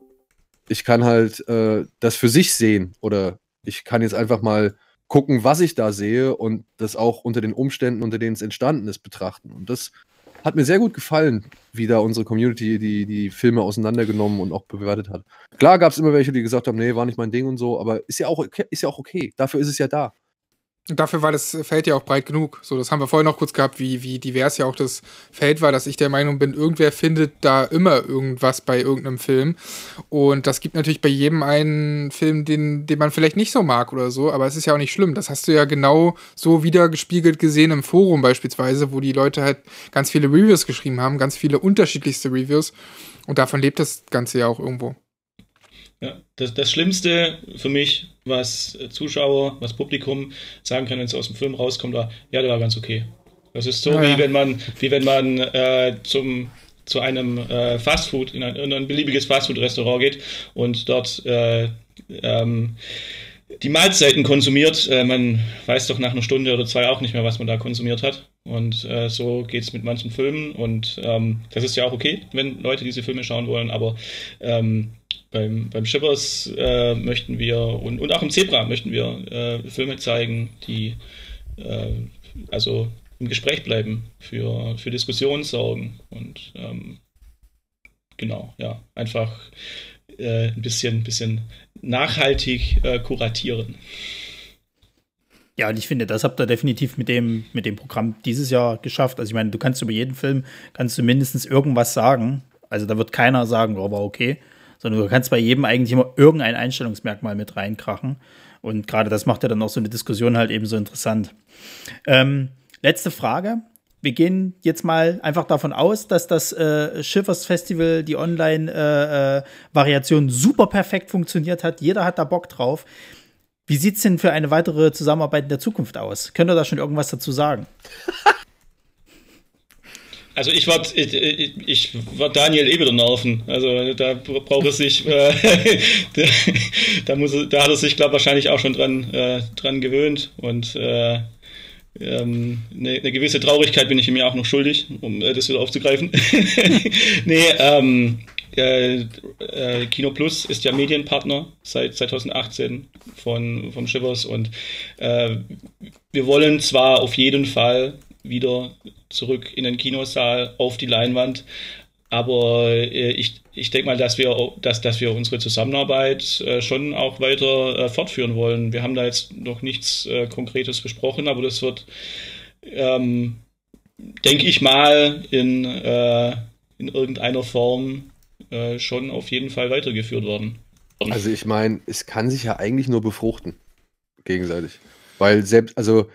ich kann halt äh, das für sich sehen oder ich kann jetzt einfach mal gucken, was ich da sehe und das auch unter den Umständen, unter denen es entstanden ist, betrachten. Und das hat mir sehr gut gefallen, wie da unsere Community die, die Filme auseinandergenommen und auch bewertet hat. Klar gab es immer welche, die gesagt haben, nee, war nicht mein Ding und so, aber ist ja auch ist ja auch okay. Dafür ist es ja da. Dafür war das Feld ja auch breit genug. So, das haben wir vorhin noch kurz gehabt, wie, wie divers ja auch das Feld war, dass ich der Meinung bin, irgendwer findet da immer irgendwas bei irgendeinem Film. Und das gibt natürlich bei jedem einen Film, den, den man vielleicht nicht so mag oder so, aber es ist ja auch nicht schlimm. Das hast du ja genau so wieder gespiegelt gesehen im Forum beispielsweise, wo die Leute halt ganz viele Reviews geschrieben haben, ganz viele unterschiedlichste Reviews. Und davon lebt das Ganze ja auch irgendwo. Ja, das, das Schlimmste für mich, was Zuschauer, was Publikum sagen kann, wenn es aus dem Film rauskommt, war, ja, der war ganz okay. Das ist so, ja, wie wenn man, wie wenn man äh, zum zu einem äh, Fastfood, in ein, in ein beliebiges Fastfood-Restaurant geht und dort äh, ähm, die Mahlzeiten konsumiert. Äh, man weiß doch nach einer Stunde oder zwei auch nicht mehr, was man da konsumiert hat. Und äh, so geht es mit manchen Filmen. Und ähm, das ist ja auch okay, wenn Leute diese Filme schauen wollen. Aber ähm, beim, beim Shippers äh, möchten wir und, und auch im Zebra möchten wir äh, Filme zeigen, die äh, also im Gespräch bleiben, für, für Diskussionen sorgen und ähm, genau, ja, einfach äh, ein bisschen, bisschen nachhaltig äh, kuratieren. Ja, und ich finde, das habt ihr definitiv mit dem, mit dem Programm dieses Jahr geschafft. Also ich meine, du kannst über jeden Film, kannst du mindestens irgendwas sagen. Also da wird keiner sagen, oh, war okay sondern du kannst bei jedem eigentlich immer irgendein Einstellungsmerkmal mit reinkrachen. Und gerade das macht ja dann auch so eine Diskussion halt eben so interessant. Ähm, letzte Frage. Wir gehen jetzt mal einfach davon aus, dass das äh, Schiffers Festival, die Online-Variation äh, äh, super perfekt funktioniert hat. Jeder hat da Bock drauf. Wie sieht es denn für eine weitere Zusammenarbeit in der Zukunft aus? Könnt ihr da schon irgendwas dazu sagen? [LAUGHS] Also ich war ich, ich war Daniel eh wieder nerven. Also da braucht es sich, äh, [LAUGHS] da, da, muss da hat er sich glaube wahrscheinlich auch schon dran äh, dran gewöhnt und äh, ähm, eine, gewisse Traurigkeit bin ich ihm ja auch noch schuldig, um äh, das wieder aufzugreifen. [LAUGHS] nee, ähm, äh, äh, Kino Plus ist ja Medienpartner seit 2018 von vom Shivers und äh, wir wollen zwar auf jeden Fall wieder zurück in den Kinosaal auf die Leinwand. Aber äh, ich, ich denke mal, dass wir, dass, dass wir unsere Zusammenarbeit äh, schon auch weiter äh, fortführen wollen. Wir haben da jetzt noch nichts äh, Konkretes besprochen, aber das wird, ähm, denke ich mal, in, äh, in irgendeiner Form äh, schon auf jeden Fall weitergeführt werden. Also ich meine, es kann sich ja eigentlich nur befruchten, gegenseitig. Weil selbst, also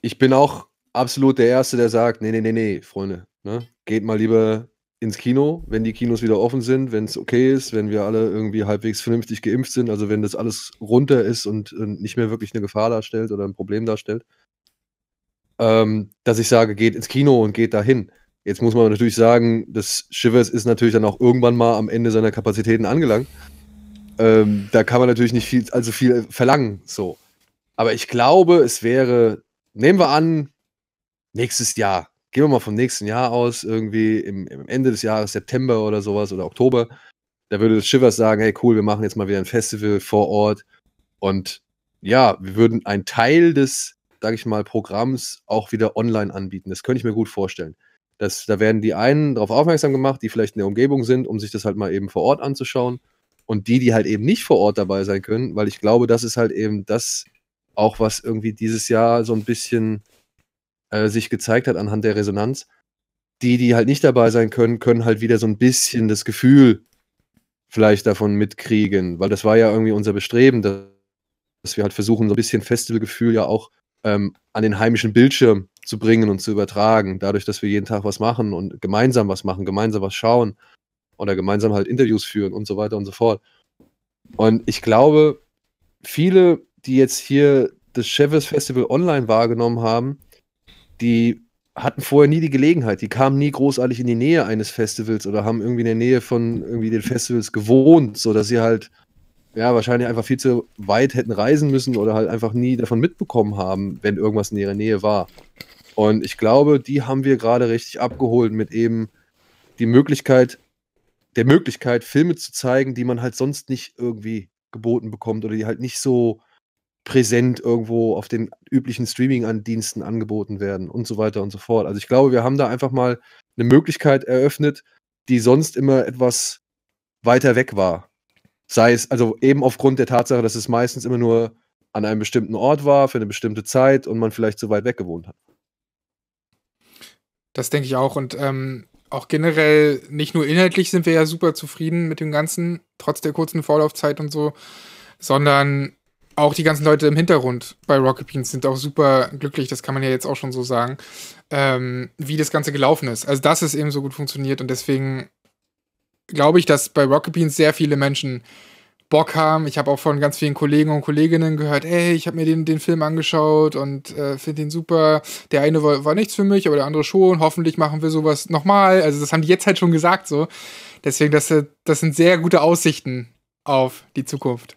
ich bin auch absolut der Erste, der sagt, nee, nee, nee, nee, Freunde, ne? geht mal lieber ins Kino, wenn die Kinos wieder offen sind, wenn es okay ist, wenn wir alle irgendwie halbwegs vernünftig geimpft sind, also wenn das alles runter ist und, und nicht mehr wirklich eine Gefahr darstellt oder ein Problem darstellt, ähm, dass ich sage, geht ins Kino und geht dahin. Jetzt muss man natürlich sagen, das Shivers ist natürlich dann auch irgendwann mal am Ende seiner Kapazitäten angelangt. Ähm, da kann man natürlich nicht viel, also viel verlangen, so. Aber ich glaube, es wäre, nehmen wir an, nächstes Jahr. Gehen wir mal vom nächsten Jahr aus, irgendwie im, im Ende des Jahres, September oder sowas oder Oktober. Da würde das Shivers sagen, hey cool, wir machen jetzt mal wieder ein Festival vor Ort. Und ja, wir würden einen Teil des, sage ich mal, Programms auch wieder online anbieten. Das könnte ich mir gut vorstellen. Das, da werden die einen darauf aufmerksam gemacht, die vielleicht in der Umgebung sind, um sich das halt mal eben vor Ort anzuschauen. Und die, die halt eben nicht vor Ort dabei sein können, weil ich glaube, das ist halt eben das auch, was irgendwie dieses Jahr so ein bisschen äh, sich gezeigt hat anhand der Resonanz. Die, die halt nicht dabei sein können, können halt wieder so ein bisschen das Gefühl vielleicht davon mitkriegen, weil das war ja irgendwie unser Bestreben, dass wir halt versuchen, so ein bisschen Festivalgefühl ja auch ähm, an den heimischen Bildschirm zu bringen und zu übertragen, dadurch, dass wir jeden Tag was machen und gemeinsam was machen, gemeinsam was schauen oder gemeinsam halt Interviews führen und so weiter und so fort. Und ich glaube, viele, die jetzt hier das Chevys Festival online wahrgenommen haben, die hatten vorher nie die Gelegenheit. Die kamen nie großartig in die Nähe eines Festivals oder haben irgendwie in der Nähe von irgendwie den Festivals gewohnt, sodass sie halt ja, wahrscheinlich einfach viel zu weit hätten reisen müssen oder halt einfach nie davon mitbekommen haben, wenn irgendwas in ihrer Nähe war. Und ich glaube, die haben wir gerade richtig abgeholt mit eben die Möglichkeit, der Möglichkeit, Filme zu zeigen, die man halt sonst nicht irgendwie geboten bekommt oder die halt nicht so präsent irgendwo auf den üblichen Streaming-Diensten angeboten werden und so weiter und so fort. Also ich glaube, wir haben da einfach mal eine Möglichkeit eröffnet, die sonst immer etwas weiter weg war. Sei es, also eben aufgrund der Tatsache, dass es meistens immer nur an einem bestimmten Ort war, für eine bestimmte Zeit und man vielleicht so weit weg gewohnt hat. Das denke ich auch. Und ähm, auch generell, nicht nur inhaltlich sind wir ja super zufrieden mit dem Ganzen, trotz der kurzen Vorlaufzeit und so, sondern auch die ganzen Leute im Hintergrund bei Rocket Beans sind auch super glücklich, das kann man ja jetzt auch schon so sagen, ähm, wie das Ganze gelaufen ist. Also, dass es eben so gut funktioniert und deswegen glaube ich, dass bei Rocket Beans sehr viele Menschen Bock haben. Ich habe auch von ganz vielen Kollegen und Kolleginnen gehört, ey, ich habe mir den, den Film angeschaut und äh, finde den super. Der eine war, war nichts für mich, aber der andere schon. Hoffentlich machen wir sowas nochmal. Also das haben die jetzt halt schon gesagt so. Deswegen, das, das sind sehr gute Aussichten auf die Zukunft.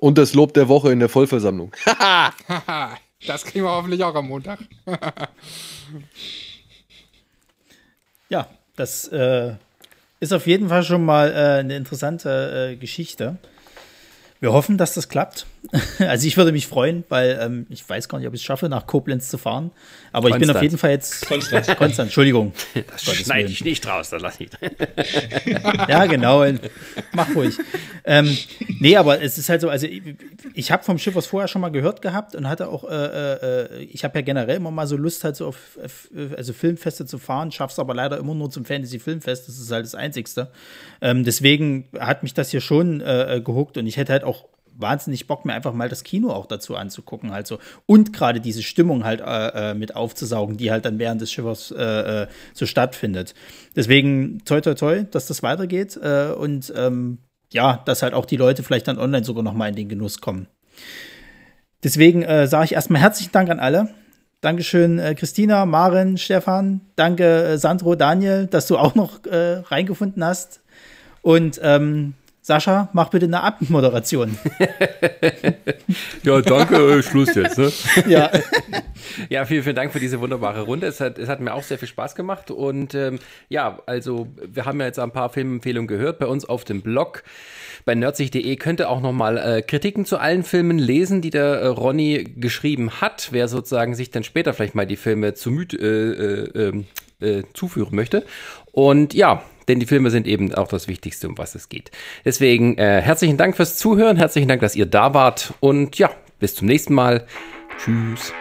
Und das Lob der Woche in der Vollversammlung. [LAUGHS] [LAUGHS] das kriegen wir hoffentlich auch am Montag. [LAUGHS] ja, das äh, ist auf jeden Fall schon mal äh, eine interessante äh, Geschichte. Wir hoffen, dass das klappt. [LAUGHS] Also ich würde mich freuen, weil ähm, ich weiß gar nicht, ob ich es schaffe, nach Koblenz zu fahren. Aber Konstanz. ich bin auf jeden Fall jetzt. Konstanz. [LAUGHS] Konstanz, Entschuldigung. Das schneide ich nicht raus, dann lass ich. ja, genau. Mach ruhig. Ähm, nee, aber es ist halt so, also ich, ich habe vom Schiff was vorher schon mal gehört gehabt und hatte auch, äh, äh, ich habe ja generell immer mal so Lust, halt so auf also Filmfeste zu fahren, schaff's aber leider immer nur zum Fantasy-Filmfest, das ist halt das Einzigste. Ähm, deswegen hat mich das hier schon äh, gehuckt und ich hätte halt auch wahnsinnig Bock, mir einfach mal das Kino auch dazu anzugucken, halt so. Und gerade diese Stimmung halt äh, äh, mit aufzusaugen, die halt dann während des Schiffers äh, äh, so stattfindet. Deswegen toi toi toi, dass das weitergeht äh, und ähm, ja, dass halt auch die Leute vielleicht dann online sogar noch mal in den Genuss kommen. Deswegen äh, sage ich erstmal herzlichen Dank an alle. Dankeschön, äh, Christina, Maren, Stefan. Danke, Sandro, Daniel, dass du auch noch reingefunden hast. Und ähm, Sascha, mach bitte eine Abmoderation. [LAUGHS] ja, danke, äh, Schluss jetzt. Ne? Ja. [LAUGHS] ja, vielen, vielen Dank für diese wunderbare Runde. Es hat, es hat mir auch sehr viel Spaß gemacht. Und ähm, ja, also wir haben ja jetzt ein paar Filmempfehlungen gehört bei uns auf dem Blog. Bei nerdsich.de könnt ihr auch nochmal äh, Kritiken zu allen Filmen lesen, die der äh, Ronny geschrieben hat. Wer sozusagen sich dann später vielleicht mal die Filme zu müd, äh, äh, ähm, äh, zuführen möchte. Und ja, denn die Filme sind eben auch das Wichtigste, um was es geht. Deswegen äh, herzlichen Dank fürs Zuhören, herzlichen Dank, dass ihr da wart und ja, bis zum nächsten Mal. Tschüss.